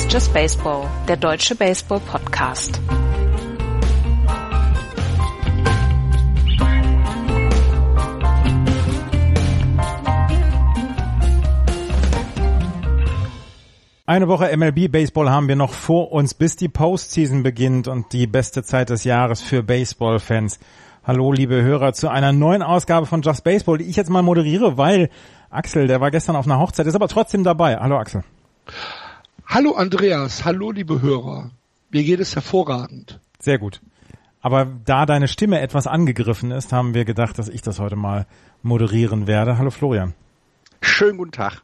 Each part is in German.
Ist Just Baseball, der deutsche Baseball-Podcast. Eine Woche MLB Baseball haben wir noch vor uns, bis die Postseason beginnt und die beste Zeit des Jahres für Baseball-Fans. Hallo, liebe Hörer, zu einer neuen Ausgabe von Just Baseball, die ich jetzt mal moderiere, weil Axel, der war gestern auf einer Hochzeit, ist aber trotzdem dabei. Hallo, Axel. Hallo, Andreas. Hallo, liebe Hörer. Mir geht es hervorragend. Sehr gut. Aber da deine Stimme etwas angegriffen ist, haben wir gedacht, dass ich das heute mal moderieren werde. Hallo, Florian. Schönen guten Tag.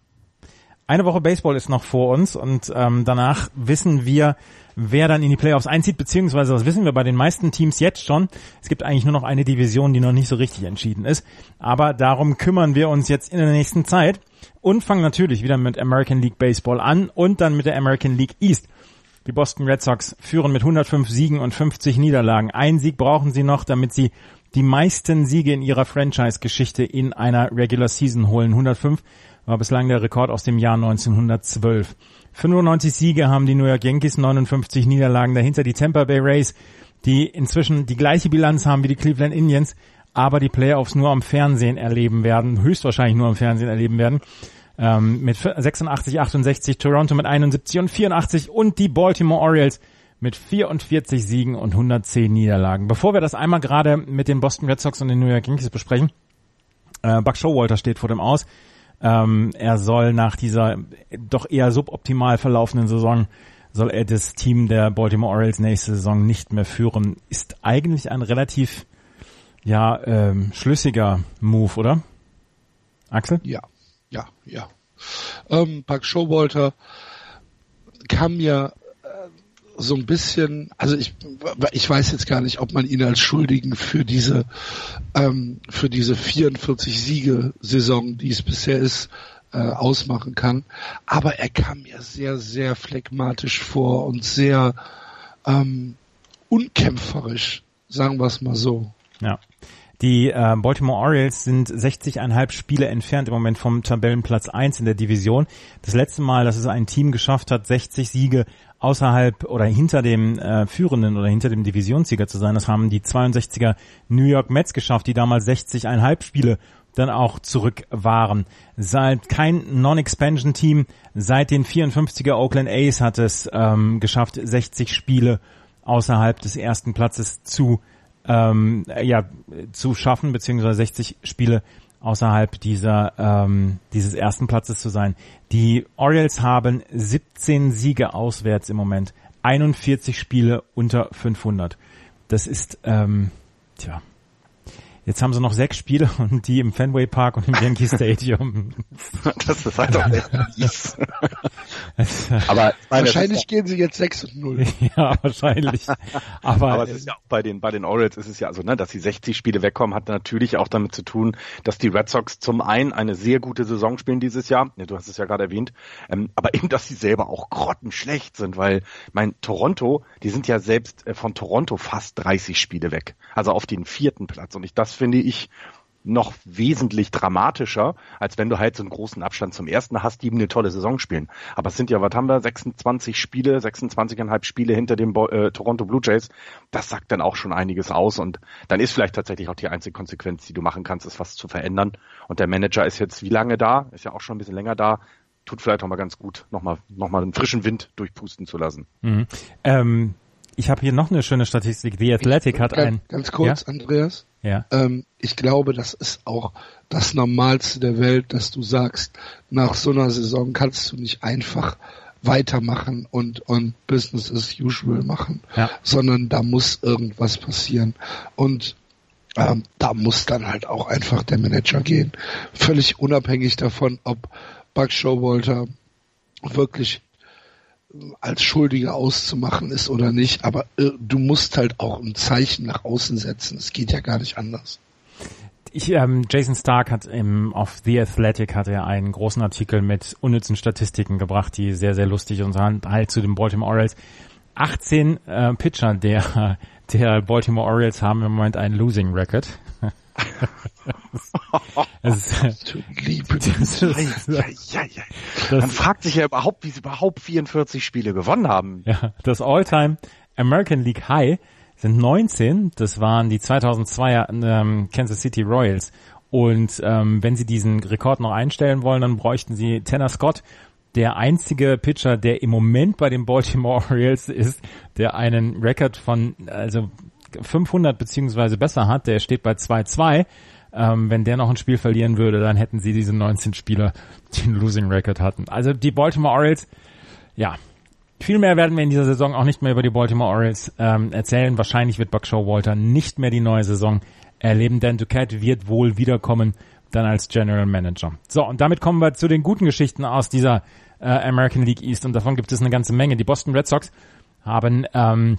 Eine Woche Baseball ist noch vor uns und ähm, danach wissen wir, wer dann in die Playoffs einzieht, beziehungsweise das wissen wir bei den meisten Teams jetzt schon. Es gibt eigentlich nur noch eine Division, die noch nicht so richtig entschieden ist. Aber darum kümmern wir uns jetzt in der nächsten Zeit und fangen natürlich wieder mit American League Baseball an und dann mit der American League East. Die Boston Red Sox führen mit 105 Siegen und 50 Niederlagen. Ein Sieg brauchen sie noch, damit sie die meisten Siege in ihrer Franchise-Geschichte in einer Regular Season holen. 105 war bislang der Rekord aus dem Jahr 1912. 95 Siege haben die New York Yankees, 59 Niederlagen dahinter die Tampa Bay Rays, die inzwischen die gleiche Bilanz haben wie die Cleveland Indians, aber die Playoffs nur am Fernsehen erleben werden, höchstwahrscheinlich nur am Fernsehen erleben werden. Ähm, mit 86, 68, Toronto mit 71 und 84 und die Baltimore Orioles mit 44 Siegen und 110 Niederlagen. Bevor wir das einmal gerade mit den Boston Red Sox und den New York Yankees besprechen, äh, Buck Showalter steht vor dem Aus. Ähm, er soll nach dieser doch eher suboptimal verlaufenden Saison soll er das Team der Baltimore Orioles nächste Saison nicht mehr führen. Ist eigentlich ein relativ ja ähm, schlüssiger Move, oder? Axel? Ja, ja, ja. Ähm, Buck Showalter kam mir so ein bisschen, also ich, ich weiß jetzt gar nicht, ob man ihn als Schuldigen für diese, ähm, für diese 44 Siege-Saison, die es bisher ist, äh, ausmachen kann. Aber er kam mir sehr, sehr phlegmatisch vor und sehr ähm, unkämpferisch, sagen wir es mal so. Ja. Die äh, Baltimore Orioles sind 60,5 Spiele entfernt im Moment vom Tabellenplatz 1 in der Division. Das letzte Mal, dass es ein Team geschafft hat, 60 Siege außerhalb oder hinter dem äh, führenden oder hinter dem Divisionssieger zu sein. Das haben die 62er New York Mets geschafft, die damals 60,5 Spiele dann auch zurück waren. Seit kein Non-Expansion-Team seit den 54er Oakland A's hat es ähm, geschafft, 60 Spiele außerhalb des ersten Platzes zu ähm, ja, zu schaffen, beziehungsweise 60 Spiele außerhalb dieser ähm, dieses ersten Platzes zu sein. Die Orioles haben 17 Siege auswärts im Moment, 41 Spiele unter 500. Das ist ähm, tja Jetzt haben sie noch sechs Spiele und die im Fenway Park und im Yankee Stadium. das ist halt auch mies. Aber wahrscheinlich ja, gehen sie jetzt 6 und 0. ja, wahrscheinlich. Aber, Aber es ist ja auch bei den, bei den Orioles ist es ja also, ne, dass sie 60 Spiele wegkommen, hat natürlich auch damit zu tun, dass die Red Sox zum einen eine sehr gute Saison spielen dieses Jahr. Ja, du hast es ja gerade erwähnt. Ähm, aber eben, dass sie selber auch grottenschlecht sind, weil mein Toronto, die sind ja selbst äh, von Toronto fast 30 Spiele weg. Also auf den vierten Platz. Und ich das finde ich noch wesentlich dramatischer, als wenn du halt so einen großen Abstand zum ersten hast, die eine tolle Saison spielen. Aber es sind ja, was haben wir, 26 Spiele, 26,5 Spiele hinter dem äh, Toronto Blue Jays. Das sagt dann auch schon einiges aus und dann ist vielleicht tatsächlich auch die einzige Konsequenz, die du machen kannst, ist was zu verändern. Und der Manager ist jetzt wie lange da? Ist ja auch schon ein bisschen länger da. Tut vielleicht auch mal ganz gut, nochmal noch mal einen frischen Wind durchpusten zu lassen. Mhm. Ähm ich habe hier noch eine schöne Statistik. The Athletic ich, hat ganz, ein. Ganz kurz, ja? Andreas. Ja. Ähm, ich glaube, das ist auch das Normalste der Welt, dass du sagst, nach so einer Saison kannst du nicht einfach weitermachen und, und Business as usual machen, ja. sondern da muss irgendwas passieren. Und ähm, da muss dann halt auch einfach der Manager gehen. Völlig unabhängig davon, ob Buck Showalter wirklich als Schuldige auszumachen ist oder nicht, aber äh, du musst halt auch ein Zeichen nach außen setzen. Es geht ja gar nicht anders. Ich, ähm, Jason Stark hat im, auf The Athletic hat er einen großen Artikel mit unnützen Statistiken gebracht, die sehr, sehr lustig und halt zu den Baltimore Orioles. 18 äh, Pitcher der, der Baltimore Orioles haben im Moment einen Losing Record. Liebe, das ist, ja, ja, ja. Man fragt sich ja überhaupt, wie sie überhaupt 44 Spiele gewonnen haben. Ja, das All-Time American League High sind 19. Das waren die 2002er ähm, Kansas City Royals. Und ähm, wenn sie diesen Rekord noch einstellen wollen, dann bräuchten sie Tanner Scott, der einzige Pitcher, der im Moment bei den Baltimore Orioles ist, der einen Rekord von also 500 beziehungsweise besser hat. Der steht bei 2-2. Ähm, wenn der noch ein Spiel verlieren würde, dann hätten sie diese 19 Spieler, die einen Losing Record hatten. Also die Baltimore Orioles, ja, viel mehr werden wir in dieser Saison auch nicht mehr über die Baltimore Orioles ähm, erzählen. Wahrscheinlich wird Buck Walter nicht mehr die neue Saison erleben, denn Duquette wird wohl wiederkommen dann als General Manager. So, und damit kommen wir zu den guten Geschichten aus dieser äh, American League East und davon gibt es eine ganze Menge. Die Boston Red Sox haben ähm,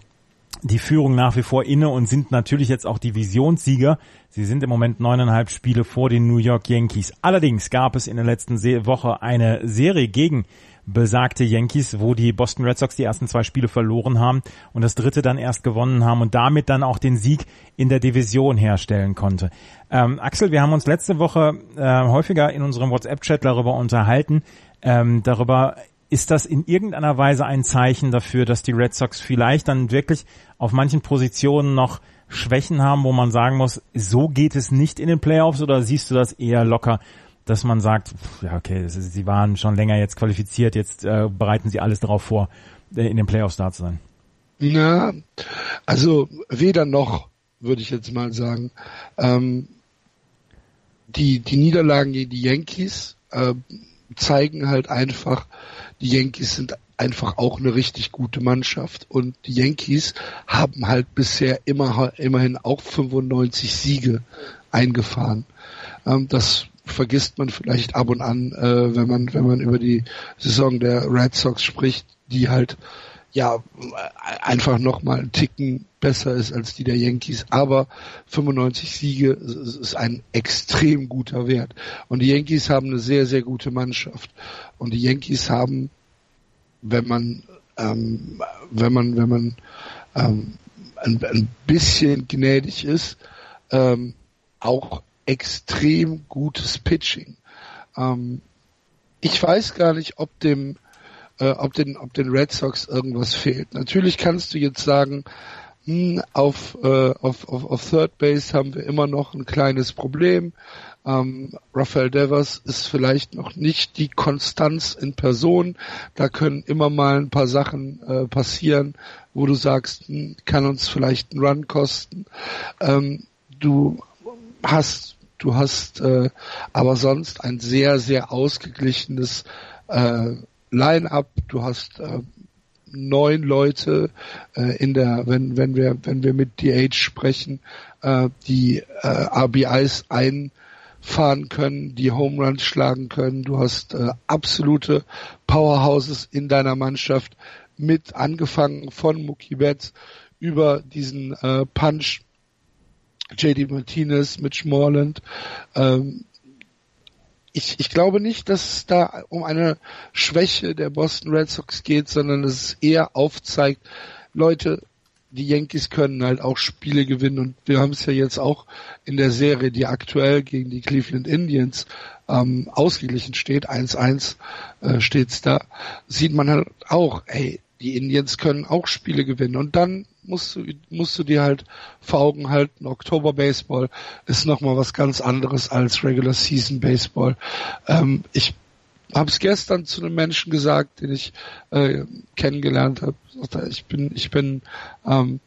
die Führung nach wie vor inne und sind natürlich jetzt auch Divisionssieger. Sie sind im Moment neuneinhalb Spiele vor den New York Yankees. Allerdings gab es in der letzten Woche eine Serie gegen besagte Yankees, wo die Boston Red Sox die ersten zwei Spiele verloren haben und das dritte dann erst gewonnen haben und damit dann auch den Sieg in der Division herstellen konnte. Ähm, Axel, wir haben uns letzte Woche äh, häufiger in unserem WhatsApp-Chat darüber unterhalten, ähm, darüber ist das in irgendeiner Weise ein Zeichen dafür, dass die Red Sox vielleicht dann wirklich auf manchen Positionen noch Schwächen haben, wo man sagen muss, so geht es nicht in den Playoffs oder siehst du das eher locker, dass man sagt, ja okay, ist, sie waren schon länger jetzt qualifiziert, jetzt äh, bereiten sie alles darauf vor, äh, in den Playoffs da zu sein? Na, also weder noch, würde ich jetzt mal sagen. Ähm, die, die Niederlagen gegen die Yankees äh, zeigen halt einfach, die Yankees sind einfach auch eine richtig gute Mannschaft und die Yankees haben halt bisher immer, immerhin auch 95 Siege eingefahren. Ähm, das vergisst man vielleicht ab und an, äh, wenn man wenn man über die Saison der Red Sox spricht, die halt ja einfach noch mal einen Ticken besser ist als die der Yankees, aber 95 Siege ist ein extrem guter Wert. Und die Yankees haben eine sehr sehr gute Mannschaft. Und die Yankees haben wenn man ähm, wenn man wenn man ähm, ein, ein bisschen gnädig ist ähm, auch extrem gutes Pitching. Ähm, ich weiß gar nicht, ob dem, äh, ob den, ob den Red Sox irgendwas fehlt. Natürlich kannst du jetzt sagen, hm, auf, äh, auf, auf, auf Third Base haben wir immer noch ein kleines Problem. Ähm, Rafael Devers ist vielleicht noch nicht die Konstanz in Person. Da können immer mal ein paar Sachen äh, passieren, wo du sagst, hm, kann uns vielleicht einen Run kosten. Ähm, du hast Du hast äh, aber sonst ein sehr, sehr ausgeglichenes äh, Line-up. Du hast äh, neun Leute äh, in der, wenn, wenn wir, wenn wir mit DH sprechen, äh, die äh, RBIs einfahren können, die Home Runs schlagen können. Du hast äh, absolute Powerhouses in deiner Mannschaft mit angefangen von Mookie Betts über diesen äh, Punch JD Martinez, Mitch Morland. Ähm, ich, ich glaube nicht, dass es da um eine Schwäche der Boston Red Sox geht, sondern es eher aufzeigt, Leute, die Yankees können halt auch Spiele gewinnen. Und wir haben es ja jetzt auch in der Serie, die aktuell gegen die Cleveland Indians ähm, ausgeglichen steht, 1-1 äh, steht's da, sieht man halt auch, ey, die Indians können auch Spiele gewinnen. Und dann musst du, musst du dir halt vor Augen halten, Oktober Baseball ist nochmal was ganz anderes als Regular Season Baseball. Ähm, ich habe es gestern zu einem Menschen gesagt, den ich äh, kennengelernt habe. Ich bin, ich bin, ähm,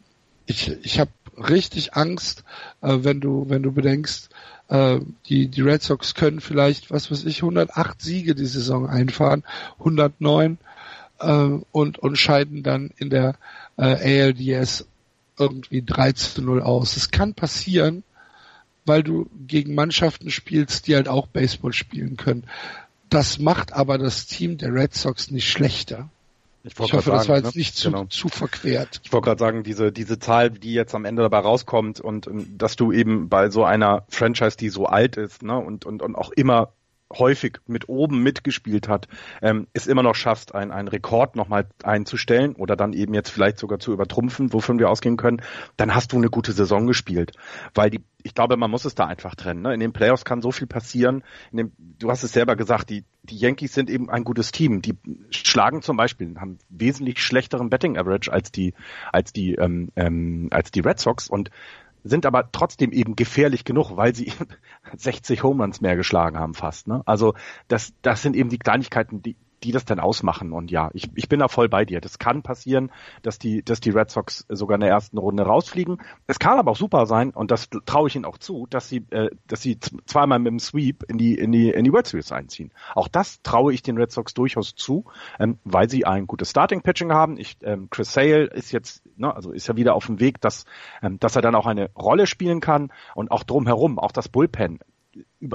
ich, ich habe richtig Angst, äh, wenn du, wenn du bedenkst, äh, die, die Red Sox können vielleicht, was weiß ich, 108 Siege die Saison einfahren, 109 äh, und, und scheiden dann in der äh, ALDS irgendwie 13 0 aus. Es kann passieren, weil du gegen Mannschaften spielst, die halt auch Baseball spielen können. Das macht aber das Team der Red Sox nicht schlechter. Ich, ich hoffe, sagen, das war jetzt ne? nicht zu, genau. zu verquert. Ich wollte gerade sagen, diese, diese Zahl, die jetzt am Ende dabei rauskommt und, und dass du eben bei so einer Franchise, die so alt ist ne, und, und, und auch immer häufig mit oben mitgespielt hat, ähm, es immer noch schaffst, einen, einen Rekord nochmal einzustellen oder dann eben jetzt vielleicht sogar zu übertrumpfen, wovon wir ausgehen können, dann hast du eine gute Saison gespielt. Weil die, ich glaube, man muss es da einfach trennen. Ne? In den Playoffs kann so viel passieren. Dem, du hast es selber gesagt, die, die Yankees sind eben ein gutes Team. Die schlagen zum Beispiel, haben wesentlich schlechteren Betting Average als die, als die, ähm, ähm, als die Red Sox und sind aber trotzdem eben gefährlich genug, weil sie 60 Home Runs mehr geschlagen haben fast. Ne? Also das, das sind eben die Kleinigkeiten, die, die das dann ausmachen. Und ja, ich, ich bin da voll bei dir. Das kann passieren, dass die, dass die Red Sox sogar in der ersten Runde rausfliegen. Es kann aber auch super sein, und das traue ich ihnen auch zu, dass sie, äh, dass sie zweimal mit dem Sweep in die, in die, in die World Series einziehen. Auch das traue ich den Red Sox durchaus zu, ähm, weil sie ein gutes Starting Pitching haben. Ich, ähm, Chris Sale ist jetzt, ne, also ist ja wieder auf dem Weg, dass, ähm, dass er dann auch eine Rolle spielen kann und auch drumherum, auch das Bullpen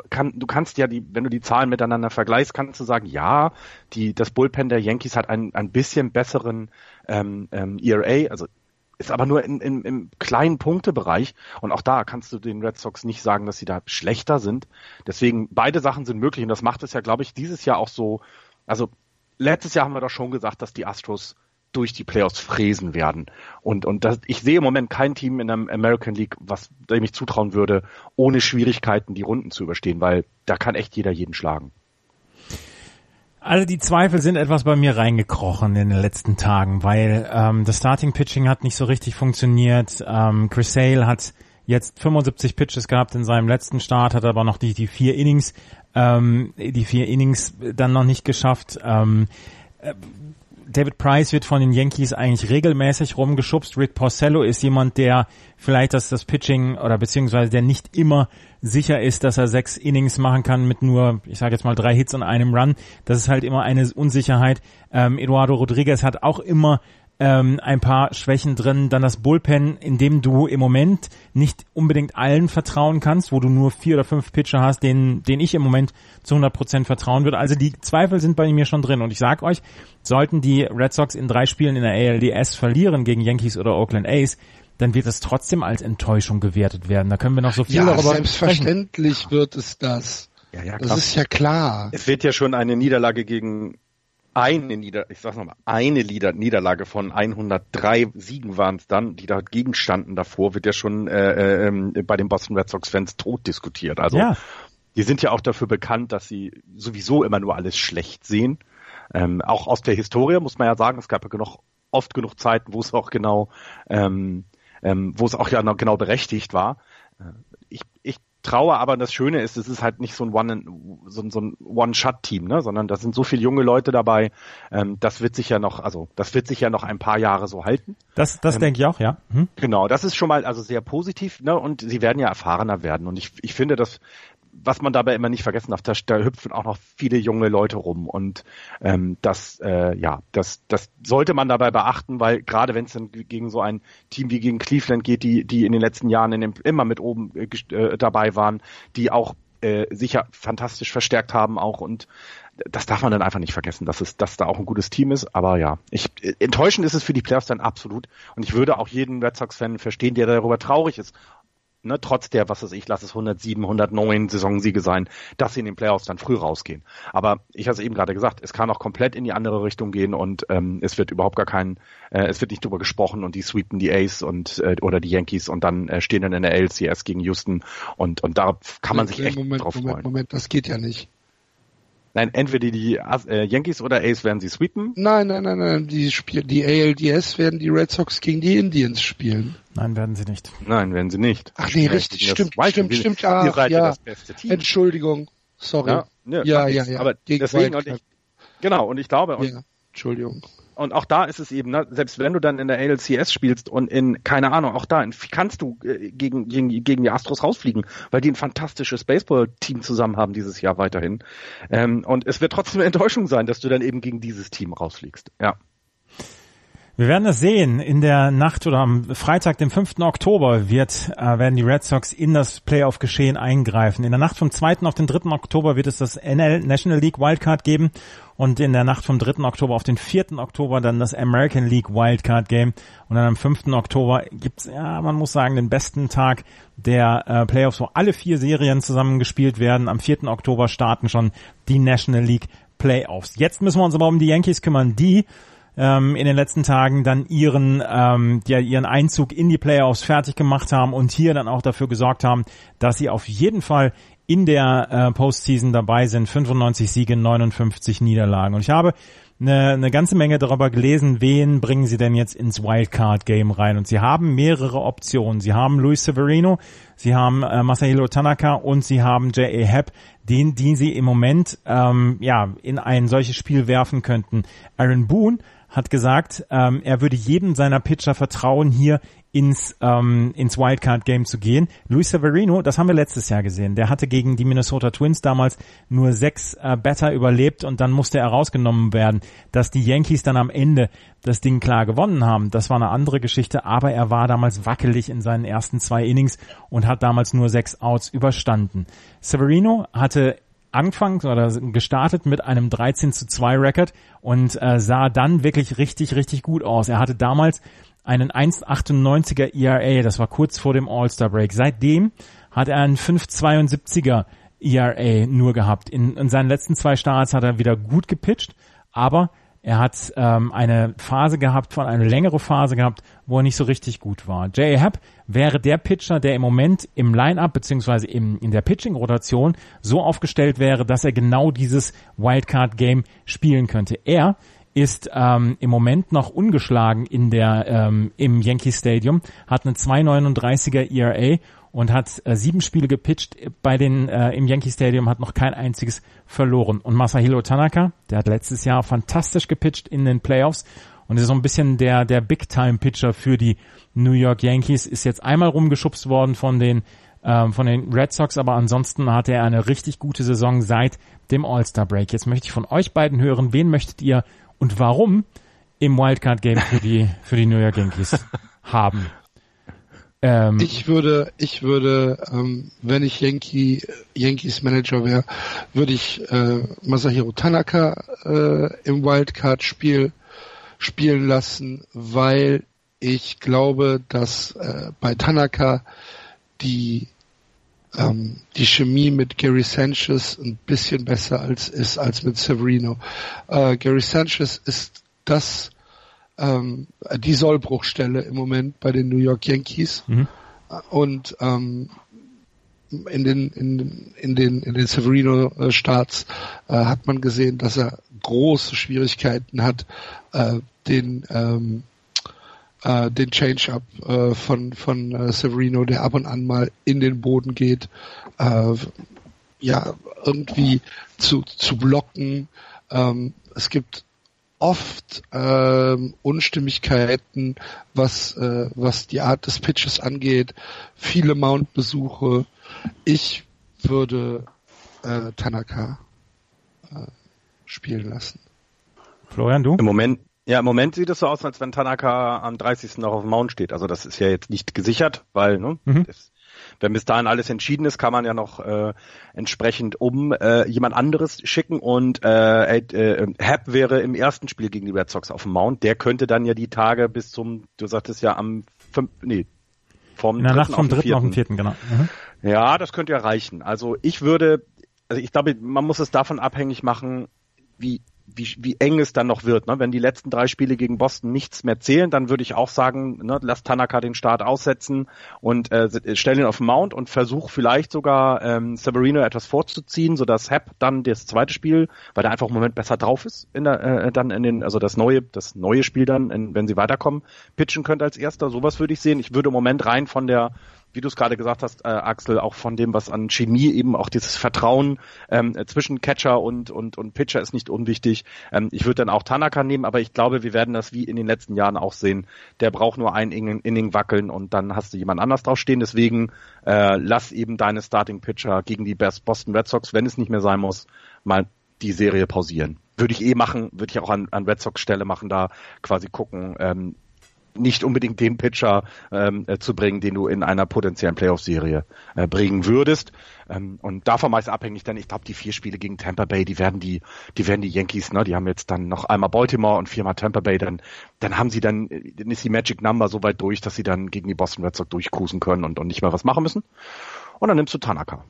kann, du kannst ja die, wenn du die Zahlen miteinander vergleichst, kannst du sagen, ja, die, das Bullpen der Yankees hat einen ein bisschen besseren ähm, ähm, ERA, also ist aber nur in, in, im kleinen Punktebereich und auch da kannst du den Red Sox nicht sagen, dass sie da schlechter sind. Deswegen beide Sachen sind möglich und das macht es ja, glaube ich, dieses Jahr auch so. Also letztes Jahr haben wir doch schon gesagt, dass die Astros durch die Playoffs fräsen werden. Und, und das, ich sehe im Moment kein Team in der American League, was dem ich zutrauen würde, ohne Schwierigkeiten die Runden zu überstehen, weil da kann echt jeder jeden schlagen. Also die Zweifel sind etwas bei mir reingekrochen in den letzten Tagen, weil ähm, das Starting Pitching hat nicht so richtig funktioniert. Ähm, Chris Sale hat jetzt 75 Pitches gehabt in seinem letzten Start, hat aber noch die, die vier Innings, ähm, die vier Innings dann noch nicht geschafft. Ähm, äh, David Price wird von den Yankees eigentlich regelmäßig rumgeschubst. Rick Porcello ist jemand, der vielleicht das, das Pitching oder beziehungsweise der nicht immer sicher ist, dass er sechs Innings machen kann mit nur, ich sage jetzt mal drei Hits und einem Run. Das ist halt immer eine Unsicherheit. Ähm, Eduardo Rodriguez hat auch immer ähm, ein paar Schwächen drin. Dann das Bullpen, in dem du im Moment nicht unbedingt allen vertrauen kannst, wo du nur vier oder fünf Pitcher hast, denen, denen ich im Moment zu 100 Prozent vertrauen würde. Also die Zweifel sind bei mir schon drin. Und ich sag euch, sollten die Red Sox in drei Spielen in der ALDS verlieren gegen Yankees oder Oakland A's, dann wird es trotzdem als Enttäuschung gewertet werden. Da können wir noch so viel ja, darüber selbstverständlich sprechen. wird es das. Ja, ja, das ist ja klar. Es wird ja schon eine Niederlage gegen eine Nieder, ich sag's nochmal, eine Nieder Niederlage von 103 Siegen waren es dann, die dagegen standen davor, wird ja schon äh, äh, bei den Boston Red Sox Fans tot diskutiert. Also ja. die sind ja auch dafür bekannt, dass sie sowieso immer nur alles schlecht sehen. Ähm, auch aus der Historie muss man ja sagen, es gab ja genug, oft genug Zeiten, wo es auch genau, ähm, ähm, wo es auch ja genau berechtigt war. Äh, ich, ich traue, aber das Schöne ist, es ist halt nicht so ein One so, so ein One-Shot-Team, ne? sondern da sind so viele junge Leute dabei. Ähm, das wird sich ja noch, also das wird sich ja noch ein paar Jahre so halten. Das, das ähm, denke ich auch, ja. Hm? Genau, das ist schon mal also sehr positiv, ne? Und sie werden ja erfahrener werden. Und ich, ich finde, dass was man dabei immer nicht vergessen darf, da, da hüpfen auch noch viele junge Leute rum und ähm, das äh, ja, das das sollte man dabei beachten, weil gerade wenn es dann gegen so ein Team wie gegen Cleveland geht, die die in den letzten Jahren in dem, immer mit oben äh, äh, dabei waren, die auch äh, sicher fantastisch verstärkt haben auch und das darf man dann einfach nicht vergessen, dass es, dass da auch ein gutes Team ist. Aber ja, ich, enttäuschend ist es für die Playoffs dann absolut. Und ich würde auch jeden Red Sox-Fan verstehen, der darüber traurig ist ne, trotz der, was weiß ich, lass es 107, 109 Saisonsiege sein, dass sie in den Playoffs dann früh rausgehen. Aber ich hatte es eben gerade gesagt, es kann auch komplett in die andere Richtung gehen und ähm, es wird überhaupt gar kein, äh, es wird nicht drüber gesprochen und die sweepen die Ace und äh, oder die Yankees und dann äh, stehen dann in der LCS gegen Houston und und da kann man sich echt Moment, drauf Moment, freuen. Moment, das geht ja nicht. Nein, entweder die äh, Yankees oder Ace werden sie sweepen. Nein, nein, nein, nein. Die, Spiel, die ALDS werden die Red Sox gegen die Indians spielen. Nein, werden sie nicht. Nein, werden sie nicht. Ach nee, richtig, stimmt, stimmt, stimmt, stimmt. Ach, ihr seid ja. das beste Team. Entschuldigung, sorry. Ja, ne, ja, ja, ja. Aber gegen deswegen und ich, genau und ich glaube und ja, Entschuldigung und auch da ist es eben, ne, selbst wenn du dann in der ALCS spielst und in, keine Ahnung, auch da kannst du äh, gegen, gegen, gegen die Astros rausfliegen, weil die ein fantastisches Baseball-Team zusammen haben dieses Jahr weiterhin. Ähm, und es wird trotzdem eine Enttäuschung sein, dass du dann eben gegen dieses Team rausfliegst. Ja. Wir werden es sehen. In der Nacht oder am Freitag, dem 5. Oktober, wird, äh, werden die Red Sox in das Playoff-Geschehen eingreifen. In der Nacht vom 2. auf den 3. Oktober wird es das NL National League Wildcard geben und in der Nacht vom 3. Oktober auf den 4. Oktober dann das American League Wildcard Game und dann am 5. Oktober gibt's, ja, man muss sagen, den besten Tag der äh, Playoffs, wo alle vier Serien zusammengespielt werden. Am 4. Oktober starten schon die National League Playoffs. Jetzt müssen wir uns aber um die Yankees kümmern, die ähm, in den letzten Tagen dann ihren, ähm, ja, ihren Einzug in die Playoffs fertig gemacht haben und hier dann auch dafür gesorgt haben, dass sie auf jeden Fall in der äh, Postseason dabei sind. 95 Siege, 59 Niederlagen. Und ich habe eine, eine ganze Menge darüber gelesen, wen bringen sie denn jetzt ins Wildcard-Game rein. Und sie haben mehrere Optionen. Sie haben Luis Severino, sie haben äh, Masahiro Tanaka und sie haben J.A. Happ, den, den sie im Moment ähm, ja in ein solches Spiel werfen könnten. Aaron Boone hat gesagt, ähm, er würde jedem seiner Pitcher vertrauen, hier ins, ähm, ins Wildcard-Game zu gehen. Luis Severino, das haben wir letztes Jahr gesehen, der hatte gegen die Minnesota Twins damals nur sechs äh, Batter überlebt und dann musste er rausgenommen werden. Dass die Yankees dann am Ende das Ding klar gewonnen haben, das war eine andere Geschichte, aber er war damals wackelig in seinen ersten zwei Innings und hat damals nur sechs Outs überstanden. Severino hatte anfangs oder gestartet mit einem 13 zu 2 Record und äh, sah dann wirklich richtig, richtig gut aus. Er hatte damals einen 1,98er ERA, das war kurz vor dem All-Star Break. Seitdem hat er einen 5,72er ERA nur gehabt. In, in seinen letzten zwei Starts hat er wieder gut gepitcht, aber er hat ähm, eine Phase gehabt, von eine längere Phase gehabt, wo er nicht so richtig gut war. J.A. Happ wäre der Pitcher, der im Moment im Line-Up beziehungsweise im, in der Pitching-Rotation so aufgestellt wäre, dass er genau dieses Wildcard-Game spielen könnte. Er ist ähm, im Moment noch ungeschlagen in der ähm, im Yankee Stadium, hat eine 2,39er ERA und hat äh, sieben Spiele gepitcht bei den äh, im Yankee Stadium, hat noch kein einziges verloren. Und Masahiro Tanaka, der hat letztes Jahr fantastisch gepitcht in den Playoffs und ist so ein bisschen der der Big Time Pitcher für die New York Yankees. Ist jetzt einmal rumgeschubst worden von den ähm, von den Red Sox, aber ansonsten hatte er eine richtig gute Saison seit dem All-Star Break. Jetzt möchte ich von euch beiden hören, wen möchtet ihr und warum im Wildcard Game für die für die New York Yankees haben? Ähm, ich würde, ich würde, ähm, wenn ich Yankee, Yankees Manager wäre, würde ich äh, Masahiro Tanaka äh, im Wildcard-Spiel spielen lassen, weil ich glaube, dass äh, bei Tanaka die ähm, die Chemie mit Gary Sanchez ein bisschen besser als ist als mit Severino. Äh, Gary Sanchez ist das ähm, die Sollbruchstelle im Moment bei den New York Yankees. Mhm. Und ähm, in den in, in den in den Severino Starts äh, hat man gesehen, dass er große Schwierigkeiten hat, äh, den ähm, äh, den Change-up äh, von von äh, Severino, der ab und an mal in den Boden geht, äh, ja irgendwie zu zu blocken. Ähm, es gibt oft ähm, Unstimmigkeiten, was äh, was die Art des Pitches angeht, viele Mount-Besuche. Ich würde äh, Tanaka äh, spielen lassen. Florian, du? Im Moment, ja, im Moment sieht es so aus, als wenn Tanaka am 30. noch auf dem Mount steht. Also das ist ja jetzt nicht gesichert, weil ne, mhm. das wenn bis dahin alles entschieden ist, kann man ja noch äh, entsprechend um äh, jemand anderes schicken und äh, äh, Happ wäre im ersten Spiel gegen die Red Sox auf dem Mount. Der könnte dann ja die Tage bis zum, du sagtest ja am fünf, nee, vom In der Nacht vom dritten auf den vierten, genau. Mhm. Ja, das könnte ja reichen. Also ich würde, also ich glaube, man muss es davon abhängig machen, wie wie, wie eng es dann noch wird. Ne? Wenn die letzten drei Spiele gegen Boston nichts mehr zählen, dann würde ich auch sagen, ne, lass Tanaka den Start aussetzen und äh, stell ihn auf den Mount und versuch vielleicht sogar ähm, Severino etwas vorzuziehen, sodass Happ dann das zweite Spiel, weil der einfach im Moment besser drauf ist, in der, äh, dann in den, also das neue, das neue Spiel dann, in, wenn sie weiterkommen, pitchen könnte als erster. Sowas würde ich sehen. Ich würde im Moment rein von der wie du es gerade gesagt hast, äh, Axel, auch von dem, was an Chemie eben auch dieses Vertrauen ähm, zwischen Catcher und, und, und Pitcher ist nicht unwichtig. Ähm, ich würde dann auch Tanaka nehmen, aber ich glaube, wir werden das wie in den letzten Jahren auch sehen. Der braucht nur ein Inning, Inning wackeln und dann hast du jemand anders draufstehen. Deswegen äh, lass eben deine Starting Pitcher gegen die Boston Red Sox, wenn es nicht mehr sein muss, mal die Serie pausieren. würde ich eh machen, würde ich auch an, an Red Sox Stelle machen, da quasi gucken, ähm, nicht unbedingt den Pitcher ähm, äh, zu bringen, den du in einer potenziellen Playoff-Serie äh, bringen würdest. Ähm, und davon meist abhängig, denn ich glaube, die vier Spiele gegen Tampa Bay, die werden die, die werden die Yankees, ne, die haben jetzt dann noch einmal Baltimore und viermal Tampa Bay, dann, dann haben sie dann, dann ist die Magic Number so weit durch, dass sie dann gegen die Boston Red Sox durchcruisen können und, und nicht mehr was machen müssen. Und dann nimmst du Tanaka.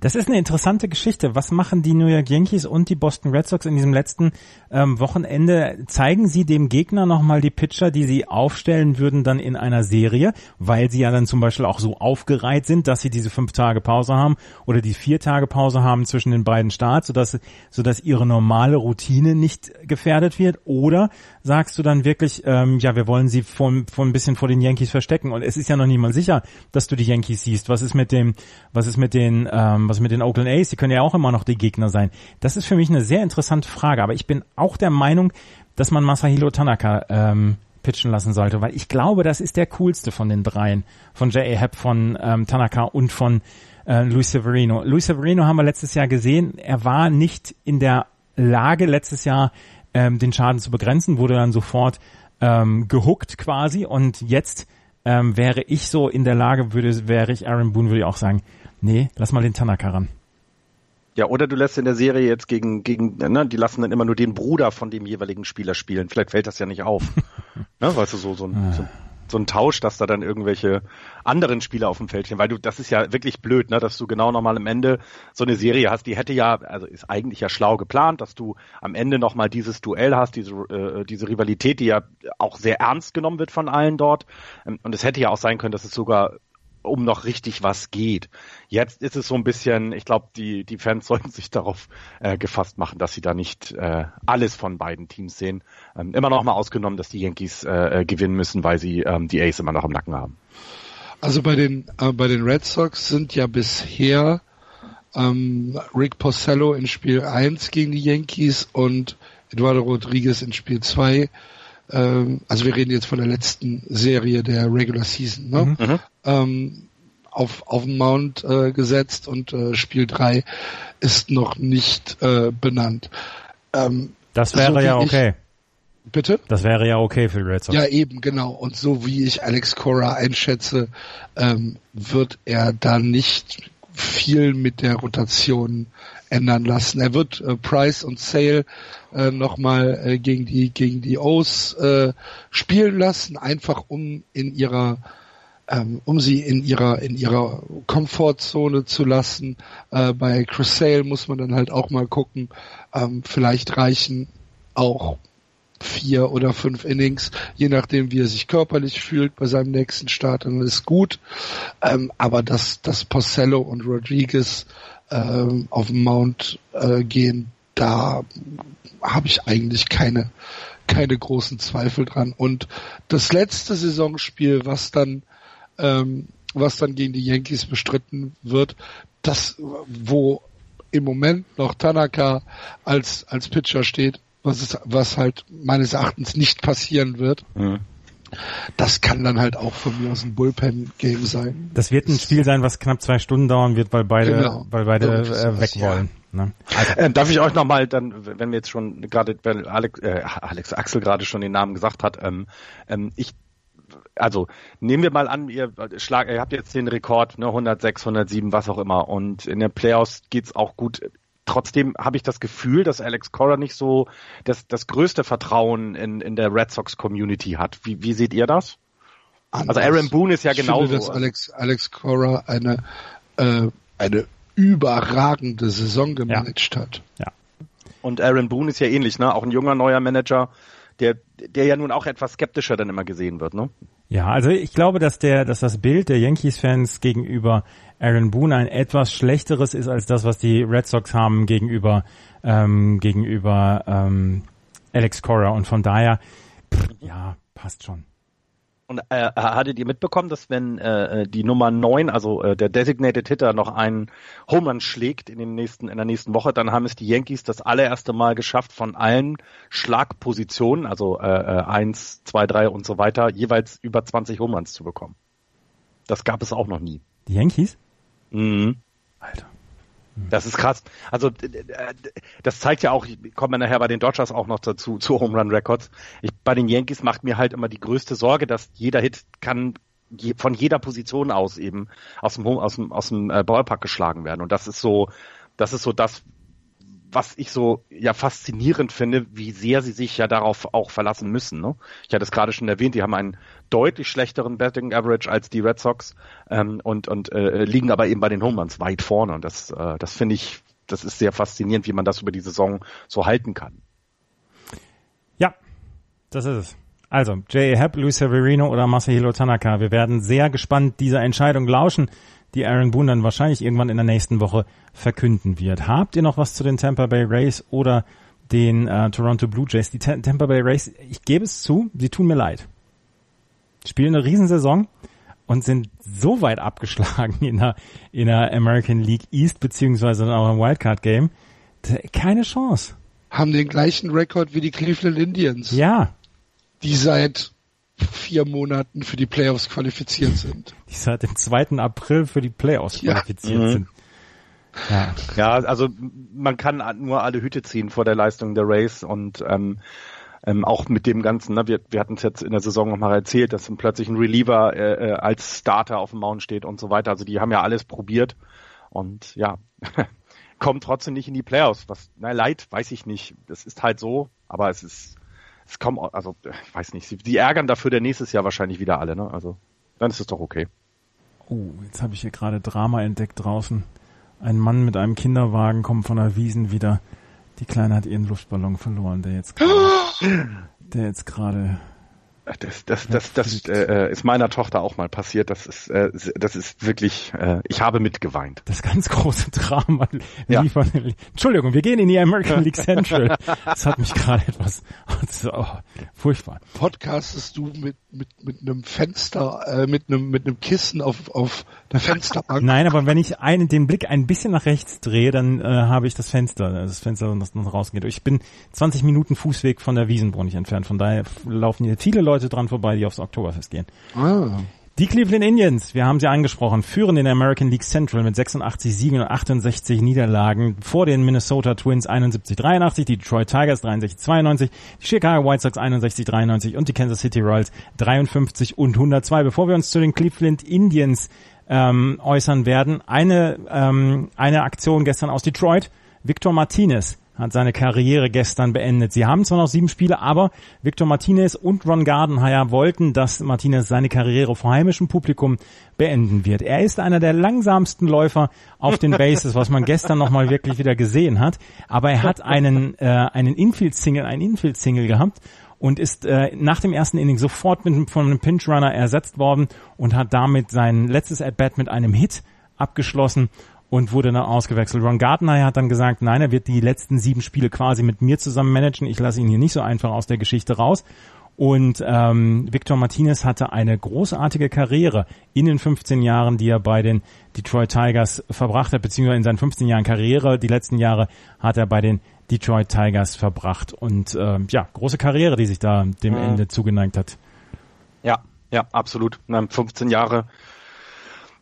Das ist eine interessante Geschichte. Was machen die New York Yankees und die Boston Red Sox in diesem letzten ähm, Wochenende? Zeigen sie dem Gegner nochmal die Pitcher, die sie aufstellen würden dann in einer Serie, weil sie ja dann zum Beispiel auch so aufgereiht sind, dass sie diese fünf Tage Pause haben oder die vier Tage Pause haben zwischen den beiden Starts, sodass, sodass ihre normale Routine nicht gefährdet wird? Oder sagst du dann wirklich, ähm, ja, wir wollen sie von, von ein bisschen vor den Yankees verstecken und es ist ja noch niemand sicher, dass du die Yankees siehst. Was ist mit dem, was ist mit den, ähm, was mit den Oakland A's? Die können ja auch immer noch die Gegner sein. Das ist für mich eine sehr interessante Frage, aber ich bin auch der Meinung, dass man Masahiro Tanaka ähm, pitchen lassen sollte, weil ich glaube, das ist der coolste von den dreien, von J.A. Happ, von ähm, Tanaka und von äh, Luis Severino. Luis Severino haben wir letztes Jahr gesehen, er war nicht in der Lage, letztes Jahr ähm, den Schaden zu begrenzen, wurde dann sofort ähm, gehuckt quasi und jetzt ähm, wäre ich so in der Lage, würde, wäre ich Aaron Boone, würde ich auch sagen, nee, lass mal den Tanaka ran. Ja, oder du lässt in der Serie jetzt gegen, gegen, ne, die lassen dann immer nur den Bruder von dem jeweiligen Spieler spielen. Vielleicht fällt das ja nicht auf. ne, weißt du, so, so ein, so ein so ein Tausch, dass da dann irgendwelche anderen Spieler auf dem Feld stehen, weil du, das ist ja wirklich blöd, ne, dass du genau nochmal am Ende so eine Serie hast, die hätte ja, also ist eigentlich ja schlau geplant, dass du am Ende nochmal dieses Duell hast, diese, äh, diese Rivalität, die ja auch sehr ernst genommen wird von allen dort. Ähm, und es hätte ja auch sein können, dass es sogar um noch richtig was geht. Jetzt ist es so ein bisschen, ich glaube, die, die Fans sollten sich darauf äh, gefasst machen, dass sie da nicht äh, alles von beiden Teams sehen. Ähm, immer noch mal ausgenommen, dass die Yankees äh, äh, gewinnen müssen, weil sie ähm, die Ace immer noch im Nacken haben. Also bei den, äh, bei den Red Sox sind ja bisher ähm, Rick Porcello in Spiel 1 gegen die Yankees und Eduardo Rodriguez in Spiel 2 ähm, also wir reden jetzt von der letzten Serie der Regular Season, ne? Mhm. mhm. Ähm, auf, auf den Mount äh, gesetzt und äh, Spiel 3 ist noch nicht äh, benannt. Ähm, das wäre so ja okay. Ich, bitte? Das wäre ja okay für die Red Sox. Ja, eben, genau. Und so wie ich Alex Cora einschätze, ähm, wird er da nicht viel mit der Rotation ändern lassen. Er wird äh, Price und Sale äh, nochmal äh, gegen die gegen die O's äh, spielen lassen, einfach um in ihrer ähm, um sie in ihrer in ihrer Komfortzone zu lassen. Äh, bei Chris Sale muss man dann halt auch mal gucken. Ähm, vielleicht reichen auch vier oder fünf Innings, je nachdem, wie er sich körperlich fühlt bei seinem nächsten Start, dann ist gut. Ähm, aber dass, dass Porcello und Rodriguez ähm, auf den Mount äh, gehen, da habe ich eigentlich keine keine großen Zweifel dran. Und das letzte Saisonspiel, was dann ähm, was dann gegen die Yankees bestritten wird, das wo im Moment noch Tanaka als als Pitcher steht, was ist, was halt meines Erachtens nicht passieren wird. Mhm. Das kann dann halt auch von mir aus ein Bullpen-Game sein. Das wird ein Spiel sein, was knapp zwei Stunden dauern wird, weil beide, genau. weil beide äh, weg wollen. Ja. Ne? Also, äh, darf ich euch nochmal dann, wenn wir jetzt schon gerade, weil Alex, äh, Alex Axel gerade schon den Namen gesagt hat, ähm, ähm, ich also nehmen wir mal an, ihr, schlag, ihr habt jetzt den Rekord, ne, 106, 107, was auch immer, und in den Playoffs geht's auch gut trotzdem habe ich das Gefühl, dass Alex Cora nicht so das, das größte Vertrauen in, in der Red Sox Community hat. Wie, wie seht ihr das? Anders. Also Aaron Boone ist ja genauso. Ich finde, dass Alex, Alex Cora eine, äh, eine überragende Saison gemanagt ja. hat. Ja. Und Aaron Boone ist ja ähnlich, ne? Auch ein junger neuer Manager, der, der ja nun auch etwas skeptischer dann immer gesehen wird, ne? Ja, also ich glaube, dass der, dass das Bild der Yankees-Fans gegenüber Aaron Boone ein etwas schlechteres ist als das, was die Red Sox haben gegenüber ähm, gegenüber ähm, Alex Cora und von daher pff, ja passt schon. Und äh, hattet ihr mitbekommen, dass wenn äh, die Nummer 9, also äh, der Designated Hitter, noch einen Home Run schlägt in, den nächsten, in der nächsten Woche, dann haben es die Yankees das allererste Mal geschafft, von allen Schlagpositionen, also äh, 1, 2, 3 und so weiter, jeweils über 20 Home Runs zu bekommen. Das gab es auch noch nie. Die Yankees? Mhm. Alter. Das ist krass. Also das zeigt ja auch, ich komme nachher bei den Dodgers auch noch dazu, zu Home Run Records. Ich, bei den Yankees macht mir halt immer die größte Sorge, dass jeder Hit kann von jeder Position aus eben aus dem, aus dem, aus dem äh, Ballpark geschlagen werden. Und das ist so, das ist so das, was ich so ja faszinierend finde, wie sehr sie sich ja darauf auch verlassen müssen. Ne? Ich hatte es gerade schon erwähnt, die haben einen deutlich schlechteren Betting Average als die Red Sox ähm, und, und äh, liegen aber eben bei den Home Runs weit vorne. Und das, äh, das finde ich, das ist sehr faszinierend, wie man das über die Saison so halten kann. Ja, das ist es. Also, J.A. Happ, Luis Severino oder Masahiro Tanaka. Wir werden sehr gespannt dieser Entscheidung lauschen, die Aaron Boone dann wahrscheinlich irgendwann in der nächsten Woche verkünden wird. Habt ihr noch was zu den Tampa Bay Rays oder den äh, Toronto Blue Jays? Die T Tampa Bay Rays, ich gebe es zu, sie tun mir leid. Spielen eine Riesensaison und sind so weit abgeschlagen in der, in der American League East beziehungsweise dann auch im Wildcard Game. Keine Chance. Haben den gleichen Rekord wie die Cleveland Indians. Ja, die seit vier Monaten für die Playoffs qualifiziert sind. Die seit dem 2. April für die Playoffs ja. qualifiziert mhm. sind. Ja. ja, also man kann nur alle Hüte ziehen vor der Leistung der Race und ähm, ähm, auch mit dem Ganzen, ne, wir, wir hatten es jetzt in der Saison nochmal erzählt, dass dann plötzlich ein Reliever äh, äh, als Starter auf dem Mount steht und so weiter. Also die haben ja alles probiert und ja, kommen trotzdem nicht in die Playoffs. Was, na leid, weiß ich nicht. Das ist halt so, aber es ist es kommen, also ich weiß nicht, sie, die ärgern dafür der nächstes Jahr wahrscheinlich wieder alle, ne? Also dann ist es doch okay. Oh, jetzt habe ich hier gerade Drama entdeckt draußen. Ein Mann mit einem Kinderwagen kommt von der Wiesen wieder. Die Kleine hat ihren Luftballon verloren, der jetzt gerade, der jetzt gerade das, das, das, das äh, äh, ist meiner Tochter auch mal passiert. Das ist, äh, das ist wirklich, äh, ich habe mitgeweint. Das ganz große Drama. Ja. Entschuldigung, wir gehen in die American League Central. Das hat mich gerade etwas, oh, furchtbar. Podcastest du mit, mit, mit einem Fenster, äh, mit einem, mit einem Kissen auf, auf der Fensterbank? Nein, aber wenn ich einen, den Blick ein bisschen nach rechts drehe, dann äh, habe ich das Fenster, das Fenster, das noch rausgeht. Ich bin 20 Minuten Fußweg von der Wiesenbrunn entfernt. Von daher laufen hier viele Leute Leute dran vorbei, die aufs Oktoberfest gehen. Ah. Die Cleveland Indians, wir haben sie angesprochen, führen in der American League Central mit 86 Siegen und 68 Niederlagen vor den Minnesota Twins 71-83, die Detroit Tigers 63-92, die Chicago White Sox 61-93 und die Kansas City Royals 53 und 102. Bevor wir uns zu den Cleveland Indians ähm, äußern werden, eine, ähm, eine Aktion gestern aus Detroit. Victor Martinez hat seine Karriere gestern beendet. Sie haben zwar noch sieben Spiele, aber Victor Martinez und Ron Gardenhire wollten, dass Martinez seine Karriere vor heimischem Publikum beenden wird. Er ist einer der langsamsten Läufer auf den Bases, was man gestern nochmal wirklich wieder gesehen hat. Aber er hat einen, äh, einen Infield-Single, einen Infield-Single gehabt und ist äh, nach dem ersten Inning sofort mit, von einem Pinch-Runner ersetzt worden und hat damit sein letztes At-Bat mit einem Hit abgeschlossen und wurde dann ausgewechselt. Ron Gardner hat dann gesagt, nein, er wird die letzten sieben Spiele quasi mit mir zusammen managen. Ich lasse ihn hier nicht so einfach aus der Geschichte raus. Und ähm, Victor Martinez hatte eine großartige Karriere in den 15 Jahren, die er bei den Detroit Tigers verbracht hat, beziehungsweise in seinen 15 Jahren Karriere. Die letzten Jahre hat er bei den Detroit Tigers verbracht. Und ähm, ja, große Karriere, die sich da dem mhm. Ende zugeneigt hat. Ja, ja, absolut. 15 Jahre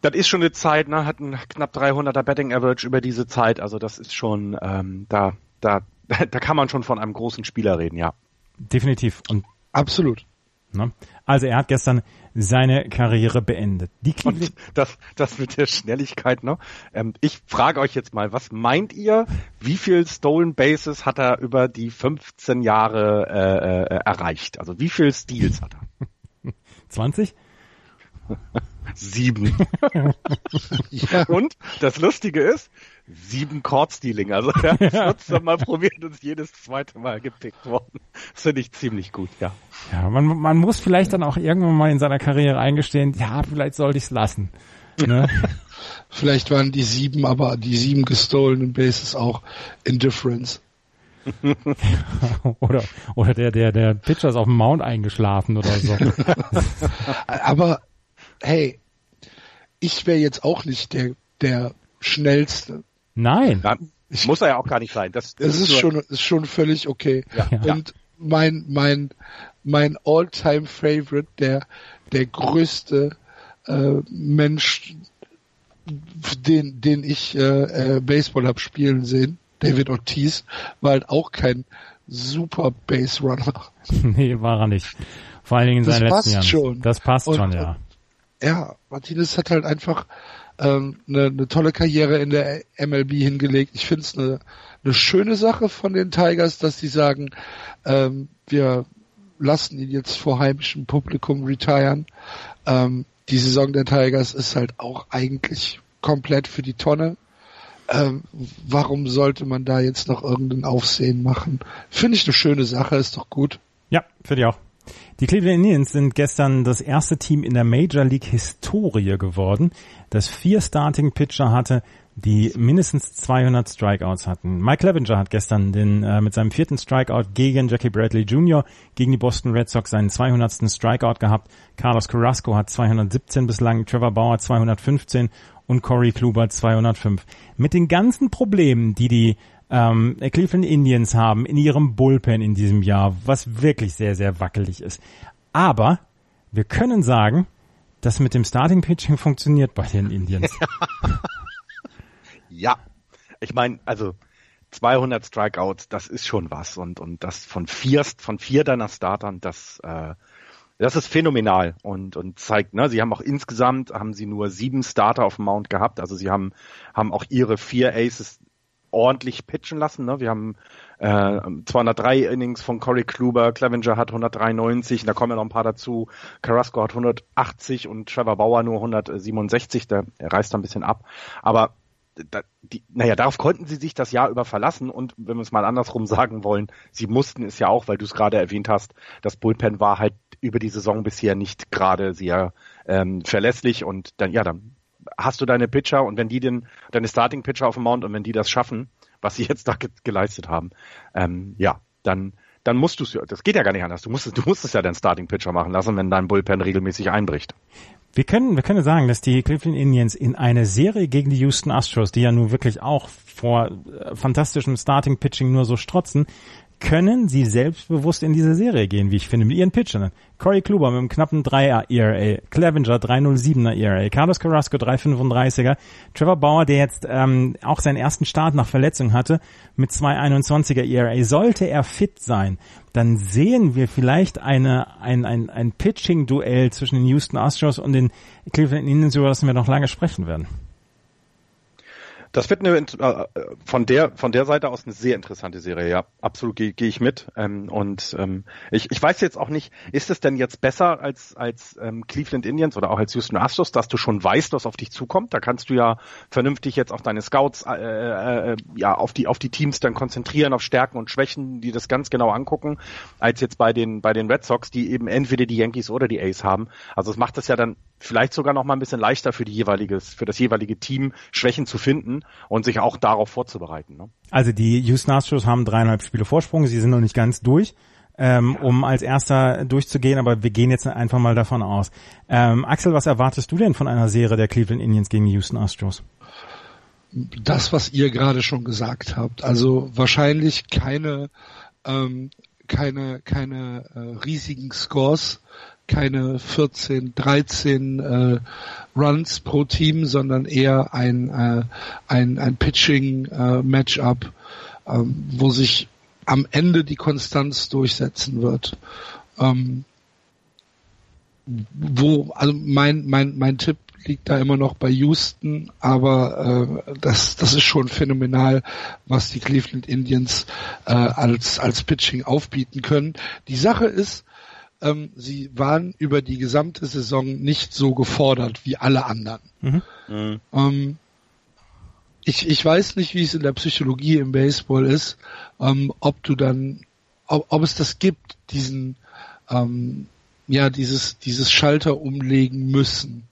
das ist schon eine Zeit, ne? Hat ein knapp 300er Betting Average über diese Zeit. Also das ist schon, ähm, da, da, da kann man schon von einem großen Spieler reden, ja. Definitiv. Und absolut. Ne? Also er hat gestern seine Karriere beendet. Die Und das, das mit der Schnelligkeit, ne? Ähm, ich frage euch jetzt mal, was meint ihr? Wie viel Stolen Bases hat er über die 15 Jahre äh, äh, erreicht? Also wie viel Steals hat er? 20? Sieben. ja. Und das Lustige ist, sieben Chord-Stealing. Also er hat ja. 14 Mal probiert und ist jedes zweite Mal gepickt worden. Das finde ich ziemlich gut, ja. Ja, man, man muss vielleicht dann auch irgendwann mal in seiner Karriere eingestehen, ja, vielleicht sollte ich es lassen. Ne? vielleicht waren die sieben, aber die sieben gestolenen Bases auch Indifference. oder oder der der der Pitcher ist auf dem Mount eingeschlafen oder so. aber hey, ich wäre jetzt auch nicht der, der schnellste. Nein. Ich, muss er ja auch gar nicht sein. Das, das, das ist, schon, ist schon völlig okay. Ja. Und mein, mein, mein all-time favorite, der, der größte äh, Mensch den, den ich äh, äh, Baseball hab spielen sehen, David Ortiz, war halt auch kein super Base Runner. nee, war er nicht. Vor allen Dingen in seinen das letzten passt Jahren. schon. Das passt Und- schon, ja. Ja, Martinez hat halt einfach ähm, eine, eine tolle Karriere in der MLB hingelegt. Ich finde es eine, eine schöne Sache von den Tigers, dass sie sagen, ähm, wir lassen ihn jetzt vor heimischem Publikum retiren. Ähm, die Saison der Tigers ist halt auch eigentlich komplett für die Tonne. Ähm, warum sollte man da jetzt noch irgendein Aufsehen machen? Finde ich eine schöne Sache, ist doch gut. Ja, finde ich auch. Die Cleveland Indians sind gestern das erste Team in der Major League Historie geworden, das vier Starting Pitcher hatte, die mindestens 200 Strikeouts hatten. Mike Clevenger hat gestern den, äh, mit seinem vierten Strikeout gegen Jackie Bradley Jr. gegen die Boston Red Sox seinen 200. Strikeout gehabt. Carlos Carrasco hat 217 bislang, Trevor Bauer 215 und Corey Kluber 205. Mit den ganzen Problemen, die die ähm, Cleveland Indians haben in ihrem Bullpen in diesem Jahr, was wirklich sehr, sehr wackelig ist. Aber wir können sagen, das mit dem Starting Pitching funktioniert bei den Indians. Ja, ich meine, also 200 Strikeouts, das ist schon was und und das von vier von vier deiner Startern, das äh, das ist phänomenal und und zeigt, ne, sie haben auch insgesamt haben sie nur sieben Starter auf dem Mount gehabt, also sie haben haben auch ihre vier Aces ordentlich pitchen lassen, ne? Wir haben äh, 203 Innings von Corey Kluber, Clevenger hat 193, da kommen ja noch ein paar dazu. Carrasco hat 180 und Trevor Bauer nur 167, der er reißt da ein bisschen ab, aber da, die, naja, darauf konnten sie sich das Jahr über verlassen und wenn wir es mal andersrum sagen wollen, sie mussten es ja auch, weil du es gerade erwähnt hast, das Bullpen war halt über die Saison bisher nicht gerade sehr ähm, verlässlich und dann, ja, dann hast du deine Pitcher und wenn die den, deine Starting Pitcher auf dem Mount und wenn die das schaffen, was sie jetzt da ge geleistet haben, ähm, ja, dann dann musst du es das geht ja gar nicht anders. Du musst, es- du musst ja deinen Starting Pitcher machen lassen, wenn dein Bullpen regelmäßig einbricht. Wir können, wir können sagen, dass die Cleveland Indians in eine Serie gegen die Houston Astros, die ja nun wirklich auch vor äh, fantastischem Starting Pitching nur so strotzen, können sie selbstbewusst in diese Serie gehen, wie ich finde, mit ihren Pitchern. Corey Kluber mit einem knappen 3er ERA, Clevenger 307er ERA, Carlos Carrasco 335er, Trevor Bauer, der jetzt ähm, auch seinen ersten Start nach Verletzung hatte, mit 221er ERA. Sollte er fit sein, dann sehen wir vielleicht eine, ein, ein, ein Pitching-Duell zwischen den Houston Astros und den Cleveland Indians, über das wir noch lange sprechen werden. Das wird eine, äh, von der von der Seite aus eine sehr interessante Serie, ja, absolut gehe geh ich mit. Ähm, und ähm, ich, ich weiß jetzt auch nicht, ist es denn jetzt besser als als ähm, Cleveland Indians oder auch als Houston Astros, dass du schon weißt, was auf dich zukommt? Da kannst du ja vernünftig jetzt auch deine Scouts äh, äh, ja auf die auf die Teams dann konzentrieren, auf Stärken und Schwächen, die das ganz genau angucken, als jetzt bei den bei den Red Sox, die eben entweder die Yankees oder die Ace haben. Also es macht es ja dann vielleicht sogar noch mal ein bisschen leichter für die jeweiliges für das jeweilige Team Schwächen zu finden und sich auch darauf vorzubereiten. Ne? Also die Houston Astros haben dreieinhalb Spiele Vorsprung, sie sind noch nicht ganz durch, ähm, um als erster durchzugehen, aber wir gehen jetzt einfach mal davon aus. Ähm, Axel, was erwartest du denn von einer Serie der Cleveland Indians gegen die Houston Astros? das, was ihr gerade schon gesagt habt. Also wahrscheinlich keine, ähm, keine, keine äh, riesigen Scores, keine 14, 13 äh, Runs pro Team, sondern eher ein, äh, ein, ein Pitching-Matchup, ähm, wo sich am Ende die Konstanz durchsetzen wird. Ähm, wo, also mein, mein, mein Tipp liegt da immer noch bei Houston, aber äh, das, das ist schon phänomenal, was die Cleveland Indians äh, als, als Pitching aufbieten können. Die Sache ist, ähm, sie waren über die gesamte Saison nicht so gefordert wie alle anderen. Mhm. Mhm. Ähm, ich, ich weiß nicht, wie es in der Psychologie im Baseball ist, ähm, ob du dann, ob, ob es das gibt, diesen, ähm, ja, dieses, dieses Schalter umlegen müssen.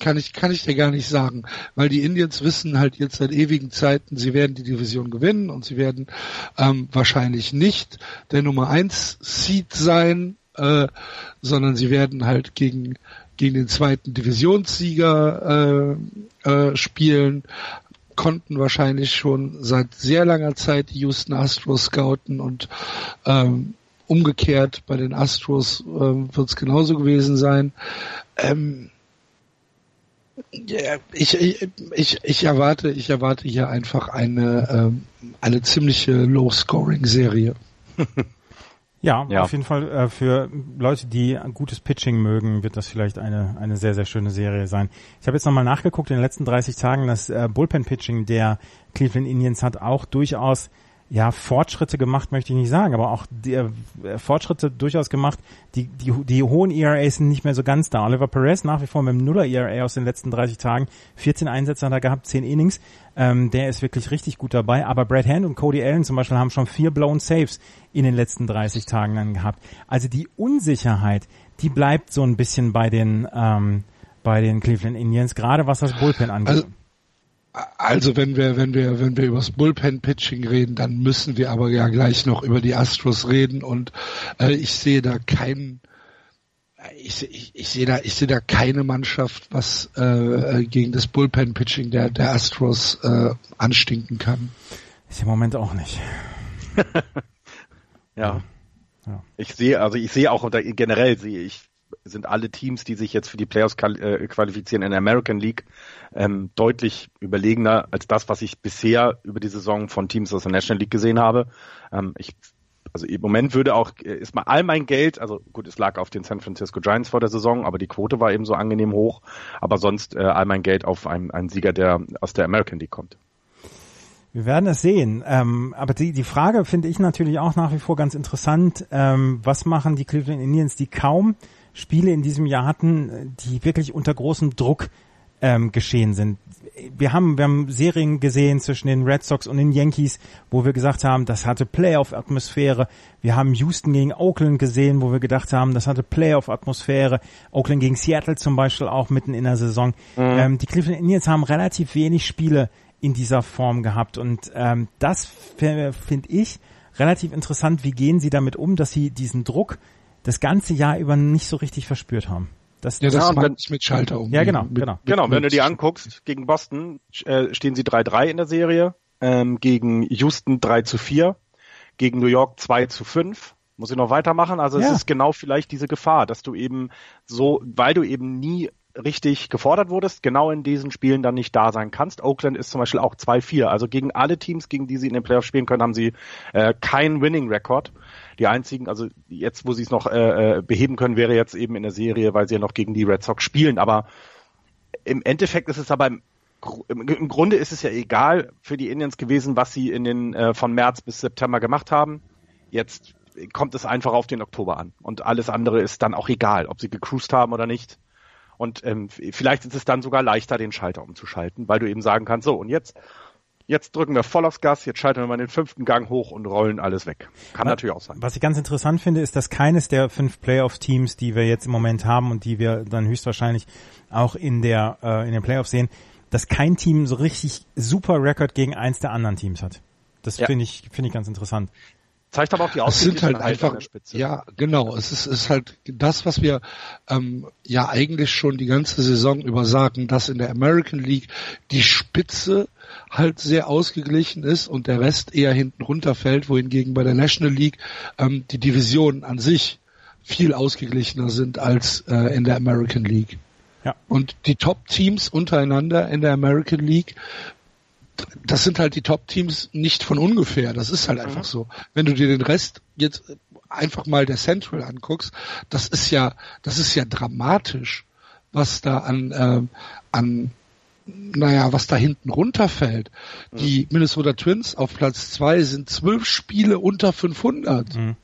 Kann ich, kann ich dir gar nicht sagen. Weil die Indians wissen halt jetzt seit ewigen Zeiten, sie werden die Division gewinnen und sie werden ähm, wahrscheinlich nicht der Nummer eins Seed sein, äh, sondern sie werden halt gegen, gegen den zweiten Divisionssieger äh, äh, spielen, konnten wahrscheinlich schon seit sehr langer Zeit die Houston Astros scouten und ähm, umgekehrt bei den Astros ähm, wird es genauso gewesen sein. Ähm, Ja, ich, ich, ich, ich erwarte, ich erwarte hier einfach eine, ähm, eine ziemliche Low-Scoring-Serie. Ja, ja, auf jeden Fall äh, für Leute, die gutes Pitching mögen, wird das vielleicht eine eine sehr sehr schöne Serie sein. Ich habe jetzt nochmal nachgeguckt in den letzten 30 Tagen, das äh, Bullpen Pitching der Cleveland Indians hat auch durchaus ja, Fortschritte gemacht, möchte ich nicht sagen, aber auch die, äh, Fortschritte durchaus gemacht. Die, die, die hohen ERAs sind nicht mehr so ganz da. Oliver Perez nach wie vor mit dem Nuller ERA aus den letzten 30 Tagen. 14 Einsätze hat er gehabt, 10 Innings. Ähm, der ist wirklich richtig gut dabei. Aber Brad Hand und Cody Allen zum Beispiel haben schon vier blown Saves in den letzten 30 Tagen dann gehabt. Also die Unsicherheit, die bleibt so ein bisschen bei den, ähm, bei den Cleveland Indians, gerade was das Bullpen angeht. Also also wenn wir, wenn wir, wenn wir über das Bullpen-Pitching reden, dann müssen wir aber ja gleich noch über die Astros reden und äh, ich sehe da keinen, ich, ich, ich sehe da, ich sehe da keine Mannschaft, was äh, gegen das Bullpen-Pitching der, der Astros äh, anstinken kann. Ist im Moment auch nicht. ja. ja. Ich sehe, also ich sehe auch generell sehe ich sind alle Teams, die sich jetzt für die Playoffs äh, qualifizieren in der American League, ähm, deutlich überlegener als das, was ich bisher über die Saison von Teams aus der National League gesehen habe. Ähm, ich also im Moment würde auch, äh, ist mal all mein Geld, also gut, es lag auf den San Francisco Giants vor der Saison, aber die Quote war eben so angenehm hoch, aber sonst äh, all mein Geld auf einen, einen Sieger, der aus der American League kommt. Wir werden es sehen. Ähm, aber die, die Frage finde ich natürlich auch nach wie vor ganz interessant. Ähm, was machen die Cleveland Indians, die kaum Spiele in diesem Jahr hatten, die wirklich unter großem Druck ähm, geschehen sind. Wir haben, wir haben Serien gesehen zwischen den Red Sox und den Yankees, wo wir gesagt haben, das hatte Playoff-Atmosphäre. Wir haben Houston gegen Oakland gesehen, wo wir gedacht haben, das hatte Playoff-Atmosphäre. Oakland gegen Seattle zum Beispiel auch mitten in der Saison. Mhm. Ähm, die Cleveland Indians haben relativ wenig Spiele in dieser Form gehabt und ähm, das finde ich relativ interessant. Wie gehen sie damit um, dass sie diesen Druck das ganze Jahr über nicht so richtig verspürt haben. Das, ja, das ja, meint ich mit Schalter um. Ja, genau, mit, genau. Genau, wenn du die anguckst, gegen Boston äh, stehen sie 3-3 in der Serie, ähm, gegen Houston 3 zu 4, gegen New York 2 zu 5. Muss ich noch weitermachen? Also ja. es ist genau vielleicht diese Gefahr, dass du eben so, weil du eben nie richtig gefordert wurdest, genau in diesen Spielen dann nicht da sein kannst. Oakland ist zum Beispiel auch 2-4. Also gegen alle Teams, gegen die sie in den Playoffs spielen können, haben sie äh, keinen Winning-Record. Die einzigen, also jetzt, wo sie es noch äh, äh, beheben können, wäre jetzt eben in der Serie, weil sie ja noch gegen die Red Sox spielen. Aber im Endeffekt ist es aber im, im Grunde ist es ja egal für die Indians gewesen, was sie in den äh, von März bis September gemacht haben. Jetzt kommt es einfach auf den Oktober an. Und alles andere ist dann auch egal, ob sie gecruised haben oder nicht. Und ähm, vielleicht ist es dann sogar leichter, den Schalter umzuschalten, weil du eben sagen kannst, so und jetzt, jetzt drücken wir voll aufs Gas, jetzt schalten wir mal den fünften Gang hoch und rollen alles weg. Kann was, natürlich auch sein. Was ich ganz interessant finde, ist, dass keines der fünf Playoff-Teams, die wir jetzt im Moment haben und die wir dann höchstwahrscheinlich auch in der äh, in den Playoffs sehen, dass kein Team so richtig super Rekord gegen eins der anderen Teams hat. Das ja. finde ich finde ich ganz interessant. Zeigt aber auch die Es sind halt einfach, ja, genau. Es ist, ist halt das, was wir ähm, ja eigentlich schon die ganze Saison über sagen, dass in der American League die Spitze halt sehr ausgeglichen ist und der Rest eher hinten runterfällt, wohingegen bei der National League ähm, die Divisionen an sich viel ausgeglichener sind als äh, in der American League. Ja. Und die Top-Teams untereinander in der American League das sind halt die Top-Teams nicht von ungefähr. Das ist halt mhm. einfach so. Wenn du dir den Rest jetzt einfach mal der Central anguckst, das ist ja, das ist ja dramatisch, was da an, ähm, an naja, was da hinten runterfällt. Mhm. Die Minnesota Twins auf Platz zwei sind zwölf Spiele unter 500. Mhm.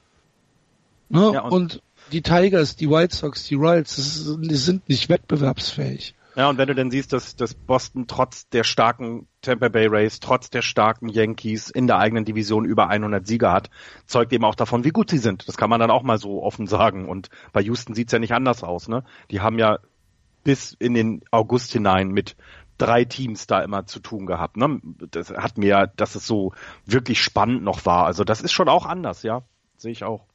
Ne? Ja, und, und, die Tigers, die White Sox, die Royals, die sind nicht wettbewerbsfähig. Ja, und wenn du dann siehst, dass, dass Boston trotz der starken Tampa Bay Rays, trotz der starken Yankees in der eigenen Division über 100 Sieger hat, zeugt eben auch davon, wie gut sie sind. Das kann man dann auch mal so offen sagen. Und bei Houston sieht's ja nicht anders aus. Ne? Die haben ja bis in den August hinein mit drei Teams da immer zu tun gehabt. Ne? Das hat mir, dass es so wirklich spannend noch war. Also das ist schon auch anders, ja. Sehe ich auch.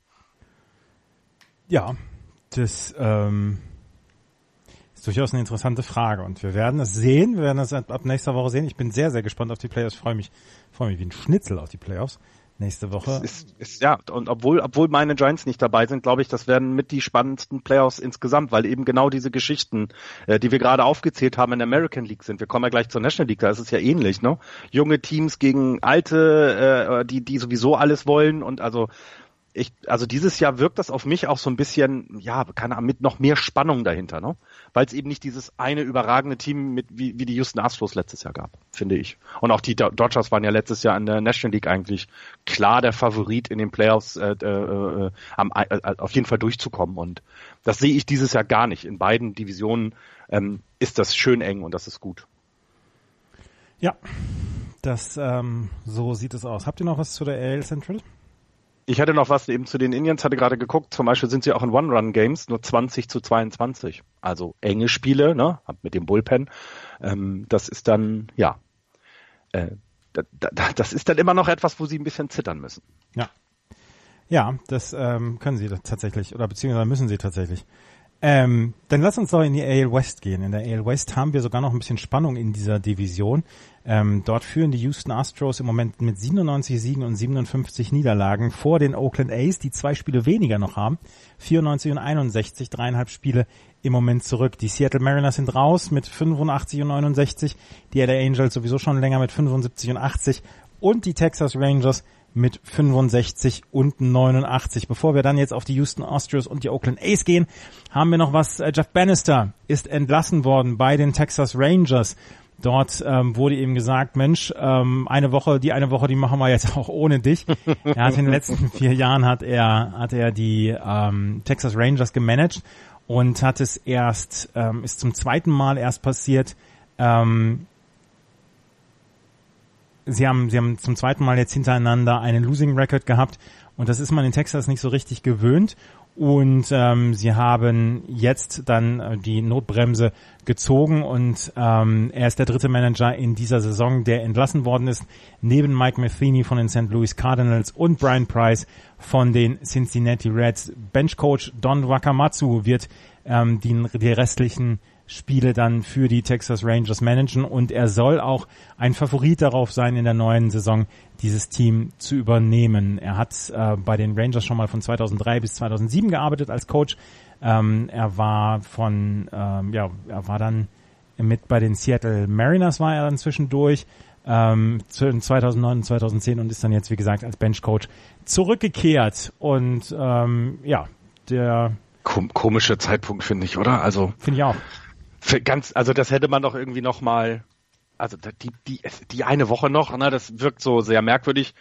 Ja, das ähm, durchaus eine interessante Frage und wir werden es sehen. Wir werden es ab nächster Woche sehen. Ich bin sehr, sehr gespannt auf die Playoffs. Freue mich, freue mich wie ein Schnitzel auf die Playoffs. nächste Woche. Ist, ist, ja, und obwohl, obwohl meine Giants nicht dabei sind, glaube ich, das werden mit die spannendsten Playoffs insgesamt, weil eben genau diese Geschichten, äh, die wir gerade aufgezählt haben in der American League sind. Wir kommen ja gleich zur National League, da ist es ja ähnlich, ne? Junge Teams gegen alte, äh, die, die sowieso alles wollen und also ich, also dieses Jahr wirkt das auf mich auch so ein bisschen, ja, keine Ahnung, mit noch mehr Spannung dahinter, ne? Weil es eben nicht dieses eine überragende Team mit wie, wie die Houston Astros letztes Jahr gab, finde ich. Und auch die Dodgers waren ja letztes Jahr in der National League eigentlich klar der Favorit in den Playoffs, äh, äh, äh, am, äh, auf jeden Fall durchzukommen. Und das sehe ich dieses Jahr gar nicht. In beiden Divisionen ähm, ist das schön eng und das ist gut. Ja, das ähm, so sieht es aus. Habt ihr noch was zu der AL Central? Ich hatte noch was eben zu den Indians, hatte gerade geguckt, zum Beispiel sind sie auch in One-Run-Games nur 20 zu 22. Also enge Spiele, ne, mit dem Bullpen. Ähm, das ist dann, ja, äh, da, da, das ist dann immer noch etwas, wo sie ein bisschen zittern müssen. Ja. Ja, das ähm, können sie tatsächlich, oder beziehungsweise müssen sie tatsächlich. Ähm, dann lass uns doch in die AL West gehen. In der AL West haben wir sogar noch ein bisschen Spannung in dieser Division. Ähm, dort führen die Houston Astros im Moment mit 97 Siegen und 57 Niederlagen vor den Oakland A's, die zwei Spiele weniger noch haben. 94 und 61, dreieinhalb Spiele im Moment zurück. Die Seattle Mariners sind raus mit 85 und 69, die LA Angels sowieso schon länger mit 75 und 80 und die Texas Rangers mit 65 und 89. Bevor wir dann jetzt auf die Houston Astros und die Oakland A's gehen, haben wir noch was. Äh, Jeff Bannister ist entlassen worden bei den Texas Rangers. Dort ähm, wurde ihm gesagt, Mensch, ähm, eine Woche, die eine Woche, die machen wir jetzt auch ohne dich. Er hat in den letzten vier Jahren hat er hat er die ähm, Texas Rangers gemanagt und hat es erst ähm, ist zum zweiten Mal erst passiert. Ähm, sie haben, sie haben zum zweiten Mal jetzt hintereinander einen Losing Record gehabt und das ist man in Texas nicht so richtig gewöhnt. Und ähm, sie haben jetzt dann äh, die Notbremse gezogen und ähm, er ist der dritte Manager in dieser Saison, der entlassen worden ist, neben Mike Matheny von den St. Louis Cardinals und Brian Price von den Cincinnati Reds. Benchcoach Don Wakamatsu wird ähm, die, die restlichen Spiele dann für die Texas Rangers managen und er soll auch ein Favorit darauf sein, in der neuen Saison dieses Team zu übernehmen. Er hat äh, bei den Rangers schon mal von 2003 bis 2007 gearbeitet als Coach. Ähm, er war von, ähm, ja, er war dann mit bei den Seattle Mariners war er dann zwischendurch ähm, 2009 und 2010 und ist dann jetzt, wie gesagt, als Benchcoach zurückgekehrt. Und ähm, ja, der Kom komischer Zeitpunkt, finde ich, oder? Also finde ich auch. Für ganz, also das hätte man doch irgendwie noch mal, also die, die, die eine Woche noch, ne, das wirkt so sehr merkwürdig.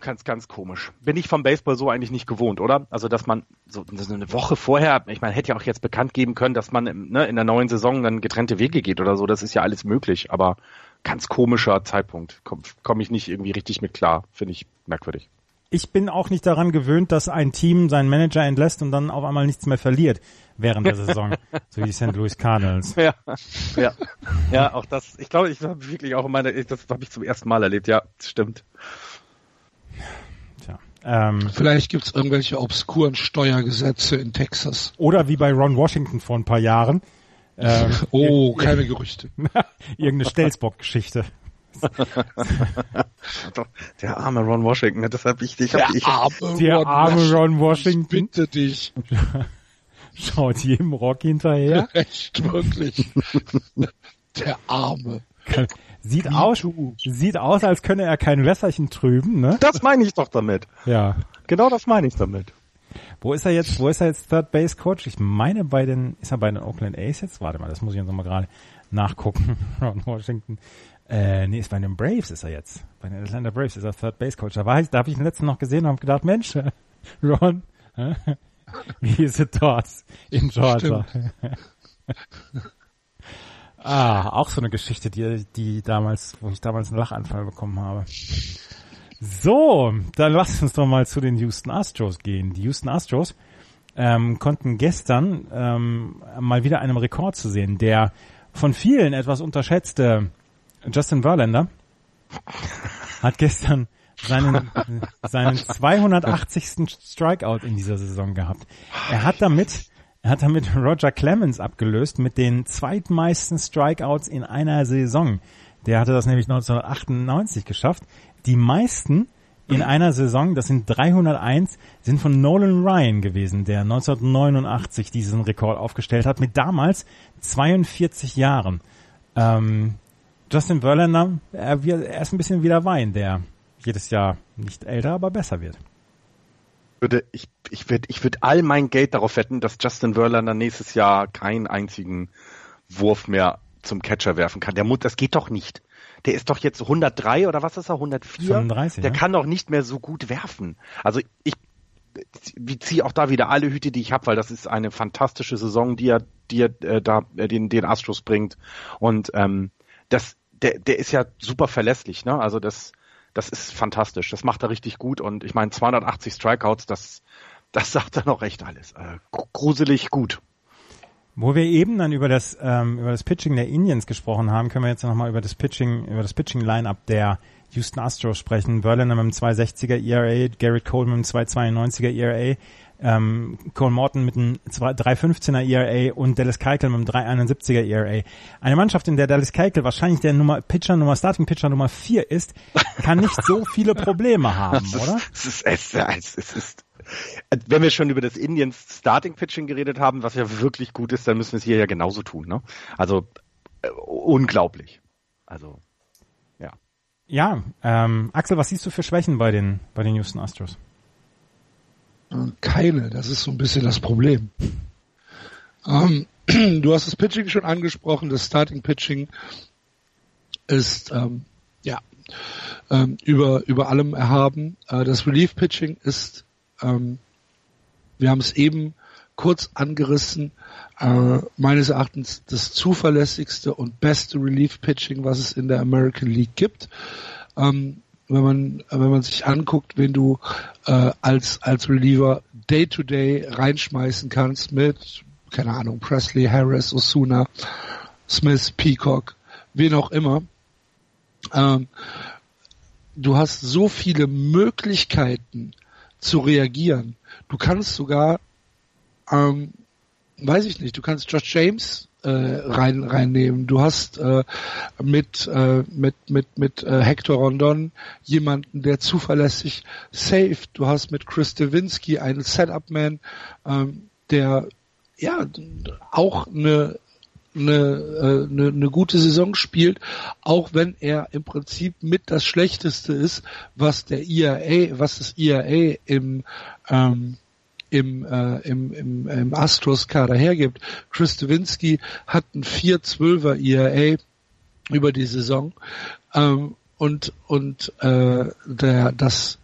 Ganz, ganz komisch. Bin ich vom Baseball so eigentlich nicht gewohnt, oder? Also, dass man so, eine Woche vorher, ich meine, hätte ja auch jetzt bekannt geben können, dass man ne, in der neuen Saison dann getrennte Wege geht oder so. Das ist ja alles möglich, aber ganz komischer Zeitpunkt. Komme komm ich nicht irgendwie richtig mit klar. Finde ich merkwürdig ich bin auch nicht daran gewöhnt, dass ein Team seinen Manager entlässt und dann auf einmal nichts mehr verliert während der Saison, so wie die St. Louis Cardinals. Ja, ja, ja, auch das. Ich glaube, ich habe wirklich auch meine, das habe ich zum ersten Mal erlebt. Ja, stimmt. Tja, ähm, Vielleicht gibt's irgendwelche obskuren Steuergesetze in Texas. Oder wie bei Ron Washington vor ein paar Jahren. Ähm, oh, keine Gerüchte. Irgendeine Stelzbock-Geschichte. der arme Ron Washington, das habe ich, ich, hab, ich arme der Ron arme Ron Washington. Ich bitte dich. Schaut jedem Rock hinterher. Echt, wirklich. der arme. Sieht Me aus, sieht aus, als könne er kein Wässerchen trüben, ne? Das meine ich doch damit. Ja. Genau das meine ich damit. Wo ist er jetzt, wo ist er jetzt Third Base Coach? Ich meine bei den, ist er bei den Oakland A's jetzt? Warte mal, das muss ich jetzt nochmal gerade nachgucken. Ron Washington. Äh, nee, ist bei den Braves ist er jetzt. Bei den Atlanta Braves ist er Third Base Coach. Da war ich, da habe ich den letzten noch gesehen und habe gedacht, Mensch, Ron, wie ist es dort in Georgia? ah, auch so eine Geschichte, die, die damals, wo ich damals einen Lachanfall bekommen habe. So, dann lasst uns doch mal zu den Houston Astros gehen. Die Houston Astros ähm, konnten gestern ähm, mal wieder einem Rekord zu sehen, der von vielen etwas unterschätzte Justin Verlander hat gestern seinen, seinen 280. Strikeout in dieser Saison gehabt. Er hat damit, er hat damit Roger Clemens abgelöst mit den zweitmeisten Strikeouts in einer Saison. Der hatte das nämlich 1998 geschafft. Die meisten in einer Saison, das sind 301, sind von Nolan Ryan gewesen, der 1989 diesen Rekord aufgestellt hat, mit damals 42 Jahren. Ähm, Justin Verlander, er, er ist ein bisschen wie der Wein, der jedes Jahr nicht älter, aber besser wird. Würde, ich ich würde ich würd all mein Geld darauf wetten, dass Justin Verlander nächstes Jahr keinen einzigen Wurf mehr zum Catcher werfen kann. Der muss, das geht doch nicht. Der ist doch jetzt 103 oder was ist er? 104? 35, der ja? kann doch nicht mehr so gut werfen. Also ich ich ziehe auch da wieder alle Hüte, die ich habe, weil das ist eine fantastische Saison, die er, die er äh, da äh, den, den Astros bringt. Und ähm, das, der, der ist ja super verlässlich, ne? Also das, das ist fantastisch. Das macht er richtig gut. Und ich meine, 280 Strikeouts, das, das sagt er noch recht alles. Äh, gruselig gut. Wo wir eben dann über das ähm, über das Pitching der Indians gesprochen haben, können wir jetzt nochmal über das Pitching über das Pitching Lineup der Houston Astros sprechen. Verlander mit einem 260er ERA, Garrett Cole mit einem 292er ERA, ähm, Cole Morton mit einem 315er ERA und Dallas Keuchel mit einem 371er ERA. Eine Mannschaft, in der Dallas Keuchel wahrscheinlich der Nummer Pitcher Nummer Starting Pitcher Nummer 4 ist, kann nicht so viele Probleme haben, es oder? Ist, es, ist, es, es ist wenn wir schon über das Indians Starting Pitching geredet haben, was ja wirklich gut ist, dann müssen wir es hier ja genauso tun. Ne? Also äh, unglaublich. Also ja. Ja, ähm, Axel, was siehst du für Schwächen bei den bei den Houston Astros? Keine, das ist so ein bisschen das Problem. Ähm, du hast das Pitching schon angesprochen, das Starting Pitching ist ähm, ja ähm, über über allem erhaben. Äh, das Relief Pitching ist ähm, wir haben es eben kurz angerissen, äh, meines Erachtens das zuverlässigste und beste Relief Pitching, was es in der American League gibt. Ähm, wenn man wenn man sich anguckt, wenn du äh, als als Reliever Day to Day reinschmeißen kannst mit keine Ahnung Presley, Harris, Osuna, Smith, Peacock, wen auch immer. Ähm, du hast so viele Möglichkeiten zu reagieren. Du kannst sogar, ähm, weiß ich nicht, du kannst Josh James äh, rein reinnehmen. Du hast äh, mit äh, mit mit mit äh, Hector Rondon jemanden, der zuverlässig saved. Du hast mit Chris Devinsky einen Setup-Man, ähm, der ja auch eine eine, äh, eine, eine gute Saison spielt, auch wenn er im Prinzip mit das Schlechteste ist, was der IAA, was das IAA im ähm, im, äh, im, im, im Astros-Kader hergibt. Chris Dewinsky hat ein 4-12er IAA über die Saison ähm, und und äh, der das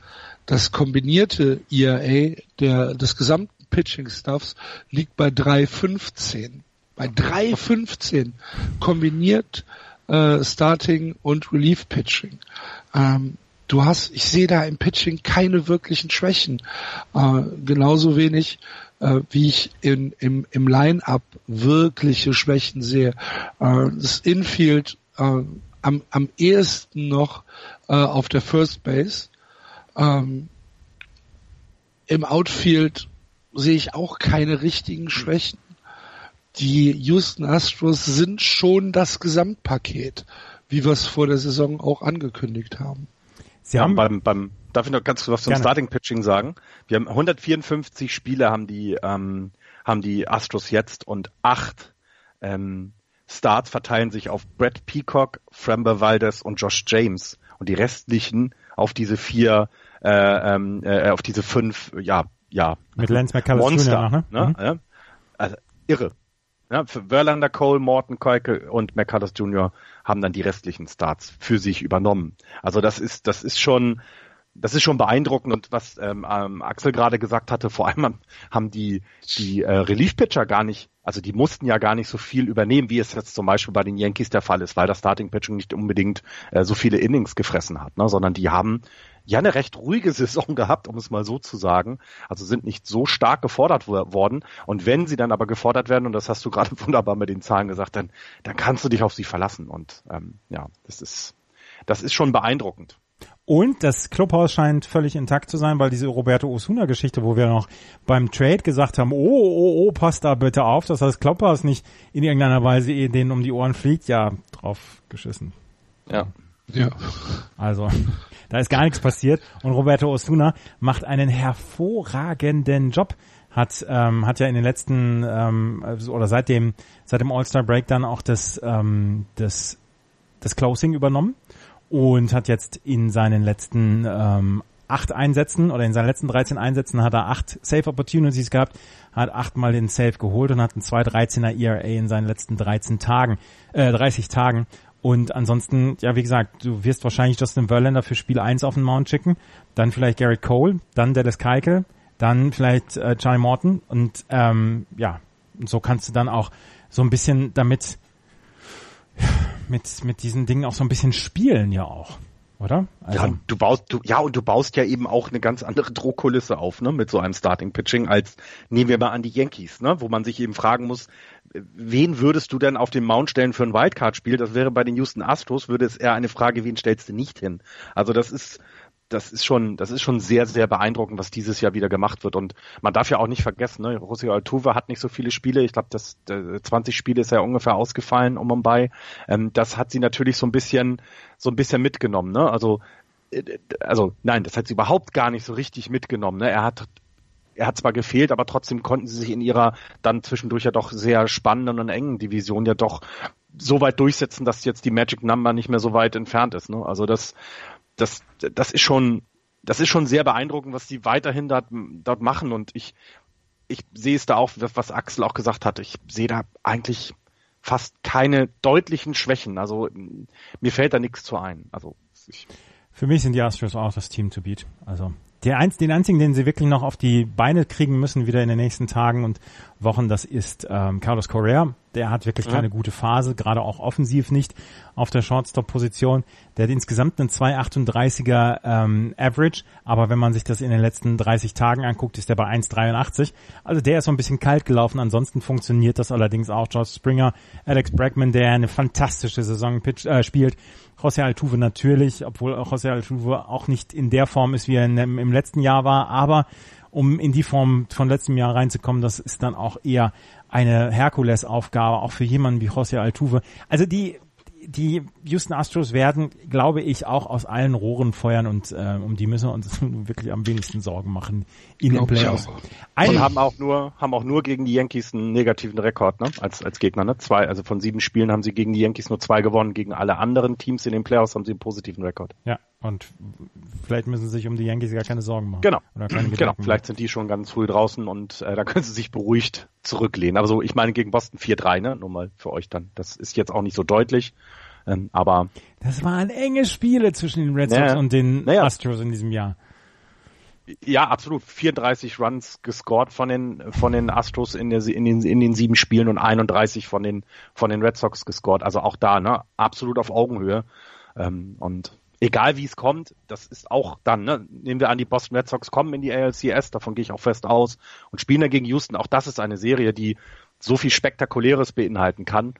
das kombinierte IAA der des gesamten Pitching Staffs liegt bei 3,15 bei 3,15 kombiniert äh, Starting und Relief Pitching. Ähm, du hast, ich sehe da im Pitching keine wirklichen Schwächen. Äh, genauso wenig, äh, wie ich in, im, im Line-Up wirkliche Schwächen sehe. Äh, das Infield äh, am, am ehesten noch äh, auf der First Base. Ähm, Im Outfield sehe ich auch keine richtigen Schwächen die Houston Astros sind schon das Gesamtpaket, wie wir es vor der Saison auch angekündigt haben. Sie haben beim, beim darf ich noch ganz kurz was zum Gerne. Starting Pitching sagen? Wir haben 154 Spiele haben die ähm, haben die Astros jetzt und acht ähm, Starts verteilen sich auf Brett Peacock, Framber Valdez und Josh James und die restlichen auf diese vier äh, ähm, äh, auf diese fünf ja ja mit Lance McCullers Monster, noch, ne? ne? Mhm. Also irre. Ja, für Verlander, Cole, Morton, Keuke und McCullers Jr. haben dann die restlichen Starts für sich übernommen. Also das ist, das ist schon, das ist schon beeindruckend und was ähm, ähm, Axel gerade gesagt hatte, vor allem haben die die äh, Relief-Pitcher gar nicht, also die mussten ja gar nicht so viel übernehmen, wie es jetzt zum Beispiel bei den Yankees der Fall ist, weil das Starting-Pitching nicht unbedingt äh, so viele Innings gefressen hat, ne, sondern die haben ja eine recht ruhige Saison gehabt, um es mal so zu sagen. Also sind nicht so stark gefordert worden. Und wenn sie dann aber gefordert werden, und das hast du gerade wunderbar mit den Zahlen gesagt, dann, dann kannst du dich auf sie verlassen. Und ähm, ja, das ist, das ist schon beeindruckend. Und das Clubhaus scheint völlig intakt zu sein, weil diese Roberto Osuna-Geschichte, wo wir noch beim Trade gesagt haben, oh, oh, oh, passt da bitte auf, dass das Clubhaus nicht in irgendeiner Weise denen um die Ohren fliegt, ja, drauf geschissen. Ja. Ja. Also, da ist gar nichts passiert und Roberto Osuna macht einen hervorragenden Job. Hat, ähm, hat ja in den letzten ähm, oder seit dem seit dem All-Star Break dann auch das ähm, das das Closing übernommen und hat jetzt in seinen letzten ähm, acht Einsätzen oder in seinen letzten 13 Einsätzen hat er acht Safe Opportunities gehabt, hat achtmal den Safe geholt und hat einen 2,13er ERA in seinen letzten 13 Tagen, äh, 30 Tagen. Und ansonsten, ja, wie gesagt, du wirst wahrscheinlich Justin Verlander für Spiel 1 auf den Mount schicken, dann vielleicht Garrett Cole, dann Dallas Keuchel, dann vielleicht äh, Charlie Morton und ähm, ja, so kannst du dann auch so ein bisschen damit mit mit diesen Dingen auch so ein bisschen spielen ja auch oder? Also ja, du baust, du, ja, und du baust ja eben auch eine ganz andere Druckkulisse auf, ne, mit so einem Starting Pitching als nehmen wir mal an die Yankees, ne, wo man sich eben fragen muss, wen würdest du denn auf den Mount stellen für ein Wildcard-Spiel? Das wäre bei den Houston Astros, würde es eher eine Frage, wen stellst du nicht hin? Also das ist, das ist schon, das ist schon sehr, sehr beeindruckend, was dieses Jahr wieder gemacht wird. Und man darf ja auch nicht vergessen, ne, José Altuve hat nicht so viele Spiele. Ich glaube, das 20 Spiele ist ja ungefähr ausgefallen um Mumbai. Ähm, das hat sie natürlich so ein bisschen, so ein bisschen mitgenommen. Ne? Also, äh, also nein, das hat sie überhaupt gar nicht so richtig mitgenommen. Ne? Er hat er hat zwar gefehlt, aber trotzdem konnten sie sich in ihrer dann zwischendurch ja doch sehr spannenden und engen Division ja doch so weit durchsetzen, dass jetzt die Magic Number nicht mehr so weit entfernt ist. Ne? Also das, das, das ist schon, das ist schon sehr beeindruckend, was die weiterhin dort, dort machen und ich, ich sehe es da auch, was Axel auch gesagt hat. Ich sehe da eigentlich fast keine deutlichen Schwächen. Also mir fällt da nichts zu ein. Also ich, für mich sind die Astros auch das Team to beat. Also der einz, den einzigen, den sie wirklich noch auf die Beine kriegen müssen, wieder in den nächsten Tagen und Wochen, das ist ähm, Carlos Correa. Der hat wirklich keine gute Phase, gerade auch offensiv nicht auf der Shortstop-Position. Der hat insgesamt einen 2,38er ähm, Average, aber wenn man sich das in den letzten 30 Tagen anguckt, ist der bei 1,83. Also der ist so ein bisschen kalt gelaufen. Ansonsten funktioniert das allerdings auch. George Springer, Alex Bregman, der eine fantastische Saison pitch, äh, spielt. José Altuve natürlich, obwohl José Altuve auch nicht in der Form ist, wie er in, im letzten Jahr war, aber um in die Form von letztem Jahr reinzukommen, das ist dann auch eher eine Herkulesaufgabe, auch für jemanden wie José Altuve. Also die die Houston Astros werden, glaube ich, auch aus allen Rohren feuern und äh, um die müssen wir uns wirklich am wenigsten Sorgen machen in den Playoffs. Und haben auch nur haben auch nur gegen die Yankees einen negativen Rekord, ne? Als als Gegner, ne? Zwei, also von sieben Spielen haben sie gegen die Yankees nur zwei gewonnen, gegen alle anderen Teams in den Playoffs haben sie einen positiven Rekord. Ja, und vielleicht müssen sie sich um die Yankees gar keine Sorgen machen. Genau. Genau. Vielleicht sind die schon ganz früh draußen und äh, da können sie sich beruhigt zurücklehnen. Aber so, ich meine gegen Boston 4-3, ne? Nur mal für euch dann. Das ist jetzt auch nicht so deutlich. Ähm, aber das waren enge Spiele zwischen den Red Sox naja, und den naja. Astros in diesem Jahr. Ja, absolut. 34 Runs gescored von den von den Astros in, der, in, den, in den sieben Spielen und 31 von den von den Red Sox gescored. Also auch da, ne, absolut auf Augenhöhe. Ähm, und egal wie es kommt, das ist auch dann, ne, nehmen wir an, die Boston Red Sox kommen in die ALCS, davon gehe ich auch fest aus und spielen dann gegen Houston. Auch das ist eine Serie, die so viel Spektakuläres beinhalten kann.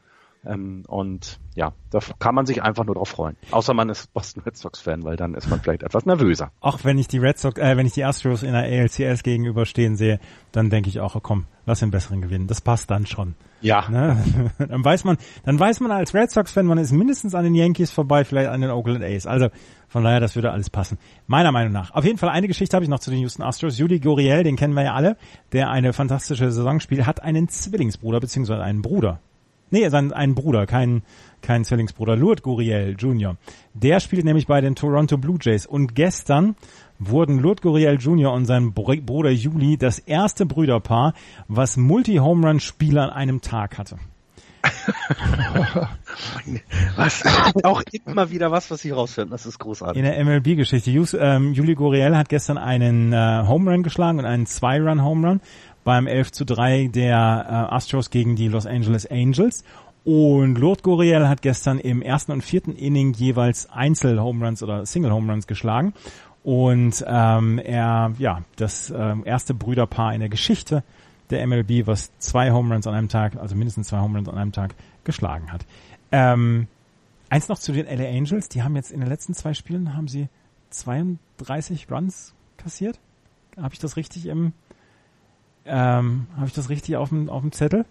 Ähm, und ja, da kann man sich einfach nur drauf freuen. Außer man ist Boston Red Sox Fan, weil dann ist man vielleicht etwas nervöser. Auch wenn ich die Red Sox, äh, wenn ich die Astros in der ALCS gegenüberstehen sehe, dann denke ich auch, oh, komm, lass den besseren gewinnen. Das passt dann schon. Ja. Ne? Dann weiß man, dann weiß man als Red Sox Fan, man ist mindestens an den Yankees vorbei, vielleicht an den Oakland A's. Also von daher, das würde alles passen. Meiner Meinung nach. Auf jeden Fall eine Geschichte habe ich noch zu den Houston Astros. Juli Goriel, den kennen wir ja alle, der eine fantastische Saison spielt, hat einen Zwillingsbruder beziehungsweise einen Bruder. Nee, sein ein Bruder, kein kein Zwillingsbruder, Lourdes Guriel Jr. Der spielt nämlich bei den Toronto Blue Jays und gestern wurden Lourdes Guriel Jr. und sein Bruder Juli das erste Brüderpaar, was Multi-Home-Run-Spieler an einem Tag hatte. was? Auch immer wieder was, was sie rausfinden. Das ist großartig. In der MLB-Geschichte. Ähm, Juli Goriel hat gestern einen äh, Home Run geschlagen und einen Zwei-Run Home Run beim 11 zu 3 der äh, Astros gegen die Los Angeles Angels. Und Lourdes Goriel hat gestern im ersten und vierten Inning jeweils Einzel-Home-Runs oder Single-Home-Runs geschlagen. Und ähm, er, ja, das ähm, erste Brüderpaar in der Geschichte der MLB, was zwei Home Runs an einem Tag, also mindestens zwei Home Runs an einem Tag geschlagen hat. Ähm, eins noch zu den LA Angels, die haben jetzt in den letzten zwei Spielen haben sie 32 Runs kassiert. Habe ich das richtig im ähm, Habe ich das richtig auf dem, auf dem Zettel?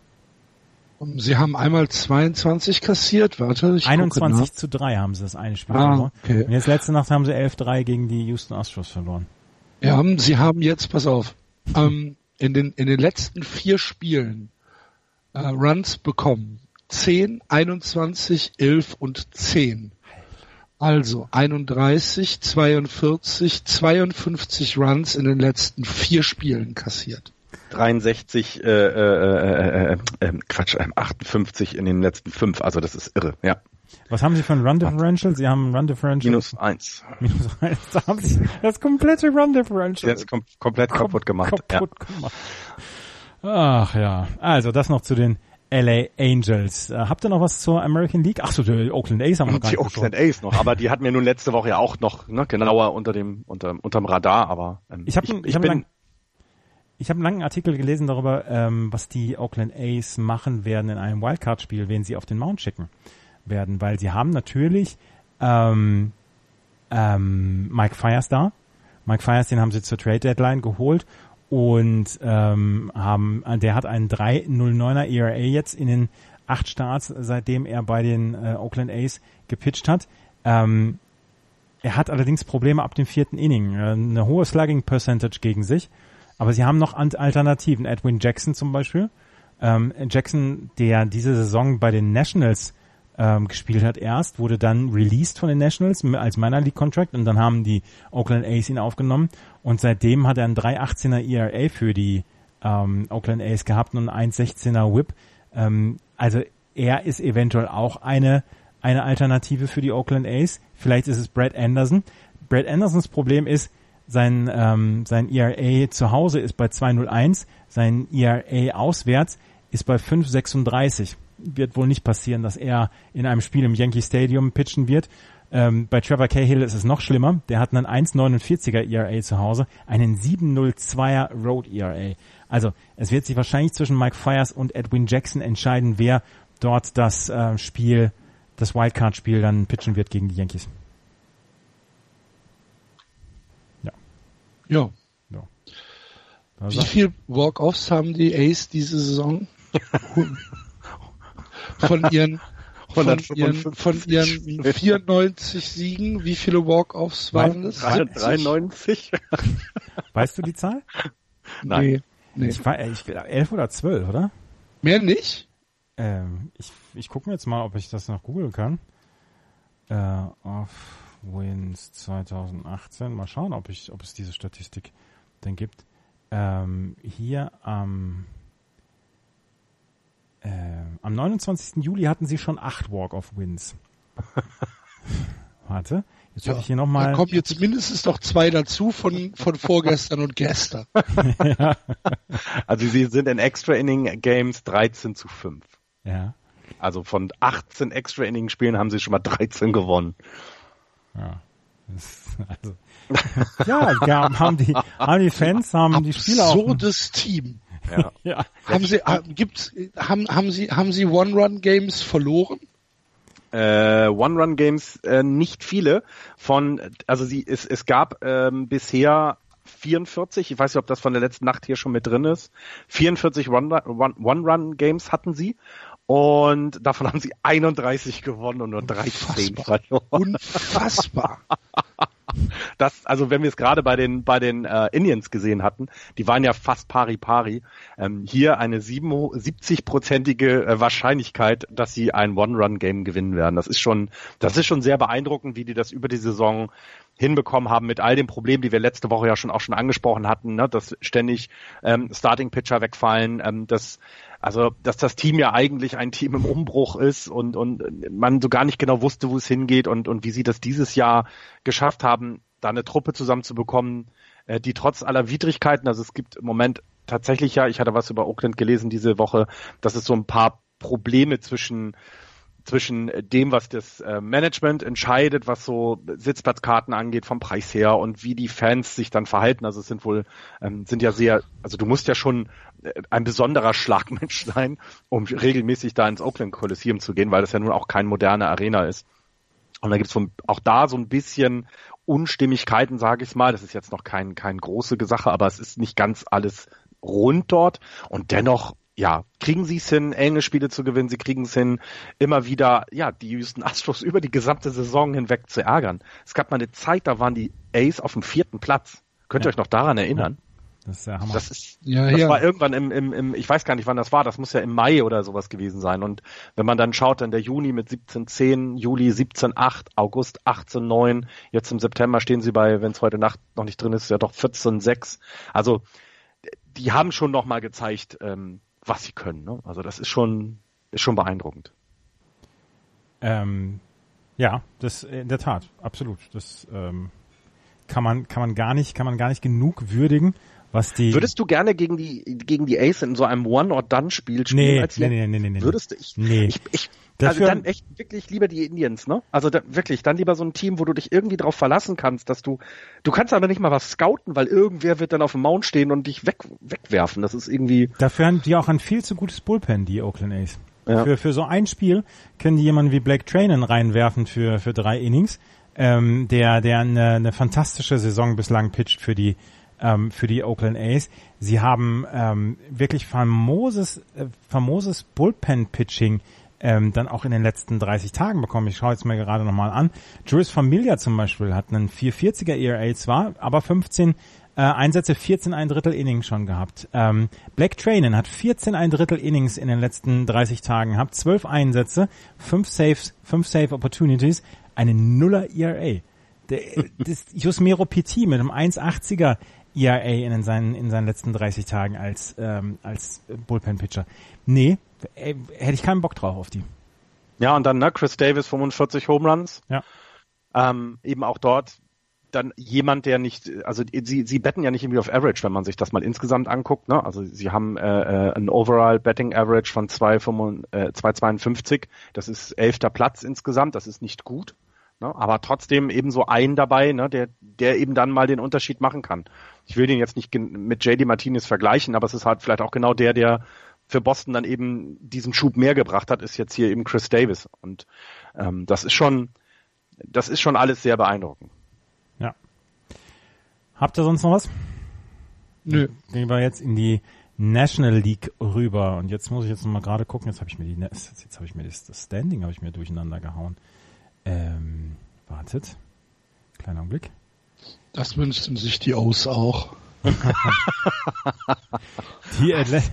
Sie haben einmal 22 kassiert, warte. Ich 21 zu 3 haben sie das eine Spiel ah, verloren. Okay. Und jetzt letzte Nacht haben sie 11-3 gegen die Houston Astros verloren. Ja, sie haben jetzt, pass auf, ähm, in, den, in den letzten vier Spielen äh, Runs bekommen. 10, 21, 11 und 10. Also 31, 42, 52 Runs in den letzten vier Spielen kassiert. 63, äh, äh, äh, äh, äh, Quatsch, 58 in den letzten fünf. Also das ist irre, ja. Was haben Sie für ein Run Differential? Sie haben ein Run Differential. Minus eins. Minus eins. Da haben Sie das komplette Run Differential. Jetzt kom komplett Kom kaputt gemacht. Kaputt ja. gemacht. Ach ja. Also das noch zu den LA Angels. Äh, habt ihr noch was zur American League? Ach so, die Oakland A's haben wir gar Die Oakland A's noch, aber die hatten wir nun letzte Woche ja auch noch ne, genauer unter dem unter, unterm Radar, aber ähm, ich, hab, ich, ich, ich hab bin ich habe einen langen Artikel gelesen darüber, ähm, was die Oakland A's machen werden in einem Wildcard-Spiel, wen sie auf den Mount schicken werden, weil sie haben natürlich ähm, ähm, Mike Fires da. Mike Fires, den haben sie zur Trade Deadline geholt und ähm, haben, der hat einen 3,09er ERA jetzt in den acht Starts, seitdem er bei den äh, Oakland A's gepitcht hat. Ähm, er hat allerdings Probleme ab dem vierten Inning, äh, eine hohe Slugging Percentage gegen sich, aber sie haben noch Alternativen. Edwin Jackson zum Beispiel. Ähm, Jackson, der diese Saison bei den Nationals ähm, gespielt hat erst, wurde dann released von den Nationals als Minor League Contract und dann haben die Oakland A's ihn aufgenommen und seitdem hat er einen 3,18er ERA für die ähm, Oakland A's gehabt und einen 1,16er Whip. Ähm, also er ist eventuell auch eine eine Alternative für die Oakland A's. Vielleicht ist es Brad Anderson. Brad Andersons Problem ist, sein, ähm, sein ERA zu Hause ist bei 2,01, sein ERA auswärts ist bei 5,36 wird wohl nicht passieren, dass er in einem Spiel im Yankee Stadium pitchen wird. Ähm, bei Trevor Cahill ist es noch schlimmer. Der hat einen 1,49er ERA zu Hause, einen 7,02er Road ERA. Also es wird sich wahrscheinlich zwischen Mike Fires und Edwin Jackson entscheiden, wer dort das äh, Spiel, das Wildcard-Spiel dann pitchen wird gegen die Yankees. Ja. ja. Wie viel Walk-Offs haben die Ace diese Saison? von ihren von ihren, von ihren 94 Siegen, wie viele Walk-Offs waren das? 93? Weißt du die Zahl? Nein. Nee, nee. Ich war, ich, 11 oder 12, oder? Mehr nicht? Ähm, ich ich gucke mir jetzt mal, ob ich das noch googeln kann. Äh, off Wins 2018. Mal schauen, ob ich, ob es diese Statistik denn gibt. Ähm, hier am äh, am 29. Juli hatten sie schon acht Walk-of-Wins. Warte, jetzt ja, habe ich hier nochmal. Da kommen jetzt mindestens noch zwei dazu von, von vorgestern und gestern. ja. Also sie sind in Extra Inning Games 13 zu 5. Ja. Also von 18 Extra Inning Spielen haben sie schon mal 13 gewonnen. Ja. also, ja, haben die, haben die Fans, haben die Spieler auch. Absurdes Team. Ja. ja. Haben Sie, gibt's, haben, haben Sie, haben Sie One-Run-Games verloren? Äh, One-Run-Games äh, nicht viele. Von, also sie, es, es gab ähm, bisher 44, ich weiß nicht, ob das von der letzten Nacht hier schon mit drin ist. 44 One-Run-Games hatten sie und davon haben sie 31 gewonnen und nur 13 verloren. Unfassbar. Das, also wenn wir es gerade bei den bei den äh, Indians gesehen hatten, die waren ja fast pari pari. Ähm, hier eine 70-prozentige äh, Wahrscheinlichkeit, dass sie ein One-Run-Game gewinnen werden. Das ist schon, das ist schon sehr beeindruckend, wie die das über die Saison hinbekommen haben mit all den Problemen, die wir letzte Woche ja schon auch schon angesprochen hatten, ne, dass ständig ähm, Starting Pitcher wegfallen, ähm, dass also dass das Team ja eigentlich ein Team im Umbruch ist und und man so gar nicht genau wusste, wo es hingeht und und wie sie das dieses Jahr geschafft haben, da eine Truppe zusammenzubekommen, äh, die trotz aller Widrigkeiten, also es gibt im Moment tatsächlich ja, ich hatte was über Oakland gelesen diese Woche, dass es so ein paar Probleme zwischen zwischen dem, was das äh, Management entscheidet, was so Sitzplatzkarten angeht vom Preis her und wie die Fans sich dann verhalten. Also es sind wohl, ähm, sind ja sehr, also du musst ja schon ein besonderer Schlagmensch sein, um regelmäßig da ins Oakland Coliseum zu gehen, weil das ja nun auch kein moderner Arena ist. Und da gibt es auch da so ein bisschen Unstimmigkeiten, sage ich mal. Das ist jetzt noch kein, kein große Sache, aber es ist nicht ganz alles rund dort. Und dennoch ja, kriegen sie es hin, enge Spiele zu gewinnen, sie kriegen es hin, immer wieder, ja, die Houston Astros über die gesamte Saison hinweg zu ärgern. Es gab mal eine Zeit, da waren die Ace auf dem vierten Platz. Könnt ihr ja. euch noch daran erinnern? Das ist ja Hammer. Das, ist, ja, das ja. war irgendwann im, im, im, ich weiß gar nicht, wann das war, das muss ja im Mai oder sowas gewesen sein. Und wenn man dann schaut, dann der Juni mit 17,10, Juli 17,8, August 18,9, jetzt im September stehen sie bei, wenn es heute Nacht noch nicht drin ist, ja doch 14,6. Also die haben schon nochmal gezeigt, ähm, was sie können. Ne? Also das ist schon, ist schon beeindruckend. Ähm, ja, das in der Tat, absolut. Das ähm, kann man kann man gar nicht kann man gar nicht genug würdigen. Was die Würdest du gerne gegen die gegen die Ace in so einem One-or-Done-Spiel spielen? Nee, als nee, nee, nee, nee, nee. Würdest du? Ich, nee. ich, ich Dafür, also dann echt wirklich lieber die Indians, ne? Also da, wirklich, dann lieber so ein Team, wo du dich irgendwie drauf verlassen kannst, dass du, du kannst aber nicht mal was scouten, weil irgendwer wird dann auf dem Mount stehen und dich weg, wegwerfen. Das ist irgendwie. Dafür haben die auch ein viel zu gutes Bullpen, die Oakland A's. Ja. Für, für so ein Spiel können die jemanden wie Blake Trainen reinwerfen für, für drei Innings, ähm, der, der eine, eine fantastische Saison bislang pitcht für die, ähm, für die Oakland A's. Sie haben ähm, wirklich famoses, äh, famoses Bullpen-Pitching ähm, dann auch in den letzten 30 Tagen bekommen. Ich schaue jetzt mir gerade nochmal an. Juris Familia zum Beispiel hat einen 440er ERA zwar, aber 15 äh, Einsätze, 14 ein Drittel Innings schon gehabt. Ähm, Black Trainen hat 14 ein Drittel Innings in den letzten 30 Tagen gehabt, 12 Einsätze, 5 Saves, 5 Save Opportunities, eine Nuller ERA. Der, das Jusmero PT mit einem 1,80er ERA in seinen, in seinen letzten 30 Tagen als, ähm, als Bullpen-Pitcher. Nee, ey, hätte ich keinen Bock drauf auf die. Ja, und dann, ne, Chris Davis 45 Home Runs. Ja. Ähm, eben auch dort dann jemand, der nicht, also sie, sie betten ja nicht irgendwie auf Average, wenn man sich das mal insgesamt anguckt. Ne? Also sie haben äh, äh ein Overall Betting Average von 2,52. Äh, das ist elfter Platz insgesamt. Das ist nicht gut. Ne? Aber trotzdem eben so ein dabei, ne? der, der eben dann mal den Unterschied machen kann. Ich will den jetzt nicht mit JD Martinez vergleichen, aber es ist halt vielleicht auch genau der, der für Boston dann eben diesen Schub mehr gebracht hat, ist jetzt hier eben Chris Davis. Und ähm, das ist schon, das ist schon alles sehr beeindruckend. Ja. Habt ihr sonst noch was? Nö. Gehen wir jetzt in die National League rüber. Und jetzt muss ich jetzt noch mal gerade gucken. Jetzt habe ich mir die, jetzt habe ich mir das, das Standing habe ich mir durcheinander gehauen. Ähm, wartet. Kleiner Augenblick. Das wünschen sich die Aus auch. die, Atlanta,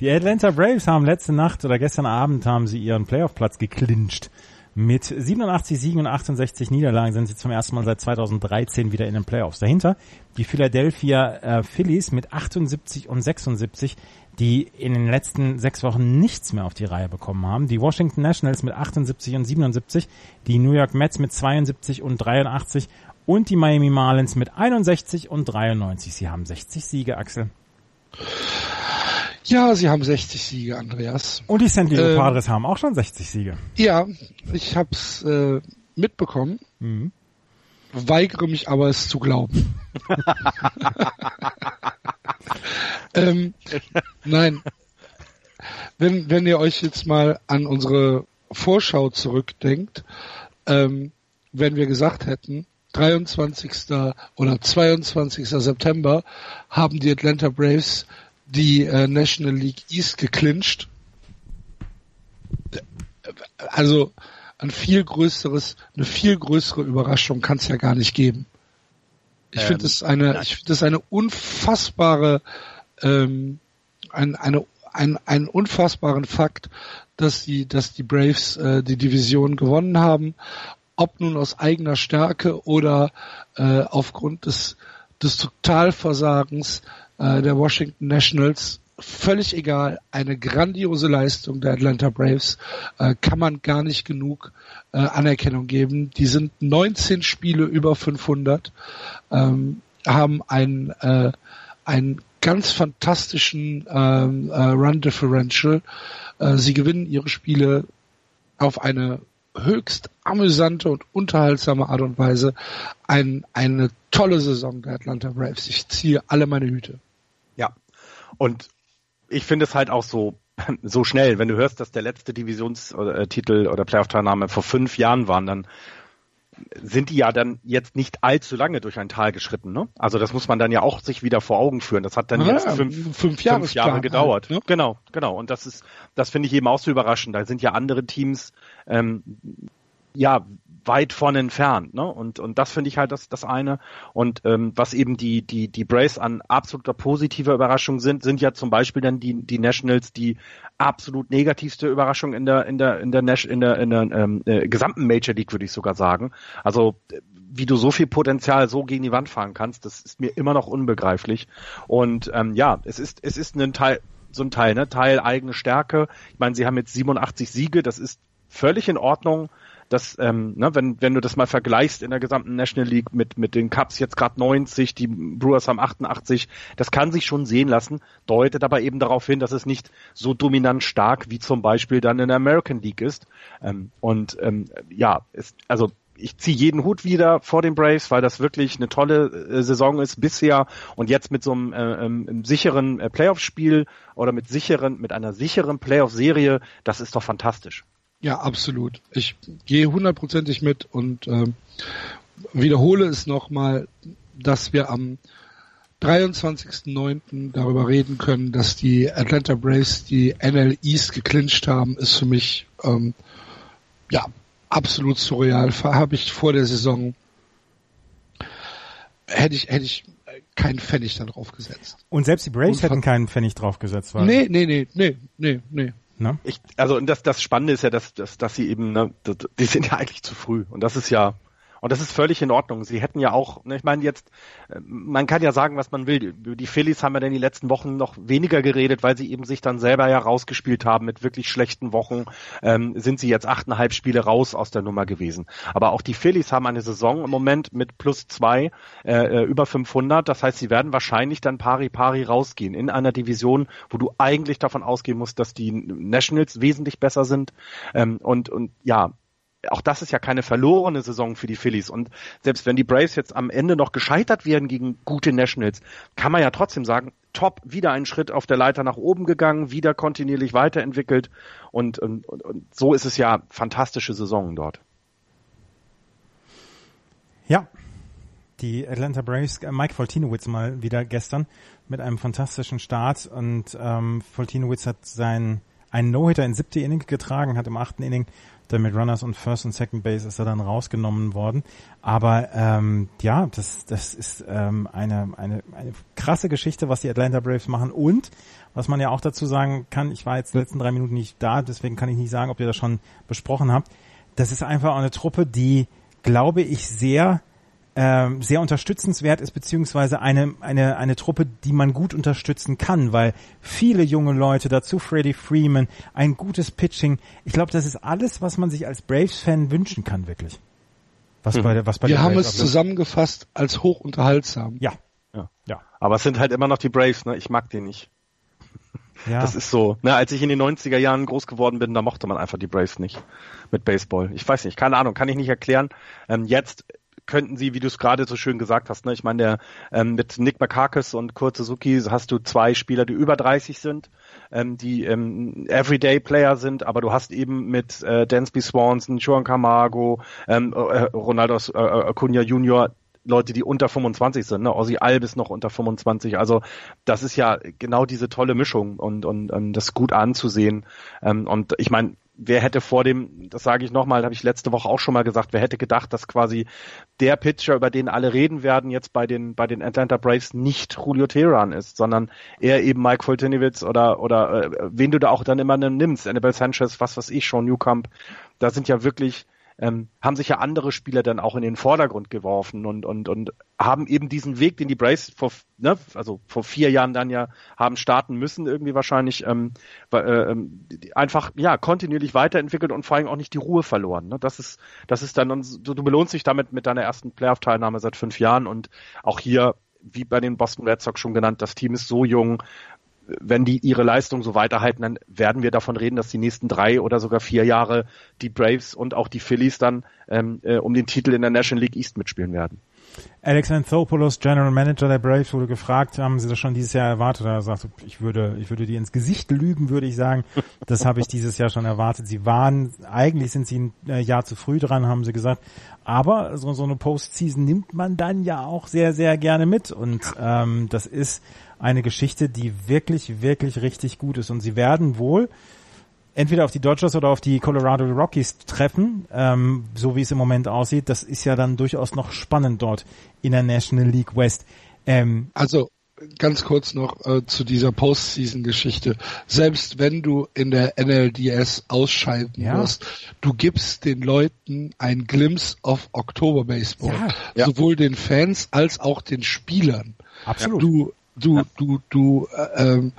die Atlanta Braves haben letzte Nacht oder gestern Abend haben sie ihren Playoff-Platz geklincht. Mit 87 Siegen und 68 Niederlagen sind sie zum ersten Mal seit 2013 wieder in den Playoffs. Dahinter die Philadelphia äh, Phillies mit 78 und 76, die in den letzten sechs Wochen nichts mehr auf die Reihe bekommen haben. Die Washington Nationals mit 78 und 77, die New York Mets mit 72 und 83 und die Miami Marlins mit 61 und 93. Sie haben 60 Siege, Axel. Ja, sie haben 60 Siege, Andreas. Und die San Diego ähm, Padres haben auch schon 60 Siege. Ja, ich hab's äh, mitbekommen. Mhm. Weigere mich aber es zu glauben. ähm, nein. Wenn, wenn ihr euch jetzt mal an unsere Vorschau zurückdenkt, ähm, wenn wir gesagt hätten, 23. oder 22. September haben die Atlanta Braves die äh, National League East geclincht. Also ein viel größeres, eine viel größere Überraschung kann es ja gar nicht geben. Ich ähm, finde es eine, nein. ich finde es eine unfassbare, ähm, ein, eine, ein, einen unfassbaren Fakt, dass die, dass die Braves äh, die Division gewonnen haben, ob nun aus eigener Stärke oder äh, aufgrund des, des Totalversagens äh, der Washington Nationals. Völlig egal, eine grandiose Leistung der Atlanta Braves äh, kann man gar nicht genug äh, Anerkennung geben. Die sind 19 Spiele über 500, ähm, haben ein äh, einen ganz fantastischen ähm, äh, Run Differential. Äh, sie gewinnen ihre Spiele auf eine höchst amüsante und unterhaltsame Art und Weise. Ein, eine tolle Saison der Atlanta Braves. Ich ziehe alle meine Hüte. Ja. Und ich finde es halt auch so, so schnell, wenn du hörst, dass der letzte Divisionstitel oder Playoff-Teilnahme vor fünf Jahren waren, dann sind die ja dann jetzt nicht allzu lange durch ein Tal geschritten. Ne? Also das muss man dann ja auch sich wieder vor Augen führen. Das hat dann ja, jetzt fünf, fünf, fünf Jahre gedauert. Halt, ne? Genau, genau. Und das ist, das finde ich eben auch so überraschend. Da sind ja andere Teams, ähm, ja, weit von entfernt, ne? Und und das finde ich halt das das eine. Und ähm, was eben die die die Brace an absoluter positiver Überraschung sind, sind ja zum Beispiel dann die die Nationals die absolut negativste Überraschung in der in der in der Nash, in der in der ähm, äh, gesamten Major League würde ich sogar sagen. Also wie du so viel Potenzial so gegen die Wand fahren kannst, das ist mir immer noch unbegreiflich. Und ähm, ja, es ist es ist ein Teil so ein Teil, ne? Teil eigene Stärke. Ich meine, sie haben jetzt 87 Siege, das ist völlig in Ordnung dass ähm, ne, wenn wenn du das mal vergleichst in der gesamten National League mit mit den Cups jetzt gerade 90, die Brewers haben 88, das kann sich schon sehen lassen, deutet aber eben darauf hin, dass es nicht so dominant stark wie zum Beispiel dann in der American League ist. Ähm, und ähm, ja, ist also ich ziehe jeden Hut wieder vor den Braves, weil das wirklich eine tolle äh, Saison ist bisher und jetzt mit so einem äh, ähm, sicheren äh, Playoff-Spiel oder mit sicheren, mit einer sicheren Playoff-Serie, das ist doch fantastisch. Ja, absolut. Ich gehe hundertprozentig mit und äh, wiederhole es nochmal, dass wir am 23.09. darüber reden können, dass die Atlanta Braves die NL East geclincht haben, ist für mich ähm, ja absolut surreal. Habe ich vor der Saison hätte ich hätte ich keinen Pfennig da drauf gesetzt. Und selbst die Braves hätten keinen Pfennig drauf gesetzt. Weil nee, nee, nee, nee, nee, nee. Ne? Ich, also und das, das Spannende ist ja, dass, dass, dass sie eben, ne, die sind ja eigentlich zu früh. Und das ist ja, und das ist völlig in Ordnung. Sie hätten ja auch, ne, ich meine jetzt, äh, man kann ja sagen, was man will. Die Phillies haben wir denn die letzten Wochen noch weniger geredet, weil sie eben sich dann selber ja rausgespielt haben mit wirklich schlechten Wochen. Ähm, sind sie jetzt achteinhalb Spiele raus aus der Nummer gewesen. Aber auch die Phillies haben eine Saison im Moment mit plus zwei äh, äh über 500. Das heißt, sie werden wahrscheinlich dann pari pari rausgehen in einer Division, wo du eigentlich davon ausgehen musst, dass die Nationals wesentlich besser sind. Ähm, und und ja, auch das ist ja keine verlorene Saison für die Phillies. Und selbst wenn die Braves jetzt am Ende noch gescheitert werden gegen gute Nationals, kann man ja trotzdem sagen, top, wieder einen Schritt auf der Leiter nach oben gegangen, wieder kontinuierlich weiterentwickelt. Und, und, und so ist es ja fantastische Saison dort. Ja, die Atlanta Braves, äh, Mike Foltinowitz mal wieder gestern mit einem fantastischen Start und ähm, Foltinowitz hat seinen einen No-Hitter in siebte Inning getragen, hat im achten Inning dann mit Runners und First und Second Base ist er dann rausgenommen worden. Aber ähm, ja, das, das ist ähm, eine, eine, eine krasse Geschichte, was die Atlanta Braves machen. Und was man ja auch dazu sagen kann, ich war jetzt die letzten drei Minuten nicht da, deswegen kann ich nicht sagen, ob ihr das schon besprochen habt. Das ist einfach eine Truppe, die, glaube ich, sehr ähm, sehr unterstützenswert ist, beziehungsweise eine, eine, eine Truppe, die man gut unterstützen kann, weil viele junge Leute, dazu Freddie Freeman, ein gutes Pitching, ich glaube, das ist alles, was man sich als Braves-Fan wünschen kann, wirklich. Was hm. bei der, was bei Wir haben es zusammengefasst als hochunterhaltsam. Ja. ja. Ja. Aber es sind halt immer noch die Braves, ne? Ich mag die nicht. Ja. Das ist so. Ne, als ich in den 90er Jahren groß geworden bin, da mochte man einfach die Braves nicht mit Baseball. Ich weiß nicht, keine Ahnung, kann ich nicht erklären. Ähm, jetzt könnten sie, wie du es gerade so schön gesagt hast, ne? ich meine, der, ähm, mit Nick Makakis und Kurt Suzuki hast du zwei Spieler, die über 30 sind, ähm, die ähm, Everyday-Player sind, aber du hast eben mit äh, Dansby Swanson, Juan Camargo, ähm, äh, Ronaldo äh, Acuna Junior Leute, die unter 25 sind, ne? Ozzy Albis noch unter 25. Also das ist ja genau diese tolle Mischung und, und, und das gut anzusehen. Ähm, und ich meine, wer hätte vor dem, das sage ich nochmal, habe ich letzte Woche auch schon mal gesagt, wer hätte gedacht, dass quasi der Pitcher, über den alle reden werden, jetzt bei den bei den Atlanta Braves nicht Julio Teheran ist, sondern eher eben Mike Fultonowitz oder oder äh, wen du da auch dann immer nimmst, Annabelle Sanchez, was weiß ich schon, Newcomb. Da sind ja wirklich ähm, haben sich ja andere Spieler dann auch in den Vordergrund geworfen und, und, und haben eben diesen Weg, den die Braves vor, ne, also vor vier Jahren dann ja haben starten müssen, irgendwie wahrscheinlich, ähm, äh, ähm, einfach, ja, kontinuierlich weiterentwickelt und vor allem auch nicht die Ruhe verloren. Ne? Das ist, das ist dann, du, du belohnst dich damit mit deiner ersten Playoff-Teilnahme seit fünf Jahren und auch hier wie bei den Boston Red Sox schon genannt, das Team ist so jung, wenn die ihre Leistung so weiterhalten, dann werden wir davon reden, dass die nächsten drei oder sogar vier Jahre die Braves und auch die Phillies dann ähm, äh, um den Titel in der National League East mitspielen werden. Alex Anthopoulos, General Manager der Braves, wurde gefragt, haben sie das schon dieses Jahr erwartet? Er sagt, ich würde, ich würde dir ins Gesicht lügen, würde ich sagen. Das habe ich dieses Jahr schon erwartet. Sie waren, eigentlich sind sie ein äh, Jahr zu früh dran, haben sie gesagt. Aber so, so eine Postseason nimmt man dann ja auch sehr, sehr gerne mit. Und ähm, das ist eine Geschichte, die wirklich, wirklich richtig gut ist. Und sie werden wohl entweder auf die Dodgers oder auf die Colorado Rockies treffen, ähm, so wie es im Moment aussieht. Das ist ja dann durchaus noch spannend dort in der National League West. Ähm, also ganz kurz noch äh, zu dieser Postseason-Geschichte. Selbst wenn du in der NLDS ausscheiden ja. wirst, du gibst den Leuten ein Glimpse of Oktober Baseball. Ja. Sowohl den Fans als auch den Spielern. Absolut. Du, du, ja. du, du, äh, ähm,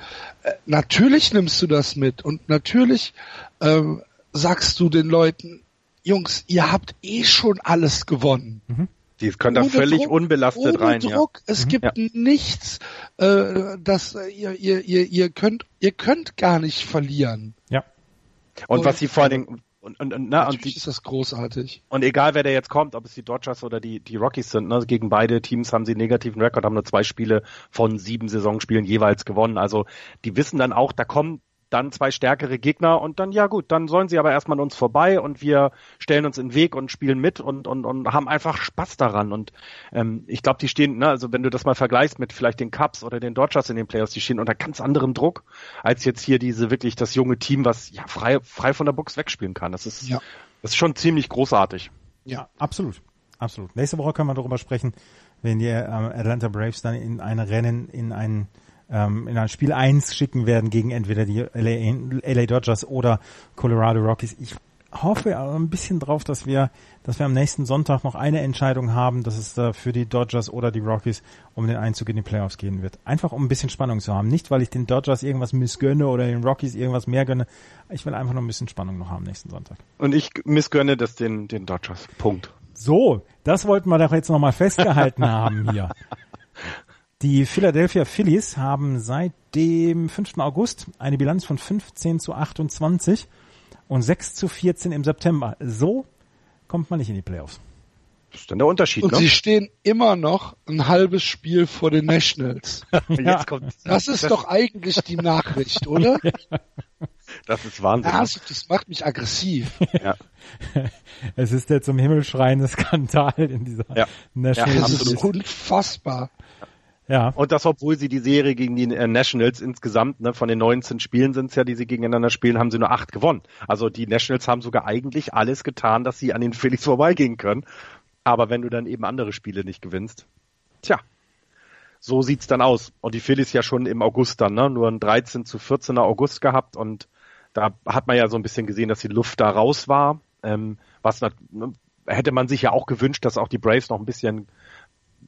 äh, natürlich nimmst du das mit und natürlich ähm, sagst du den Leuten, Jungs, ihr habt eh schon alles gewonnen. Mhm. Die können da völlig Druck, unbelastet ohne rein. Druck. Ja. Es mhm. gibt ja. nichts, äh, das äh, ihr, ihr, ihr, ihr könnt, ihr könnt gar nicht verlieren. Ja. Und, und was sie vor allen Dingen, und, und, und, na, und die, ist das großartig. Und egal wer da jetzt kommt, ob es die Dodgers oder die, die Rockies sind, ne, gegen beide Teams haben sie einen negativen Rekord, haben nur zwei Spiele von sieben Saisonspielen jeweils gewonnen. Also die wissen dann auch, da kommen dann zwei stärkere Gegner und dann, ja gut, dann sollen sie aber erstmal an uns vorbei und wir stellen uns in den Weg und spielen mit und, und, und haben einfach Spaß daran. Und ähm, ich glaube, die stehen, ne, also wenn du das mal vergleichst mit vielleicht den Cubs oder den Dodgers in den Playoffs, die stehen unter ganz anderem Druck, als jetzt hier diese wirklich das junge Team, was ja frei, frei von der Box wegspielen kann. Das ist, ja. das ist schon ziemlich großartig. Ja, absolut. Absolut. Nächste Woche können wir darüber sprechen, wenn die äh, Atlanta Braves dann in ein Rennen, in ein ähm, in ein Spiel 1 schicken werden gegen entweder die LA, LA Dodgers oder Colorado Rockies. Ich hoffe ein bisschen drauf, dass wir, dass wir am nächsten Sonntag noch eine Entscheidung haben, dass es äh, für die Dodgers oder die Rockies um den Einzug in die Playoffs gehen wird. Einfach um ein bisschen Spannung zu haben. Nicht, weil ich den Dodgers irgendwas missgönne oder den Rockies irgendwas mehr gönne. Ich will einfach noch ein bisschen Spannung noch haben nächsten Sonntag. Und ich missgönne das den, den Dodgers. Punkt. So, das wollten wir doch jetzt nochmal festgehalten haben hier. Die Philadelphia Phillies haben seit dem 5. August eine Bilanz von 15 zu 28 und 6 zu 14 im September. So kommt man nicht in die Playoffs. Das ist dann der Unterschied, Und ne? sie stehen immer noch ein halbes Spiel vor den Nationals. ja. Das ist doch eigentlich die Nachricht, oder? Das ist Wahnsinn. Ja, das macht mich aggressiv. Ja. Es ist der zum Himmel schreiende Skandal in dieser ja. Nationals. Ja, das ist unfassbar. Ja. Und das, obwohl sie die Serie gegen die äh, Nationals insgesamt, ne, von den 19 Spielen sind es ja, die sie gegeneinander spielen, haben sie nur acht gewonnen. Also die Nationals haben sogar eigentlich alles getan, dass sie an den Phillies vorbeigehen können. Aber wenn du dann eben andere Spiele nicht gewinnst, tja, so sieht's dann aus. Und die Phillies ja schon im August dann, ne, nur ein 13 zu 14er August gehabt und da hat man ja so ein bisschen gesehen, dass die Luft da raus war. Ähm, was ne, hätte man sich ja auch gewünscht, dass auch die Braves noch ein bisschen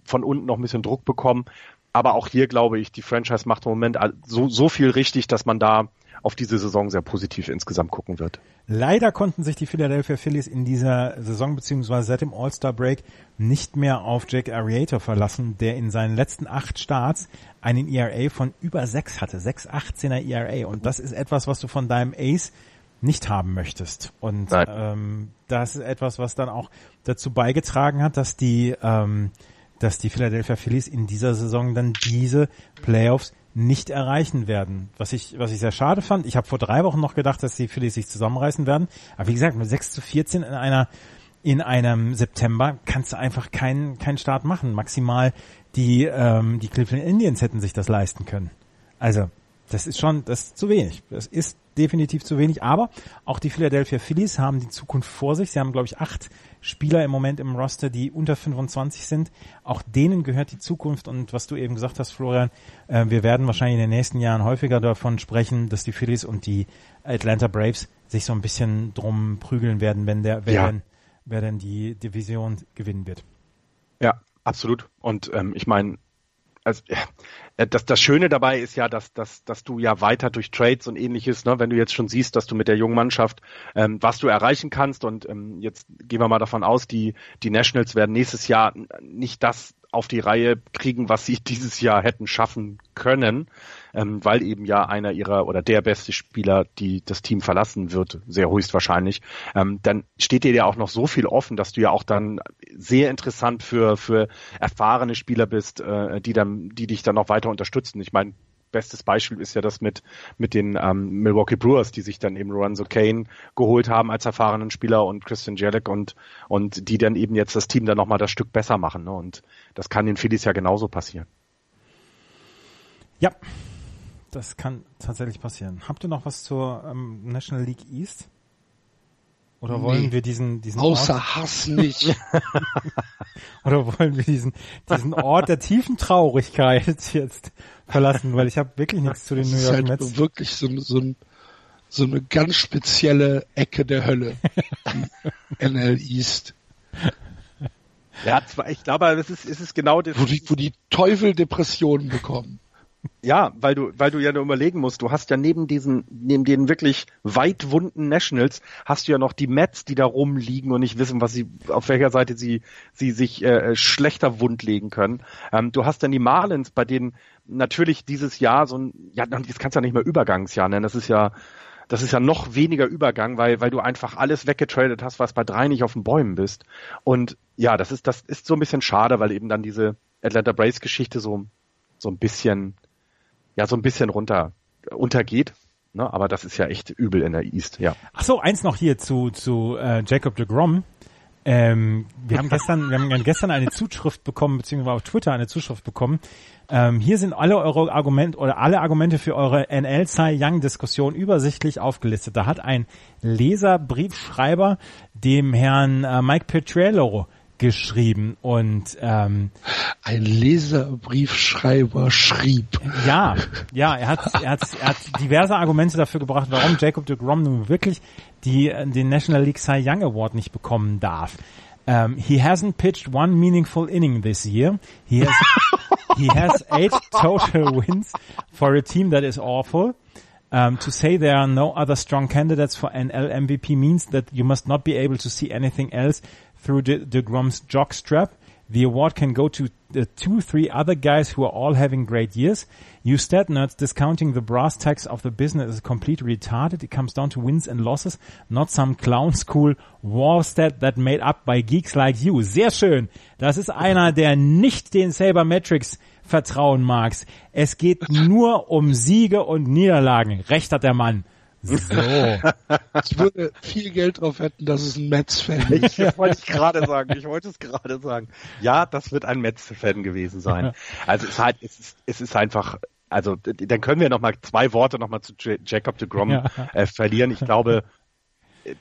von unten noch ein bisschen Druck bekommen. Aber auch hier glaube ich, die Franchise macht im Moment so, so viel richtig, dass man da auf diese Saison sehr positiv insgesamt gucken wird. Leider konnten sich die Philadelphia Phillies in dieser Saison beziehungsweise seit dem All-Star Break nicht mehr auf Jack Arrieta verlassen, der in seinen letzten acht Starts einen ERA von über sechs hatte, 6,18er ERA und das ist etwas, was du von deinem Ace nicht haben möchtest. Und ähm, das ist etwas, was dann auch dazu beigetragen hat, dass die ähm, dass die Philadelphia Phillies in dieser Saison dann diese Playoffs nicht erreichen werden. Was ich, was ich sehr schade fand. Ich habe vor drei Wochen noch gedacht, dass die Phillies sich zusammenreißen werden. Aber wie gesagt, mit 6 zu 14 in einer in einem September kannst du einfach keinen keinen Start machen. Maximal die ähm, die Cleveland Indians hätten sich das leisten können. Also das ist schon, das ist zu wenig. Das ist definitiv zu wenig. Aber auch die Philadelphia Phillies haben die Zukunft vor sich. Sie haben, glaube ich, acht Spieler im Moment im Roster, die unter 25 sind. Auch denen gehört die Zukunft. Und was du eben gesagt hast, Florian, äh, wir werden wahrscheinlich in den nächsten Jahren häufiger davon sprechen, dass die Phillies und die Atlanta Braves sich so ein bisschen drum prügeln werden, wenn der, wer, ja. denn, wer denn die Division gewinnen wird. Ja, absolut. Und ähm, ich meine, also, äh, das, das Schöne dabei ist ja, dass, dass, dass du ja weiter durch Trades und ähnliches, ne, wenn du jetzt schon siehst, dass du mit der jungen Mannschaft, ähm, was du erreichen kannst und ähm, jetzt gehen wir mal davon aus, die, die Nationals werden nächstes Jahr nicht das auf die Reihe kriegen, was sie dieses Jahr hätten schaffen können, ähm, weil eben ja einer ihrer oder der beste Spieler, die das Team verlassen wird, sehr höchstwahrscheinlich, ähm, dann steht dir ja auch noch so viel offen, dass du ja auch dann sehr interessant für für erfahrene Spieler bist, äh, die dann, die dich dann noch weiter unterstützen. Ich meine, bestes Beispiel ist ja das mit, mit den ähm, Milwaukee Brewers, die sich dann eben Lorenzo Kane geholt haben als erfahrenen Spieler und Christian Jellick und, und die dann eben jetzt das Team dann nochmal das Stück besser machen. Ne? Und das kann den Phillies ja genauso passieren. Ja, das kann tatsächlich passieren. Habt ihr noch was zur ähm, National League East? Oder wollen nee, wir diesen, diesen Außer Ort? Hass nicht. Oder wollen wir diesen, diesen Ort der tiefen Traurigkeit jetzt verlassen? Weil ich habe wirklich nichts zu den New York Mets. Das ist halt wirklich so, so, ein, so eine ganz spezielle Ecke der Hölle. die NL East. Ja, ich glaube, das ist, ist es genau das. Wo die, wo die Teufel Depressionen bekommen. Ja, weil du, weil du ja nur überlegen musst, du hast ja neben diesen, neben den wirklich weit wunden Nationals, hast du ja noch die Mets, die da rumliegen und nicht wissen, was sie, auf welcher Seite sie, sie sich äh, schlechter wund legen können. Ähm, du hast dann die Marlins, bei denen natürlich dieses Jahr so ein, ja, das kannst du ja nicht mehr Übergangsjahr nennen, das ist ja, das ist ja noch weniger Übergang, weil, weil du einfach alles weggetradet hast, was bei drei nicht auf den Bäumen bist. Und ja, das ist, das ist so ein bisschen schade, weil eben dann diese Atlanta Brace Geschichte so, so ein bisschen, ja so ein bisschen runter untergeht. Ne? Aber das ist ja echt übel in der East, ja. Ach so, eins noch hier zu, zu äh, Jacob de Grom. Ähm, wir haben gestern, wir haben gestern eine Zuschrift bekommen, beziehungsweise auf Twitter eine Zuschrift bekommen. Ähm, hier sind alle eure Argumente oder alle Argumente für eure NL Cy Young Diskussion übersichtlich aufgelistet. Da hat ein Leserbriefschreiber dem Herrn äh, Mike Petriello geschrieben und ähm, ein Leserbriefschreiber schrieb. Ja, ja, er hat, er hat, er hat diverse Argumente dafür gebracht, warum Jacob de Grom nun wirklich die, den National League Cy Young Award nicht bekommen darf. Um, he hasn't pitched one meaningful inning this year. He has he has eight total wins for a team that is awful. Um, to say there are no other strong candidates for NL MVP means that you must not be able to see anything else through the, the Grom's jockstrap. The award can go to the two, three other guys who are all having great years. You stat nerds discounting the brass tacks of the business is completely retarded. It comes down to wins and losses, not some clown school war stat that made up by geeks like you. Sehr schön. Das ist einer, der nicht den Sabermetrics vertrauen magst. Es geht nur um Siege und Niederlagen. Recht hat der Mann. So. Ich würde viel Geld drauf wetten, dass es ein Mets-Fan ist. Ich wollte es gerade sagen. Ich wollte es gerade sagen. Ja, das wird ein Mets-Fan gewesen sein. Also es ist halt, es ist, es ist einfach, also dann können wir noch mal zwei Worte noch mal zu Jacob de Grom ja. äh, verlieren. Ich glaube,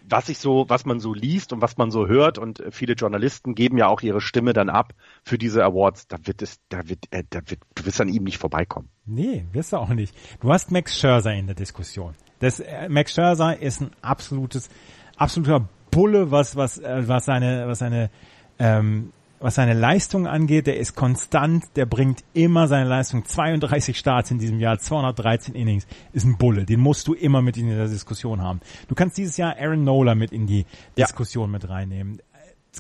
was ich so, was man so liest und was man so hört und viele Journalisten geben ja auch ihre Stimme dann ab für diese Awards, da wird es, da wird, äh, da wird, du wirst an ihm nicht vorbeikommen. Nee, wirst du auch nicht. Du hast Max Scherzer in der Diskussion. Das, äh, Max Scherzer ist ein absolutes, absoluter Bulle, was, was, äh, was seine, was seine, ähm, was seine Leistung angeht, der ist konstant, der bringt immer seine Leistung. 32 Starts in diesem Jahr, 213 Innings, ist ein Bulle. Den musst du immer mit in der Diskussion haben. Du kannst dieses Jahr Aaron Nola mit in die Diskussion ja. mit reinnehmen.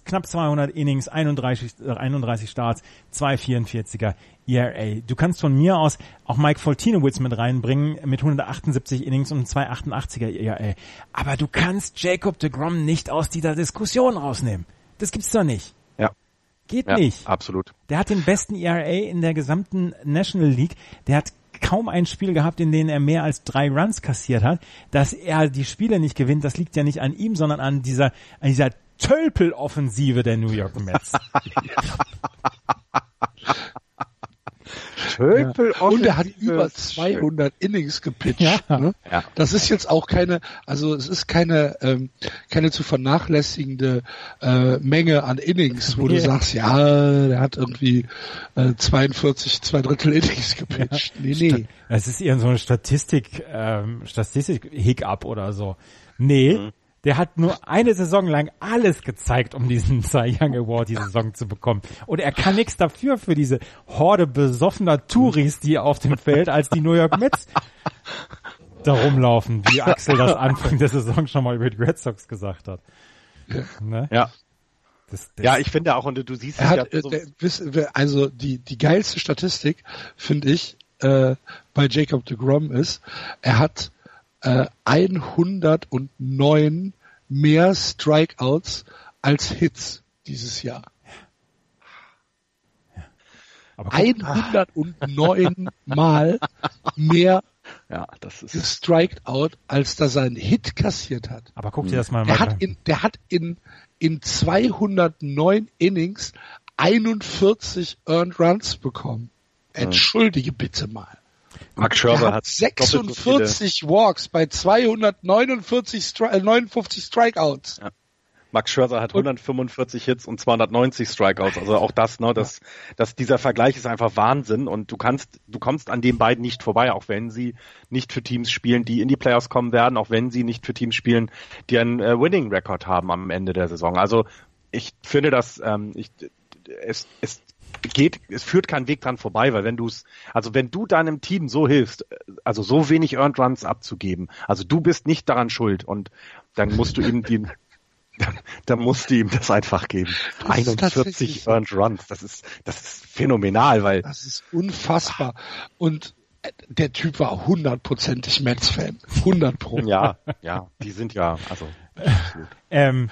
Knapp 200 Innings, 31, 31 Starts, 244er ERA. Du kannst von mir aus auch Mike Foltinowitz mit reinbringen mit 178 Innings und 288er ERA. Aber du kannst Jacob de Grom nicht aus dieser Diskussion rausnehmen. Das gibt's doch nicht. Geht ja, nicht. Absolut. Der hat den besten ERA in der gesamten National League. Der hat kaum ein Spiel gehabt, in dem er mehr als drei Runs kassiert hat. Dass er die Spiele nicht gewinnt, das liegt ja nicht an ihm, sondern an dieser, an dieser Tölpel-Offensive der New York Mets. Tölpel ja. Und er hat über 200 Innings gepitcht. Ja. Ne? ja. Das ist jetzt auch keine, also es ist keine, ähm, keine zu vernachlässigende äh, Menge an Innings, wo yeah. du sagst, ja, der hat irgendwie äh, 42, zwei Drittel Innings gepitcht. Ja. Nee, nee. Es ist eher so eine Statistik, ähm, Statistik-Hiccup oder so. Nee, mhm. Der hat nur eine Saison lang alles gezeigt, um diesen Cy Young Award die Saison zu bekommen. Und er kann nichts dafür für diese Horde besoffener Touris, die auf dem Feld als die New York Mets da rumlaufen, wie Axel das Anfang der Saison schon mal über die Red Sox gesagt hat. Ne? Ja. Das, das ja, ich finde auch, und du siehst es hat, ja so der, also die, die geilste Statistik, finde ich, äh, bei Jacob de Grom ist, er hat äh, 109 mehr Strikeouts als Hits dieses Jahr. Aber 109 Mal mehr ja, das ist gestriked out, als dass er einen Hit kassiert hat. Aber guck dir das mal der mal hat in, Der hat in, in 209 Innings 41 Earned Runs bekommen. Entschuldige bitte mal. Max Scherzer hat 46 Walks bei 249 Stri 59 Strikeouts. Ja. Max Scherzer hat 145 Hits und 290 Strikeouts. Also auch das, ne, das, das, dieser Vergleich ist einfach Wahnsinn und du kannst, du kommst an den beiden nicht vorbei, auch wenn sie nicht für Teams spielen, die in die Playoffs kommen werden, auch wenn sie nicht für Teams spielen, die einen äh, Winning Record haben am Ende der Saison. Also ich finde, dass ähm, ich, es, es geht, es führt kein Weg dran vorbei, weil wenn du es, also wenn du deinem Team so hilfst, also so wenig Earned Runs abzugeben, also du bist nicht daran schuld und dann musst du ihm die da musste ihm das einfach geben. Das 41 Earned Runs, das ist, das ist phänomenal, weil. Das ist unfassbar. Und äh, der Typ war hundertprozentig Mets-Fan. 100 Pro. Ja, ja, die sind ja, also. ähm,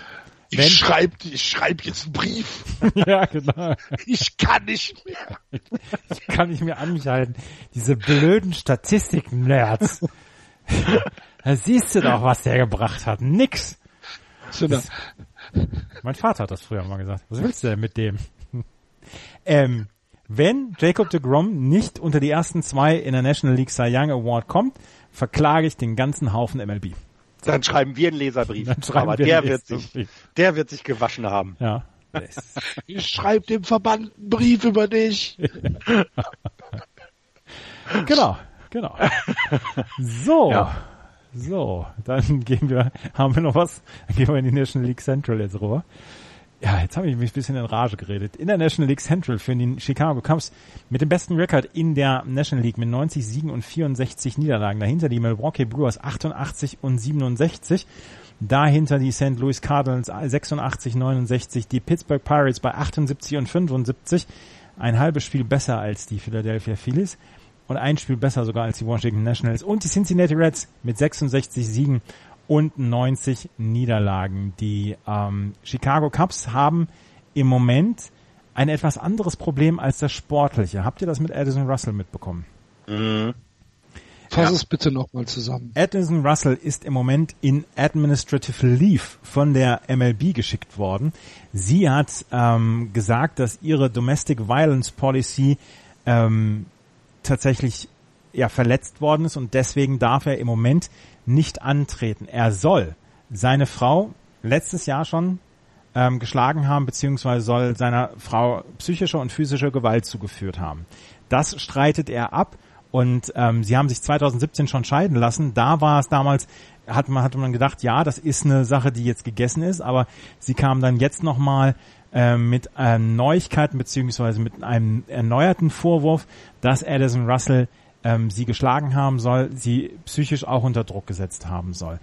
ich schreibe ich schreib jetzt einen Brief. ja, genau. Ich kann nicht mehr. Ich kann nicht mehr an mich halten. Diese blöden Statistiken-Nerds. da siehst du doch, was der gebracht hat. Nix. Das, mein Vater hat das früher mal gesagt. Was willst du denn mit dem? ähm, wenn Jacob de Grom nicht unter die ersten zwei in der National League Cy Young Award kommt, verklage ich den ganzen Haufen MLB. Dann schreiben wir einen Leserbrief. Aber der wird sich, der wird sich gewaschen haben. Ja. Ich schreibe dem Verband einen Brief über dich. genau, genau. So. Ja. So, dann gehen wir, haben wir noch was? Dann gehen wir in die National League Central jetzt rüber. Ja, jetzt habe ich mich ein bisschen in Rage geredet. In der National League Central für den Chicago Cubs mit dem besten Rekord in der National League mit 90 Siegen und 64 Niederlagen. Dahinter die Milwaukee Brewers 88 und 67. Dahinter die St. Louis Cardinals 86, 69, die Pittsburgh Pirates bei 78 und 75. Ein halbes Spiel besser als die Philadelphia Phillies und ein Spiel besser sogar als die Washington Nationals und die Cincinnati Reds mit 66 Siegen und 90 Niederlagen. Die ähm, Chicago Cubs haben im Moment ein etwas anderes Problem als das Sportliche. Habt ihr das mit Addison Russell mitbekommen? Mhm. Fass ja. es bitte nochmal zusammen. Addison Russell ist im Moment in Administrative Leave von der MLB geschickt worden. Sie hat ähm, gesagt, dass ihre Domestic Violence Policy ähm, tatsächlich ja verletzt worden ist und deswegen darf er im Moment nicht antreten. Er soll seine Frau letztes Jahr schon ähm, geschlagen haben, beziehungsweise soll seiner Frau psychische und physische Gewalt zugeführt haben. Das streitet er ab und ähm, sie haben sich 2017 schon scheiden lassen. Da war es damals, hat man, hatte man gedacht, ja, das ist eine Sache, die jetzt gegessen ist, aber sie kam dann jetzt nochmal äh, mit äh, Neuigkeiten beziehungsweise mit einem erneuerten Vorwurf, dass Addison Russell ähm, sie geschlagen haben soll, sie psychisch auch unter Druck gesetzt haben soll.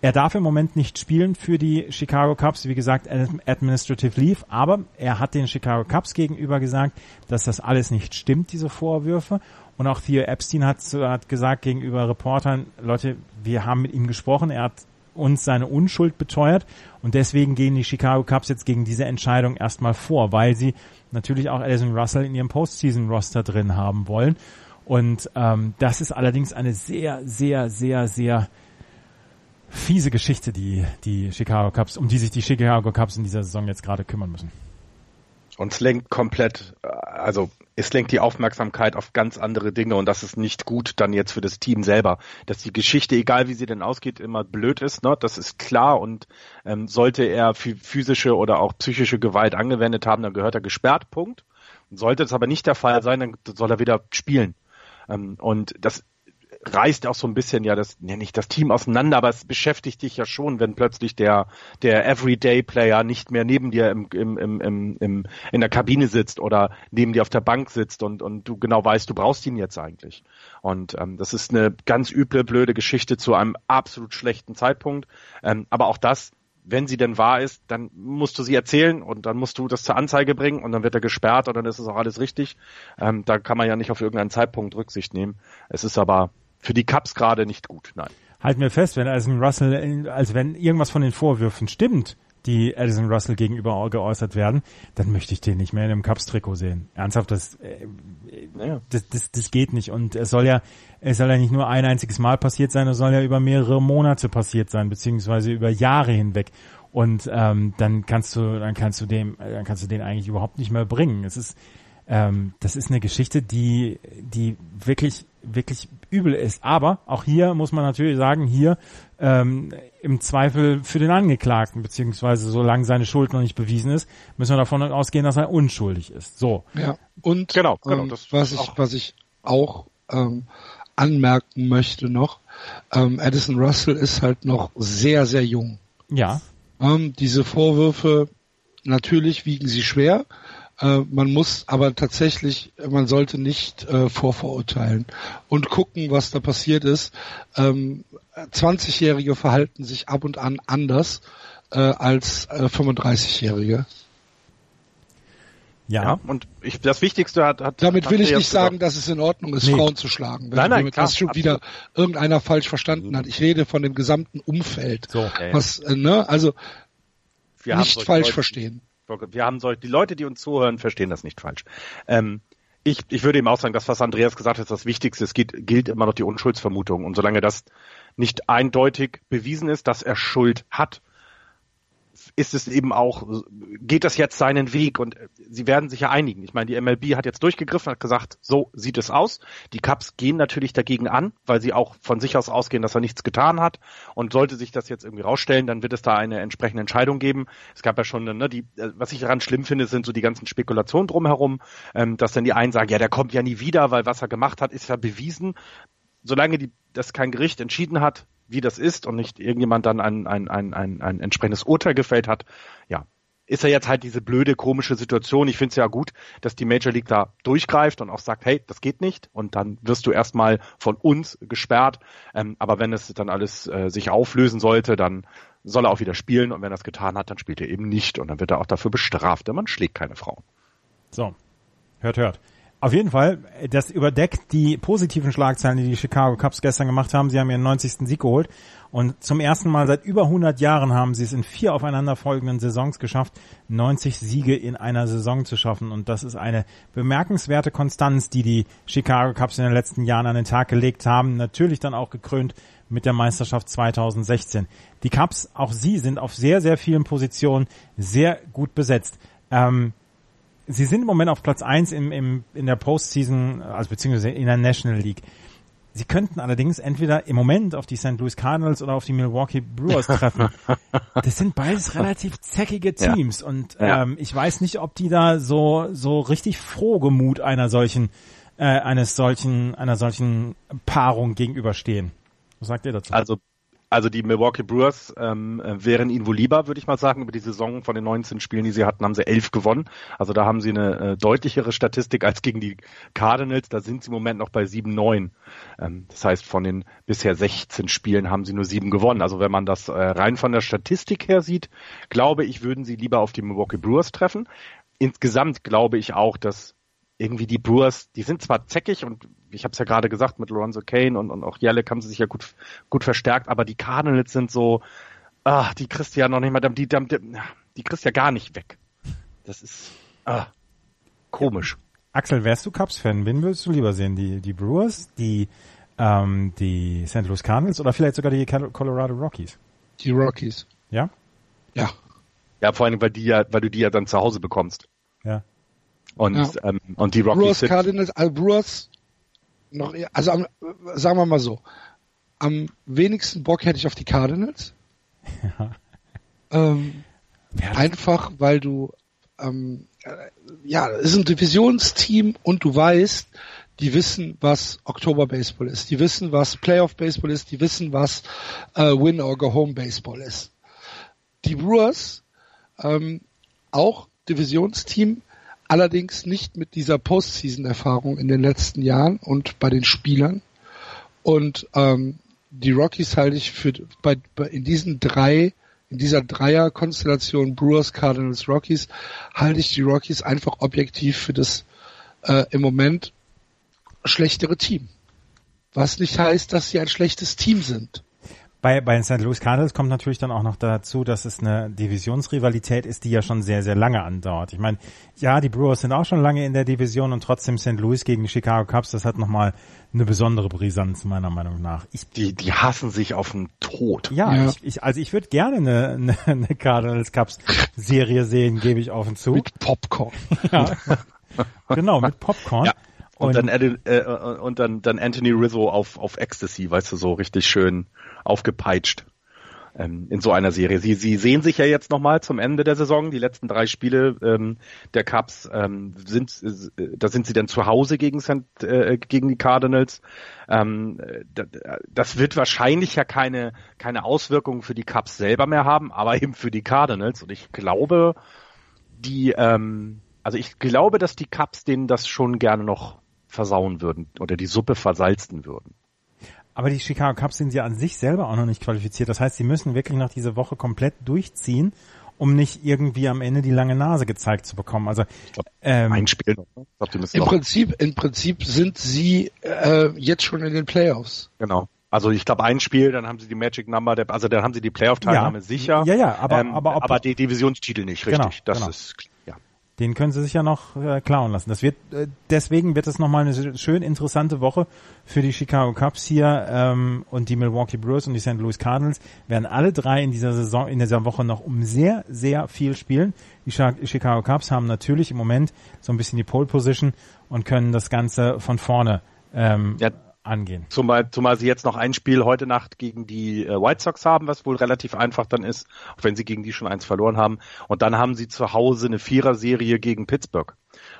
Er darf im Moment nicht spielen für die Chicago Cubs, wie gesagt, Administrative Leave, aber er hat den Chicago Cubs gegenüber gesagt, dass das alles nicht stimmt, diese Vorwürfe. Und auch Theo Epstein hat, hat gesagt gegenüber Reportern, Leute, wir haben mit ihm gesprochen, er hat uns seine Unschuld beteuert und deswegen gehen die Chicago Cubs jetzt gegen diese Entscheidung erstmal vor, weil sie natürlich auch Addison Russell in ihrem Postseason-Roster drin haben wollen. Und ähm, das ist allerdings eine sehr, sehr, sehr, sehr fiese Geschichte, die die Chicago Cubs, um die sich die Chicago Cubs in dieser Saison jetzt gerade kümmern müssen. Und es lenkt komplett, also es lenkt die Aufmerksamkeit auf ganz andere Dinge und das ist nicht gut dann jetzt für das Team selber. Dass die Geschichte, egal wie sie denn ausgeht, immer blöd ist, ne? das ist klar und ähm, sollte er physische oder auch psychische Gewalt angewendet haben, dann gehört er gesperrt, Punkt. Sollte es aber nicht der Fall sein, dann soll er wieder spielen. Ähm, und das reißt auch so ein bisschen ja das, ja nicht das Team auseinander, aber es beschäftigt dich ja schon, wenn plötzlich der, der Everyday Player nicht mehr neben dir im, im, im, im, im, in der Kabine sitzt oder neben dir auf der Bank sitzt und, und du genau weißt, du brauchst ihn jetzt eigentlich. Und ähm, das ist eine ganz üble, blöde Geschichte zu einem absolut schlechten Zeitpunkt. Ähm, aber auch das wenn sie denn wahr ist, dann musst du sie erzählen und dann musst du das zur Anzeige bringen und dann wird er gesperrt und dann ist es auch alles richtig. Ähm, da kann man ja nicht auf irgendeinen Zeitpunkt Rücksicht nehmen. Es ist aber für die Cups gerade nicht gut, nein. Halten wir fest, wenn Addison Russell, also wenn irgendwas von den Vorwürfen stimmt, die Addison Russell gegenüber geäußert werden, dann möchte ich den nicht mehr in einem Cups-Trikot sehen. Ernsthaft, das, äh, naja. das, das, das geht nicht. Und es soll ja, es soll ja nicht nur ein einziges Mal passiert sein, es soll ja über mehrere Monate passiert sein, beziehungsweise über Jahre hinweg. Und ähm, dann kannst du, dann kannst du dem, dann kannst du den eigentlich überhaupt nicht mehr bringen. Es ist, ähm, das ist eine Geschichte, die, die wirklich, wirklich übel ist. Aber auch hier muss man natürlich sagen, hier ähm, im Zweifel für den Angeklagten, beziehungsweise solange seine Schuld noch nicht bewiesen ist, müssen wir davon ausgehen, dass er unschuldig ist. So. Ja, und genau, genau ähm, was ich, was ich auch ähm, anmerken möchte noch, ähm, Addison Russell ist halt noch sehr, sehr jung. Ja. Ähm, diese Vorwürfe, natürlich wiegen sie schwer. Äh, man muss aber tatsächlich, man sollte nicht äh, vorverurteilen und gucken, was da passiert ist. Ähm, 20-Jährige verhalten sich ab und an anders äh, als äh, 35-Jährige. Ja. ja. und ich, das Wichtigste hat, hat Damit will ich nicht sagen, dass es in Ordnung ist, nee. Frauen zu schlagen. Wenn, nein, nein, klar, das schon wieder irgendeiner falsch verstanden hat. Ich rede von dem gesamten Umfeld. So, ja, was, äh, ne, also Wir nicht falsch Leute, verstehen wir haben solche, die Leute, die uns zuhören, verstehen das nicht falsch. Ähm, ich, ich würde eben auch sagen, das, was Andreas gesagt hat, das Wichtigste, es geht, gilt immer noch die Unschuldsvermutung. Und solange das nicht eindeutig bewiesen ist, dass er Schuld hat, ist es eben auch, geht das jetzt seinen Weg und sie werden sich ja einigen. Ich meine, die MLB hat jetzt durchgegriffen, hat gesagt, so sieht es aus. Die Cups gehen natürlich dagegen an, weil sie auch von sich aus ausgehen, dass er nichts getan hat. Und sollte sich das jetzt irgendwie rausstellen, dann wird es da eine entsprechende Entscheidung geben. Es gab ja schon, ne, die, was ich daran schlimm finde, sind so die ganzen Spekulationen drumherum, ähm, dass dann die einen sagen, ja, der kommt ja nie wieder, weil was er gemacht hat, ist ja bewiesen. Solange die, das kein Gericht entschieden hat, wie das ist und nicht irgendjemand dann ein, ein, ein, ein, ein entsprechendes Urteil gefällt hat, ja, ist ja jetzt halt diese blöde, komische Situation. Ich finde es ja gut, dass die Major League da durchgreift und auch sagt, hey, das geht nicht. Und dann wirst du erstmal von uns gesperrt. Ähm, aber wenn es dann alles äh, sich auflösen sollte, dann soll er auch wieder spielen. Und wenn er es getan hat, dann spielt er eben nicht. Und dann wird er auch dafür bestraft, denn man schlägt keine Frauen. So, hört, hört. Auf jeden Fall, das überdeckt die positiven Schlagzeilen, die die Chicago Cubs gestern gemacht haben. Sie haben ihren 90. Sieg geholt und zum ersten Mal seit über 100 Jahren haben sie es in vier aufeinanderfolgenden Saisons geschafft, 90 Siege in einer Saison zu schaffen. Und das ist eine bemerkenswerte Konstanz, die die Chicago Cubs in den letzten Jahren an den Tag gelegt haben. Natürlich dann auch gekrönt mit der Meisterschaft 2016. Die Cubs, auch sie sind auf sehr, sehr vielen Positionen sehr gut besetzt. Ähm, sie sind im Moment auf Platz eins im, im, in der Postseason, also beziehungsweise in der National League. Sie könnten allerdings entweder im Moment auf die St. Louis Cardinals oder auf die Milwaukee Brewers treffen. Das sind beides relativ zäckige Teams ja. und ähm, ich weiß nicht, ob die da so so richtig frohgemut einer solchen äh, eines solchen einer solchen Paarung gegenüberstehen. Was sagt ihr dazu? Also also die Milwaukee Brewers ähm, wären ihnen wohl lieber, würde ich mal sagen. Über die Saison von den 19 Spielen, die sie hatten, haben sie elf gewonnen. Also da haben sie eine äh, deutlichere Statistik als gegen die Cardinals. Da sind sie im Moment noch bei 7-9. Ähm, das heißt, von den bisher 16 Spielen haben sie nur sieben gewonnen. Also wenn man das äh, rein von der Statistik her sieht, glaube ich, würden sie lieber auf die Milwaukee Brewers treffen. Insgesamt glaube ich auch, dass irgendwie die Brewers, die sind zwar zäckig und ich habe es ja gerade gesagt, mit Lorenzo Kane und, und auch Jellic haben sie sich ja gut, gut verstärkt, aber die Cardinals sind so, ah, die kriegst du ja noch nicht mal, die, die, die, die kriegst du ja gar nicht weg. Das ist ah, komisch. Axel, wärst du Cubs-Fan? Wen würdest du lieber sehen? Die, die Brewers, die, ähm, die St. Louis Cardinals oder vielleicht sogar die Colorado Rockies? Die Rockies. Ja? Ja. Ja, vor allem, weil die ja, weil du die ja dann zu Hause bekommst. Ja. Und, ja. ähm, und die Rockies Brewers, Cardinals, also Brewers noch also am, sagen wir mal so, am wenigsten Bock hätte ich auf die Cardinals. Ja. Ähm, einfach, weil du ähm, äh, ja, es ist ein Divisionsteam und du weißt, die wissen, was Oktober Baseball ist, die wissen, was Playoff Baseball ist, die wissen, was äh, Win or Go Home Baseball ist. Die Brewers ähm, auch Divisionsteam, allerdings nicht mit dieser Postseason-Erfahrung in den letzten Jahren und bei den Spielern. Und ähm, die Rockies halte ich für bei, bei in diesen drei in dieser Dreierkonstellation Brewers, Cardinals, Rockies halte ich die Rockies einfach objektiv für das äh, im Moment schlechtere Team. Was nicht heißt, dass sie ein schlechtes Team sind. Bei, bei den St. Louis Cardinals kommt natürlich dann auch noch dazu, dass es eine Divisionsrivalität ist, die ja schon sehr, sehr lange andauert. Ich meine, ja, die Brewers sind auch schon lange in der Division und trotzdem St. Louis gegen die Chicago Cubs, das hat nochmal eine besondere Brisanz meiner Meinung nach. Ich, die, die hassen sich auf den Tod. Ja, ja. Ich, ich, also ich würde gerne eine, eine, eine Cardinals Cubs Serie sehen, gebe ich offen zu. Mit Popcorn. ja. genau, mit Popcorn. Ja. Und, und, dann, äh, und dann, dann Anthony Rizzo auf, auf Ecstasy, weißt du, so richtig schön aufgepeitscht ähm, in so einer Serie. Sie, sie sehen sich ja jetzt nochmal zum Ende der Saison. Die letzten drei Spiele ähm, der Cups ähm, sind, äh, da sind sie dann zu Hause gegen, äh, gegen die Cardinals. Ähm, das wird wahrscheinlich ja keine, keine Auswirkungen für die Cups selber mehr haben, aber eben für die Cardinals. Und ich glaube, die, ähm, also ich glaube, dass die Cups denen das schon gerne noch versauen würden oder die Suppe versalzen würden. Aber die Chicago Cubs sind ja an sich selber auch noch nicht qualifiziert. Das heißt, sie müssen wirklich noch diese Woche komplett durchziehen, um nicht irgendwie am Ende die lange Nase gezeigt zu bekommen. Also glaub, ähm, ein Spiel noch. Ne? Glaub, Im Prinzip, im Prinzip sind sie äh, jetzt schon in den Playoffs. Genau. Also ich glaube ein Spiel, dann haben sie die Magic Number, der, also dann haben sie die Playoff-Teilnahme ja. sicher. Ja, ja, aber ähm, aber, aber die Divisionstitel nicht, genau, richtig. Genau, das genau. ist den können sie sich ja noch äh, klauen lassen. Das wird äh, deswegen wird es nochmal eine schön interessante Woche für die Chicago Cubs hier ähm, und die Milwaukee Brewers und die St. Louis Cardinals werden alle drei in dieser Saison in dieser Woche noch um sehr sehr viel spielen. Die Chicago Cubs haben natürlich im Moment so ein bisschen die Pole Position und können das Ganze von vorne ähm, ja, angehen. Zumal, zumal sie jetzt noch ein Spiel heute Nacht gegen die äh, White Sox haben, was wohl relativ einfach dann ist, auch wenn sie gegen die schon eins verloren haben. Und dann haben sie zu Hause eine Vierer-Serie gegen Pittsburgh.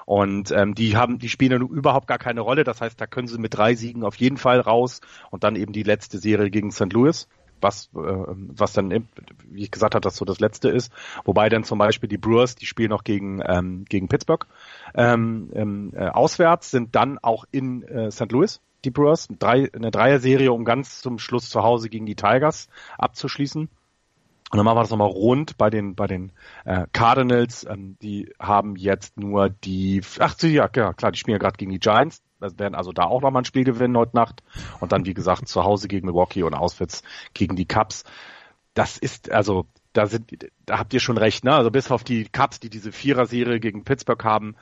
Und ähm, die haben, die spielen ja überhaupt gar keine Rolle. Das heißt, da können sie mit drei Siegen auf jeden Fall raus und dann eben die letzte Serie gegen St. Louis was, äh, was dann, wie ich gesagt habe, das so das letzte ist. Wobei dann zum Beispiel die Brewers, die spielen noch gegen, ähm, gegen Pittsburgh ähm, ähm, äh, auswärts, sind dann auch in äh, St. Louis die Brewers. Eine Dreier-Serie, um ganz zum Schluss zu Hause gegen die Tigers abzuschließen. Und dann machen wir das nochmal rund bei den bei den äh, Cardinals. Ähm, die haben jetzt nur die, ach ja klar, die spielen ja gerade gegen die Giants. Das werden also da auch nochmal ein Spiel gewinnen heute Nacht. Und dann, wie gesagt, zu Hause gegen Milwaukee und auswärts gegen die Cubs. Das ist, also, da sind, da habt ihr schon recht, ne? Also bis auf die Cubs, die diese Vierer-Serie gegen Pittsburgh haben,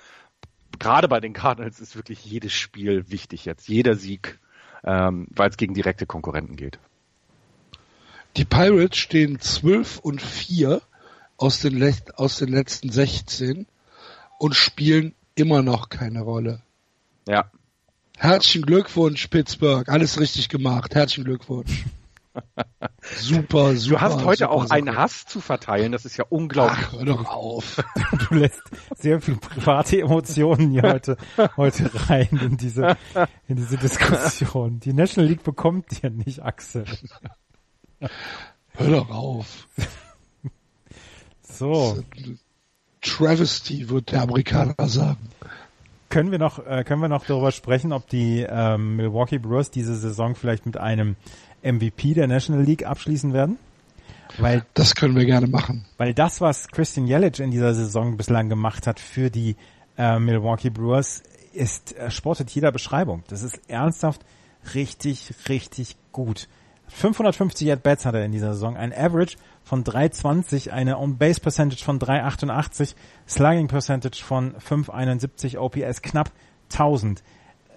gerade bei den Cardinals ist wirklich jedes Spiel wichtig jetzt, jeder Sieg, ähm, weil es gegen direkte Konkurrenten geht. Die Pirates stehen 12 und 4 aus den, aus den letzten 16 und spielen immer noch keine Rolle. Ja. Herzlichen Glückwunsch, Pittsburgh. Alles richtig gemacht. Herzlichen Glückwunsch. Super, super. Du hast heute super, auch super. einen Hass zu verteilen, das ist ja unglaublich. Ach, hör doch auf. Du lässt sehr viel private Emotionen hier heute, heute rein in diese, in diese Diskussion. Die National League bekommt dir nicht, Axel. Hör doch auf. So. Travesty, wird der Amerikaner sagen. Können wir noch, äh, können wir noch darüber sprechen, ob die ähm, Milwaukee Brewers diese Saison vielleicht mit einem MVP der National League abschließen werden? Weil, das können wir gerne machen. Weil das, was Christian Jelic in dieser Saison bislang gemacht hat für die äh, Milwaukee Brewers, ist äh, sportet jeder Beschreibung. Das ist ernsthaft richtig, richtig gut. 550 At-Bats hat er in dieser Saison, ein Average von 320, eine On-Base Percentage von 388, Slugging Percentage von 571, OPS knapp 1000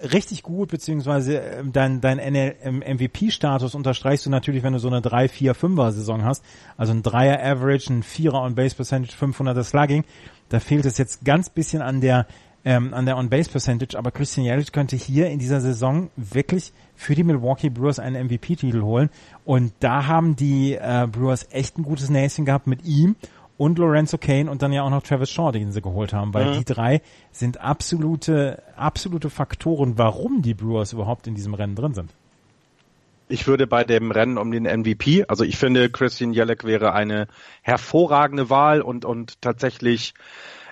richtig gut, beziehungsweise ähm, dein, dein MVP-Status unterstreichst du natürlich, wenn du so eine 3, 4, 5er Saison hast. Also ein 3er Average, ein 4er On-Base Percentage, 500er Slugging. Da fehlt es jetzt ganz bisschen an der ähm, an der On-Base Percentage, aber Christian Yelich könnte hier in dieser Saison wirklich für die Milwaukee Brewers einen MVP-Titel holen. Und da haben die äh, Brewers echt ein gutes Näschen gehabt mit ihm und Lorenzo Kane und dann ja auch noch Travis Shaw, den sie geholt haben, weil mhm. die drei sind absolute, absolute Faktoren, warum die Brewers überhaupt in diesem Rennen drin sind. Ich würde bei dem Rennen um den MVP, also ich finde Christian Jelek wäre eine hervorragende Wahl und, und tatsächlich,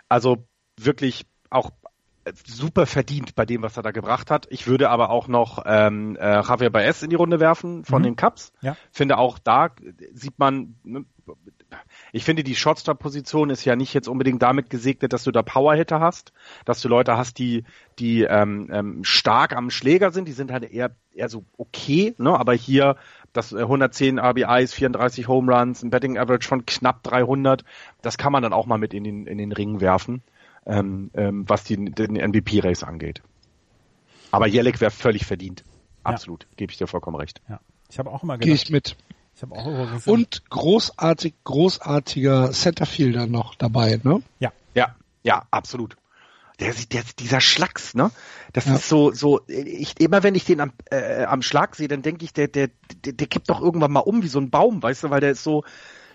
also wirklich auch super verdient bei dem, was er da gebracht hat. Ich würde aber auch noch ähm, äh, Javier Baez in die Runde werfen von mhm. den Cups. Ja. Finde auch da sieht man, ne, ich finde, die Shotstop-Position ist ja nicht jetzt unbedingt damit gesegnet, dass du da Powerhitter hast, dass du Leute hast, die, die ähm, ähm, stark am Schläger sind, die sind halt eher, eher so okay, ne? aber hier das 110 RBIs, 34 Home Runs, ein Betting Average von knapp 300, das kann man dann auch mal mit in den, in den Ring werfen, ähm, ähm, was die, den MVP-Race angeht. Aber Jelek wäre völlig verdient. Absolut, ja. gebe ich dir vollkommen recht. Ja. Ich habe auch immer gedacht. Gehe ich mit. Ich habe auch Und großartig, großartiger Centerfielder noch dabei, ne? Ja. Ja, ja, absolut. Der, der, dieser Schlags, ne? Das ja. ist so, so, ich, immer wenn ich den am, äh, am Schlag sehe, dann denke ich, der, der, der, der kippt doch irgendwann mal um wie so ein Baum, weißt du, weil der ist so,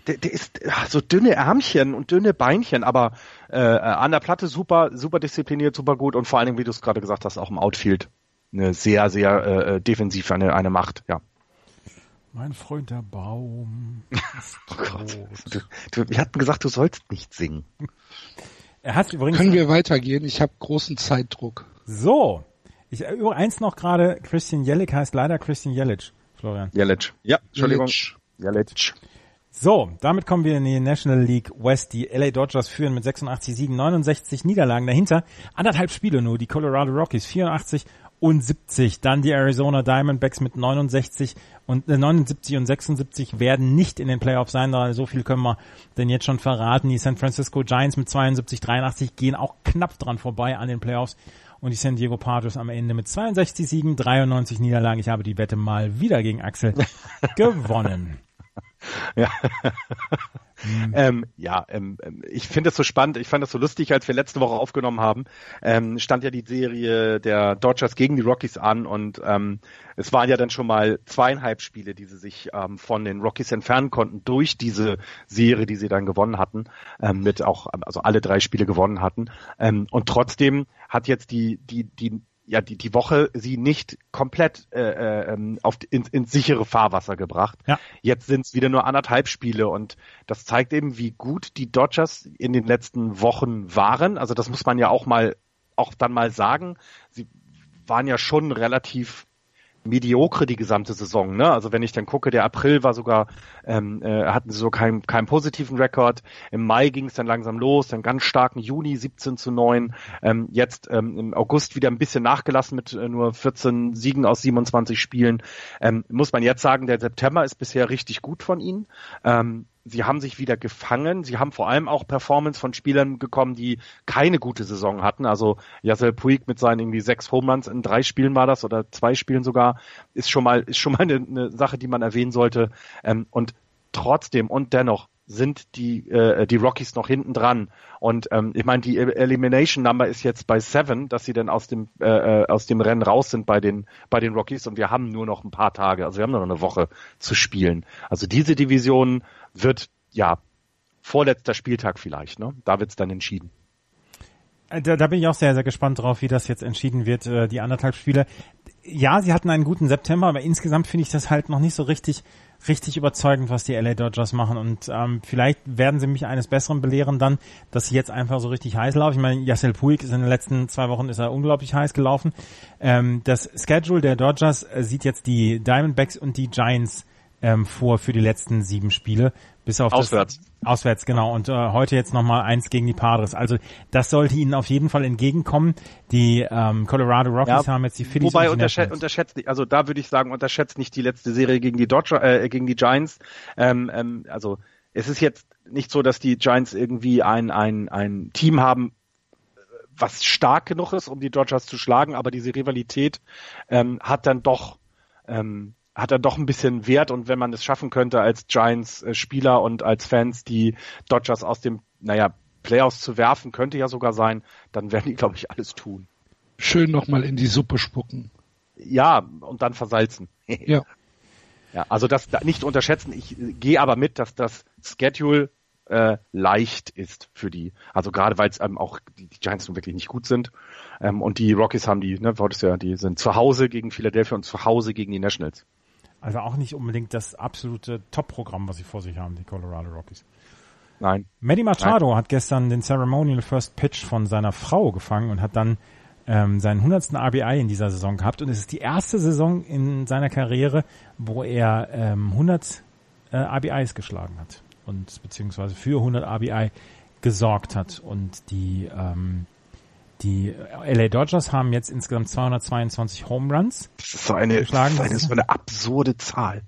der, der ist ach, so dünne Ärmchen und dünne Beinchen, aber äh, an der Platte super, super diszipliniert, super gut und vor allen Dingen, wie du es gerade gesagt hast, auch im Outfield eine sehr, sehr äh defensiv eine, eine Macht, ja. Mein Freund der Baum. oh Gott. Du, du, wir hatten gesagt, du sollst nicht singen. Er hat übrigens. Können wir weitergehen? Ich habe großen Zeitdruck. So. Ich über eins noch gerade. Christian Jelic heißt leider Christian Jelic. Florian. Jelic. Ja, Entschuldigung. Jelic. So, damit kommen wir in die National League West. Die LA Dodgers führen mit 86 Siegen, 69 Niederlagen. Dahinter anderthalb Spiele nur. Die Colorado Rockies 84 und 70. Dann die Arizona Diamondbacks mit 69 und äh, 79 und 76 werden nicht in den Playoffs sein. Da so viel können wir denn jetzt schon verraten. Die San Francisco Giants mit 72, 83 gehen auch knapp dran vorbei an den Playoffs. Und die San Diego Padres am Ende mit 62 Siegen, 93 Niederlagen. Ich habe die Wette mal wieder gegen Axel gewonnen. Ja. Mhm. Ähm, ja, ähm, ähm ich finde es so spannend, ich fand das so lustig, als wir letzte Woche aufgenommen haben, ähm, stand ja die Serie der Dodgers gegen die Rockies an und ähm, es waren ja dann schon mal zweieinhalb Spiele, die sie sich ähm, von den Rockies entfernen konnten durch diese Serie, die sie dann gewonnen hatten, mit auch, also alle drei Spiele gewonnen hatten. Und trotzdem hat jetzt die, die, die ja die, die Woche sie nicht komplett äh, äh, ähm, auf ins, ins sichere Fahrwasser gebracht. Ja. Jetzt sind es wieder nur anderthalb Spiele und das zeigt eben, wie gut die Dodgers in den letzten Wochen waren. Also das muss man ja auch mal auch dann mal sagen. Sie waren ja schon relativ mediocre die gesamte Saison. Ne? Also wenn ich dann gucke, der April war sogar, ähm, äh, hatten sie so keinen keinen positiven Rekord. Im Mai ging es dann langsam los, dann ganz starken Juni 17 zu 9. Ähm, jetzt ähm, im August wieder ein bisschen nachgelassen mit äh, nur 14 Siegen aus 27 Spielen. Ähm, muss man jetzt sagen, der September ist bisher richtig gut von ihnen. Ähm, sie haben sich wieder gefangen. Sie haben vor allem auch Performance von Spielern gekommen, die keine gute Saison hatten. Also Yasel Puig mit seinen irgendwie sechs Homeruns in drei Spielen war das oder zwei Spielen sogar, ist schon mal, ist schon mal eine, eine Sache, die man erwähnen sollte. Ähm, und trotzdem und dennoch sind die äh, die Rockies noch hinten dran und ähm, ich meine die Elimination Number ist jetzt bei seven, dass sie dann aus dem äh, äh, aus dem Rennen raus sind bei den bei den Rockies und wir haben nur noch ein paar Tage, also wir haben nur noch eine Woche zu spielen. Also diese Division wird ja vorletzter Spieltag vielleicht, ne? Da wird's dann entschieden. Äh, da, da bin ich auch sehr, sehr gespannt drauf, wie das jetzt entschieden wird, äh, die anderthalb Spiele. Ja, sie hatten einen guten September, aber insgesamt finde ich das halt noch nicht so richtig richtig überzeugend, was die LA Dodgers machen. Und ähm, vielleicht werden sie mich eines Besseren belehren dann, dass sie jetzt einfach so richtig heiß laufen. Ich meine, Yasiel Puig ist in den letzten zwei Wochen ist er unglaublich heiß gelaufen. Ähm, das Schedule der Dodgers äh, sieht jetzt die Diamondbacks und die Giants ähm, vor für die letzten sieben Spiele. Bis auf auswärts. Das, auswärts, genau. Und äh, heute jetzt nochmal eins gegen die Padres. Also das sollte ihnen auf jeden Fall entgegenkommen. Die ähm, Colorado Rockies ja, haben jetzt die Phillies. Wobei unterschätzt, unterschätzt nicht, also da würde ich sagen, unterschätzt nicht die letzte Serie gegen die Dodger, äh, gegen die Giants. Ähm, ähm, also es ist jetzt nicht so, dass die Giants irgendwie ein, ein, ein Team haben, was stark genug ist, um die Dodgers zu schlagen, aber diese Rivalität ähm, hat dann doch ähm, hat er doch ein bisschen Wert und wenn man es schaffen könnte als Giants-Spieler äh, und als Fans die Dodgers aus dem, naja, Playoffs zu werfen, könnte ja sogar sein, dann werden die, glaube ich, alles tun. Schön nochmal in die Suppe spucken. Ja, und dann versalzen. ja. Ja, also das nicht unterschätzen. Ich gehe aber mit, dass das Schedule äh, leicht ist für die. Also gerade weil es ähm, auch die, die Giants nun wirklich nicht gut sind. Ähm, und die Rockies haben die, ne, wolltest ja, die sind zu Hause gegen Philadelphia und zu Hause gegen die Nationals. Also auch nicht unbedingt das absolute Top-Programm, was sie vor sich haben, die Colorado Rockies. Nein. Maddie Machado Nein. hat gestern den Ceremonial First Pitch von seiner Frau gefangen und hat dann ähm, seinen 100. RBI in dieser Saison gehabt und es ist die erste Saison in seiner Karriere, wo er ähm, 100 äh, RBIs geschlagen hat und beziehungsweise für 100 RBI gesorgt hat und die ähm, die LA Dodgers haben jetzt insgesamt 222 Home Runs. Das ist so eine, geschlagen. Das ist so eine absurde Zahl.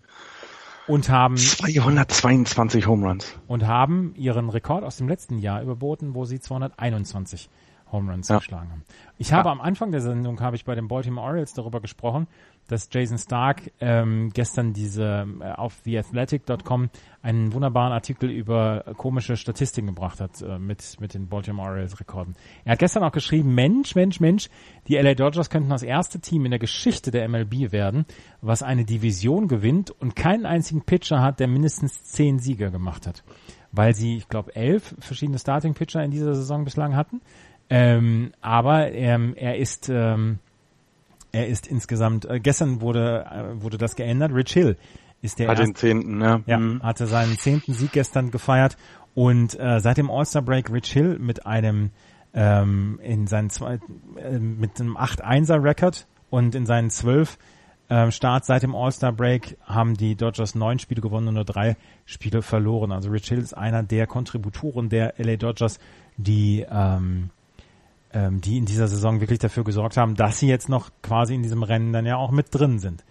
Und haben 222 Home Runs. Und haben ihren Rekord aus dem letzten Jahr überboten, wo sie 221 Home Runs ja. geschlagen haben. Ich habe ja. am Anfang der Sendung habe ich bei den Baltimore Orioles darüber gesprochen, dass Jason Stark ähm, gestern diese äh, auf theathletic.com einen wunderbaren Artikel über komische Statistiken gebracht hat äh, mit mit den Baltimore Orioles Rekorden. Er hat gestern auch geschrieben, Mensch, Mensch, Mensch, die LA Dodgers könnten das erste Team in der Geschichte der MLB werden, was eine Division gewinnt und keinen einzigen Pitcher hat, der mindestens zehn Sieger gemacht hat, weil sie, ich glaube, elf verschiedene Starting Pitcher in dieser Saison bislang hatten. Ähm, aber ähm, er ist ähm, er ist insgesamt äh, gestern wurde äh, wurde das geändert. Rich Hill ist der Hat erste, den zehnten, ne? ja, mhm. hatte seinen zehnten Sieg gestern gefeiert und äh, seit dem All-Star Break Rich Hill mit einem ähm, in seinen zwei äh, mit einem 8-1er Record und in seinen zwölf ähm, Starts seit dem All-Star Break haben die Dodgers neun Spiele gewonnen und nur drei Spiele verloren. Also Rich Hill ist einer der Kontributoren der LA Dodgers, die ähm, ähm, die in dieser Saison wirklich dafür gesorgt haben, dass sie jetzt noch quasi in diesem Rennen dann ja auch mit drin sind.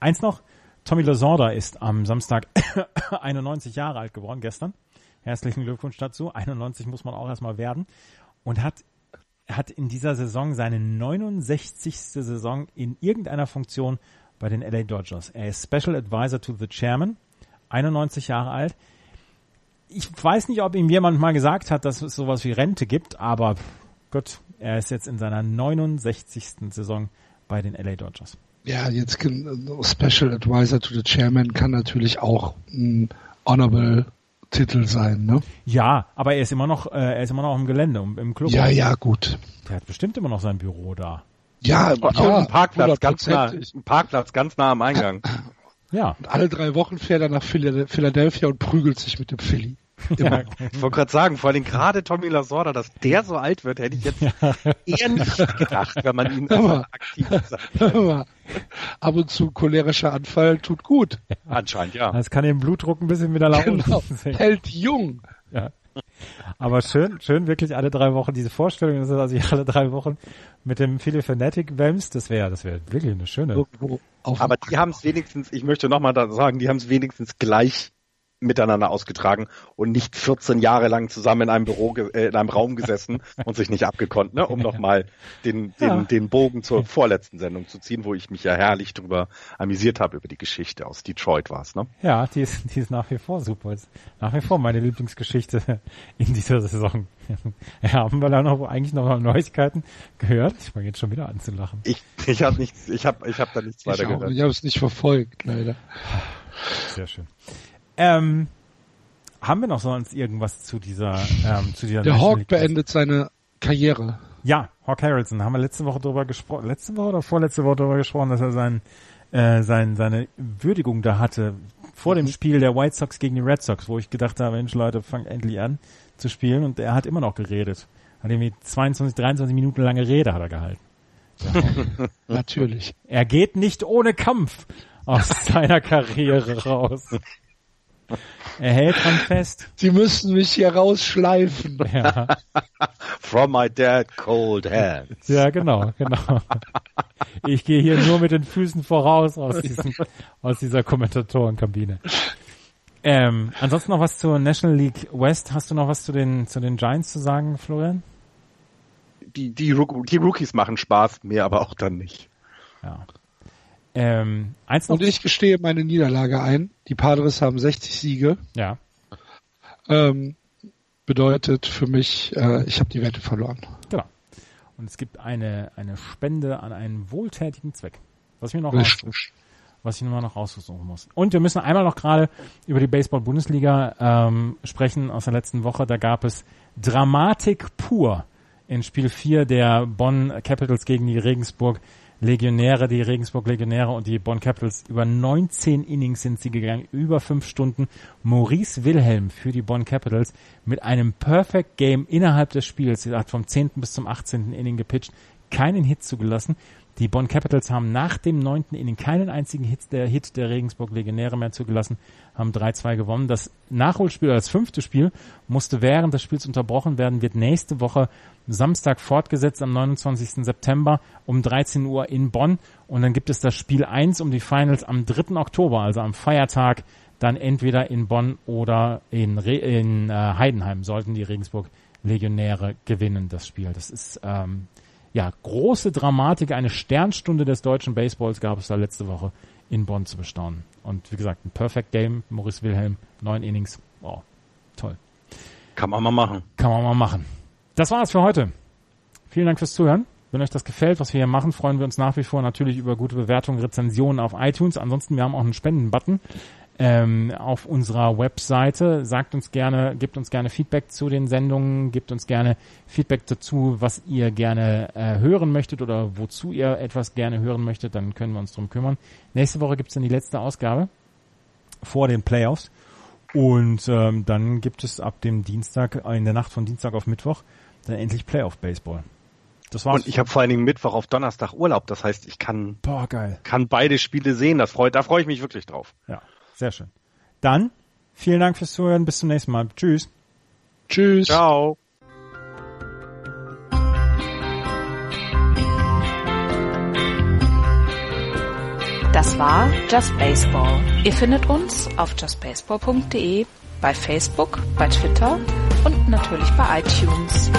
Eins noch, Tommy Lasorda ist am Samstag 91 Jahre alt geworden, gestern. Herzlichen Glückwunsch dazu. 91 muss man auch erstmal werden. Und hat, hat in dieser Saison seine 69. Saison in irgendeiner Funktion bei den LA Dodgers. Er ist Special Advisor to the Chairman, 91 Jahre alt. Ich weiß nicht, ob ihm jemand mal gesagt hat, dass es sowas wie Rente gibt, aber Gut, er ist jetzt in seiner 69. Saison bei den LA Dodgers. Ja, jetzt Special Advisor to the Chairman kann natürlich auch ein Honorable Titel sein, ne? Ja, aber er ist immer noch, äh, er ist immer noch im Gelände, im Club. Ja, ja, gut. Der hat bestimmt immer noch sein Büro da. Ja, und ja, ein Parkplatz ganz nah, ein Parkplatz ganz nah am Eingang. Ja. Und alle drei Wochen fährt er nach Philadelphia und prügelt sich mit dem Philly. Ja, ich wollte gerade sagen, vor allem gerade Tommy Lasorda, dass der so alt wird, hätte ich jetzt ja. eher nicht gedacht, wenn man ihn aber, aktiv sagt. Ab und zu cholerischer Anfall tut gut. Anscheinend, ja. Das kann den Blutdruck ein bisschen wieder laufen. Genau. Hält jung. Ja. Aber schön, schön wirklich alle drei Wochen diese Vorstellung, dass sich alle drei Wochen mit dem Philly Fanatic wämst, das wäre, das wäre wirklich eine schöne. Aber die haben es wenigstens, ich möchte nochmal sagen, die haben es wenigstens gleich miteinander ausgetragen und nicht 14 Jahre lang zusammen in einem Büro, äh, in einem Raum gesessen und sich nicht abgekonnt, ne? um nochmal den, den, ja. den Bogen zur vorletzten Sendung zu ziehen, wo ich mich ja herrlich drüber amüsiert habe über die Geschichte aus Detroit war es, ne? Ja, die ist, die ist nach wie vor super. Ist nach wie vor meine Lieblingsgeschichte in dieser Saison. Ja, haben wir da noch eigentlich noch Neuigkeiten gehört? Ich fange jetzt schon wieder an zu lachen. Ich, ich habe nichts, ich habe ich hab da nichts weiter gehört. Ich habe es nicht verfolgt, leider. Sehr schön. Ähm, haben wir noch sonst irgendwas zu dieser, ähm, zu dieser Der Hawk beendet seine Karriere. Ja, Hawk Harrelson, haben wir letzte Woche drüber gesprochen, letzte Woche oder vorletzte Woche drüber gesprochen, dass er sein, äh, sein, seine Würdigung da hatte vor dem mhm. Spiel der White Sox gegen die Red Sox, wo ich gedacht habe, Mensch Leute, fangt endlich an zu spielen und er hat immer noch geredet. Hat irgendwie 22, 23 Minuten lange Rede hat er gehalten. Natürlich. Er geht nicht ohne Kampf aus seiner Karriere raus. Er hält dran fest. Sie müssen mich hier rausschleifen. Ja. From my dead cold hands. Ja, genau, genau. Ich gehe hier nur mit den Füßen voraus aus, diesem, aus dieser Kommentatorenkabine. Ähm, ansonsten noch was zur National League West. Hast du noch was zu den, zu den Giants zu sagen, Florian? Die, die, die Rookies machen Spaß, mir aber auch dann nicht. Ja. Ähm, eins noch Und ich gestehe meine Niederlage ein. Die Padres haben 60 Siege. Ja. Ähm, bedeutet für mich, äh, ich habe die Wette verloren. Genau. Und es gibt eine, eine Spende an einen wohltätigen Zweck. Was ich mir noch was ich nur noch raussuchen muss. Und wir müssen einmal noch gerade über die Baseball-Bundesliga ähm, sprechen aus der letzten Woche. Da gab es Dramatik pur in Spiel 4 der Bonn Capitals gegen die Regensburg Legionäre, die Regensburg Legionäre und die Bonn Capitals. Über 19 Innings sind sie gegangen, über fünf Stunden. Maurice Wilhelm für die Bonn Capitals mit einem Perfect Game innerhalb des Spiels. Er hat vom 10. bis zum 18. Inning gepitcht. keinen Hit zugelassen. Die Bonn Capitals haben nach dem neunten Inning keinen einzigen Hit der, Hit der Regensburg Legionäre mehr zugelassen, haben 3-2 gewonnen. Das Nachholspiel, das fünfte Spiel, musste während des Spiels unterbrochen werden, wird nächste Woche Samstag fortgesetzt am 29. September um 13 Uhr in Bonn. Und dann gibt es das Spiel 1 um die Finals am 3. Oktober, also am Feiertag, dann entweder in Bonn oder in, Re in äh, Heidenheim sollten die Regensburg Legionäre gewinnen das Spiel. Das ist ähm, ja, große Dramatik, eine Sternstunde des deutschen Baseballs gab es da letzte Woche in Bonn zu bestaunen. Und wie gesagt, ein Perfect Game, Maurice Wilhelm, neun Innings, wow, toll. Kann man mal machen. Kann man mal machen. Das war's für heute. Vielen Dank fürs Zuhören. Wenn euch das gefällt, was wir hier machen, freuen wir uns nach wie vor natürlich über gute Bewertungen, Rezensionen auf iTunes. Ansonsten, wir haben auch einen Spenden-Button ähm, auf unserer Webseite. Sagt uns gerne, gibt uns gerne Feedback zu den Sendungen, gibt uns gerne Feedback dazu, was ihr gerne äh, hören möchtet oder wozu ihr etwas gerne hören möchtet, dann können wir uns drum kümmern. Nächste Woche gibt's dann die letzte Ausgabe vor den Playoffs. Und ähm, dann gibt es ab dem Dienstag, in der Nacht von Dienstag auf Mittwoch, dann endlich Playoff Baseball. Das war's. Und ich habe vor allen Dingen Mittwoch auf Donnerstag Urlaub. Das heißt, ich kann, Boah, geil. kann beide Spiele sehen. Das freut, da freue ich mich wirklich drauf. Ja. Sehr schön. Dann vielen Dank fürs Zuhören. Bis zum nächsten Mal. Tschüss. Tschüss. Ciao. Das war Just Baseball. Ihr findet uns auf justbaseball.de, bei Facebook, bei Twitter und natürlich bei iTunes.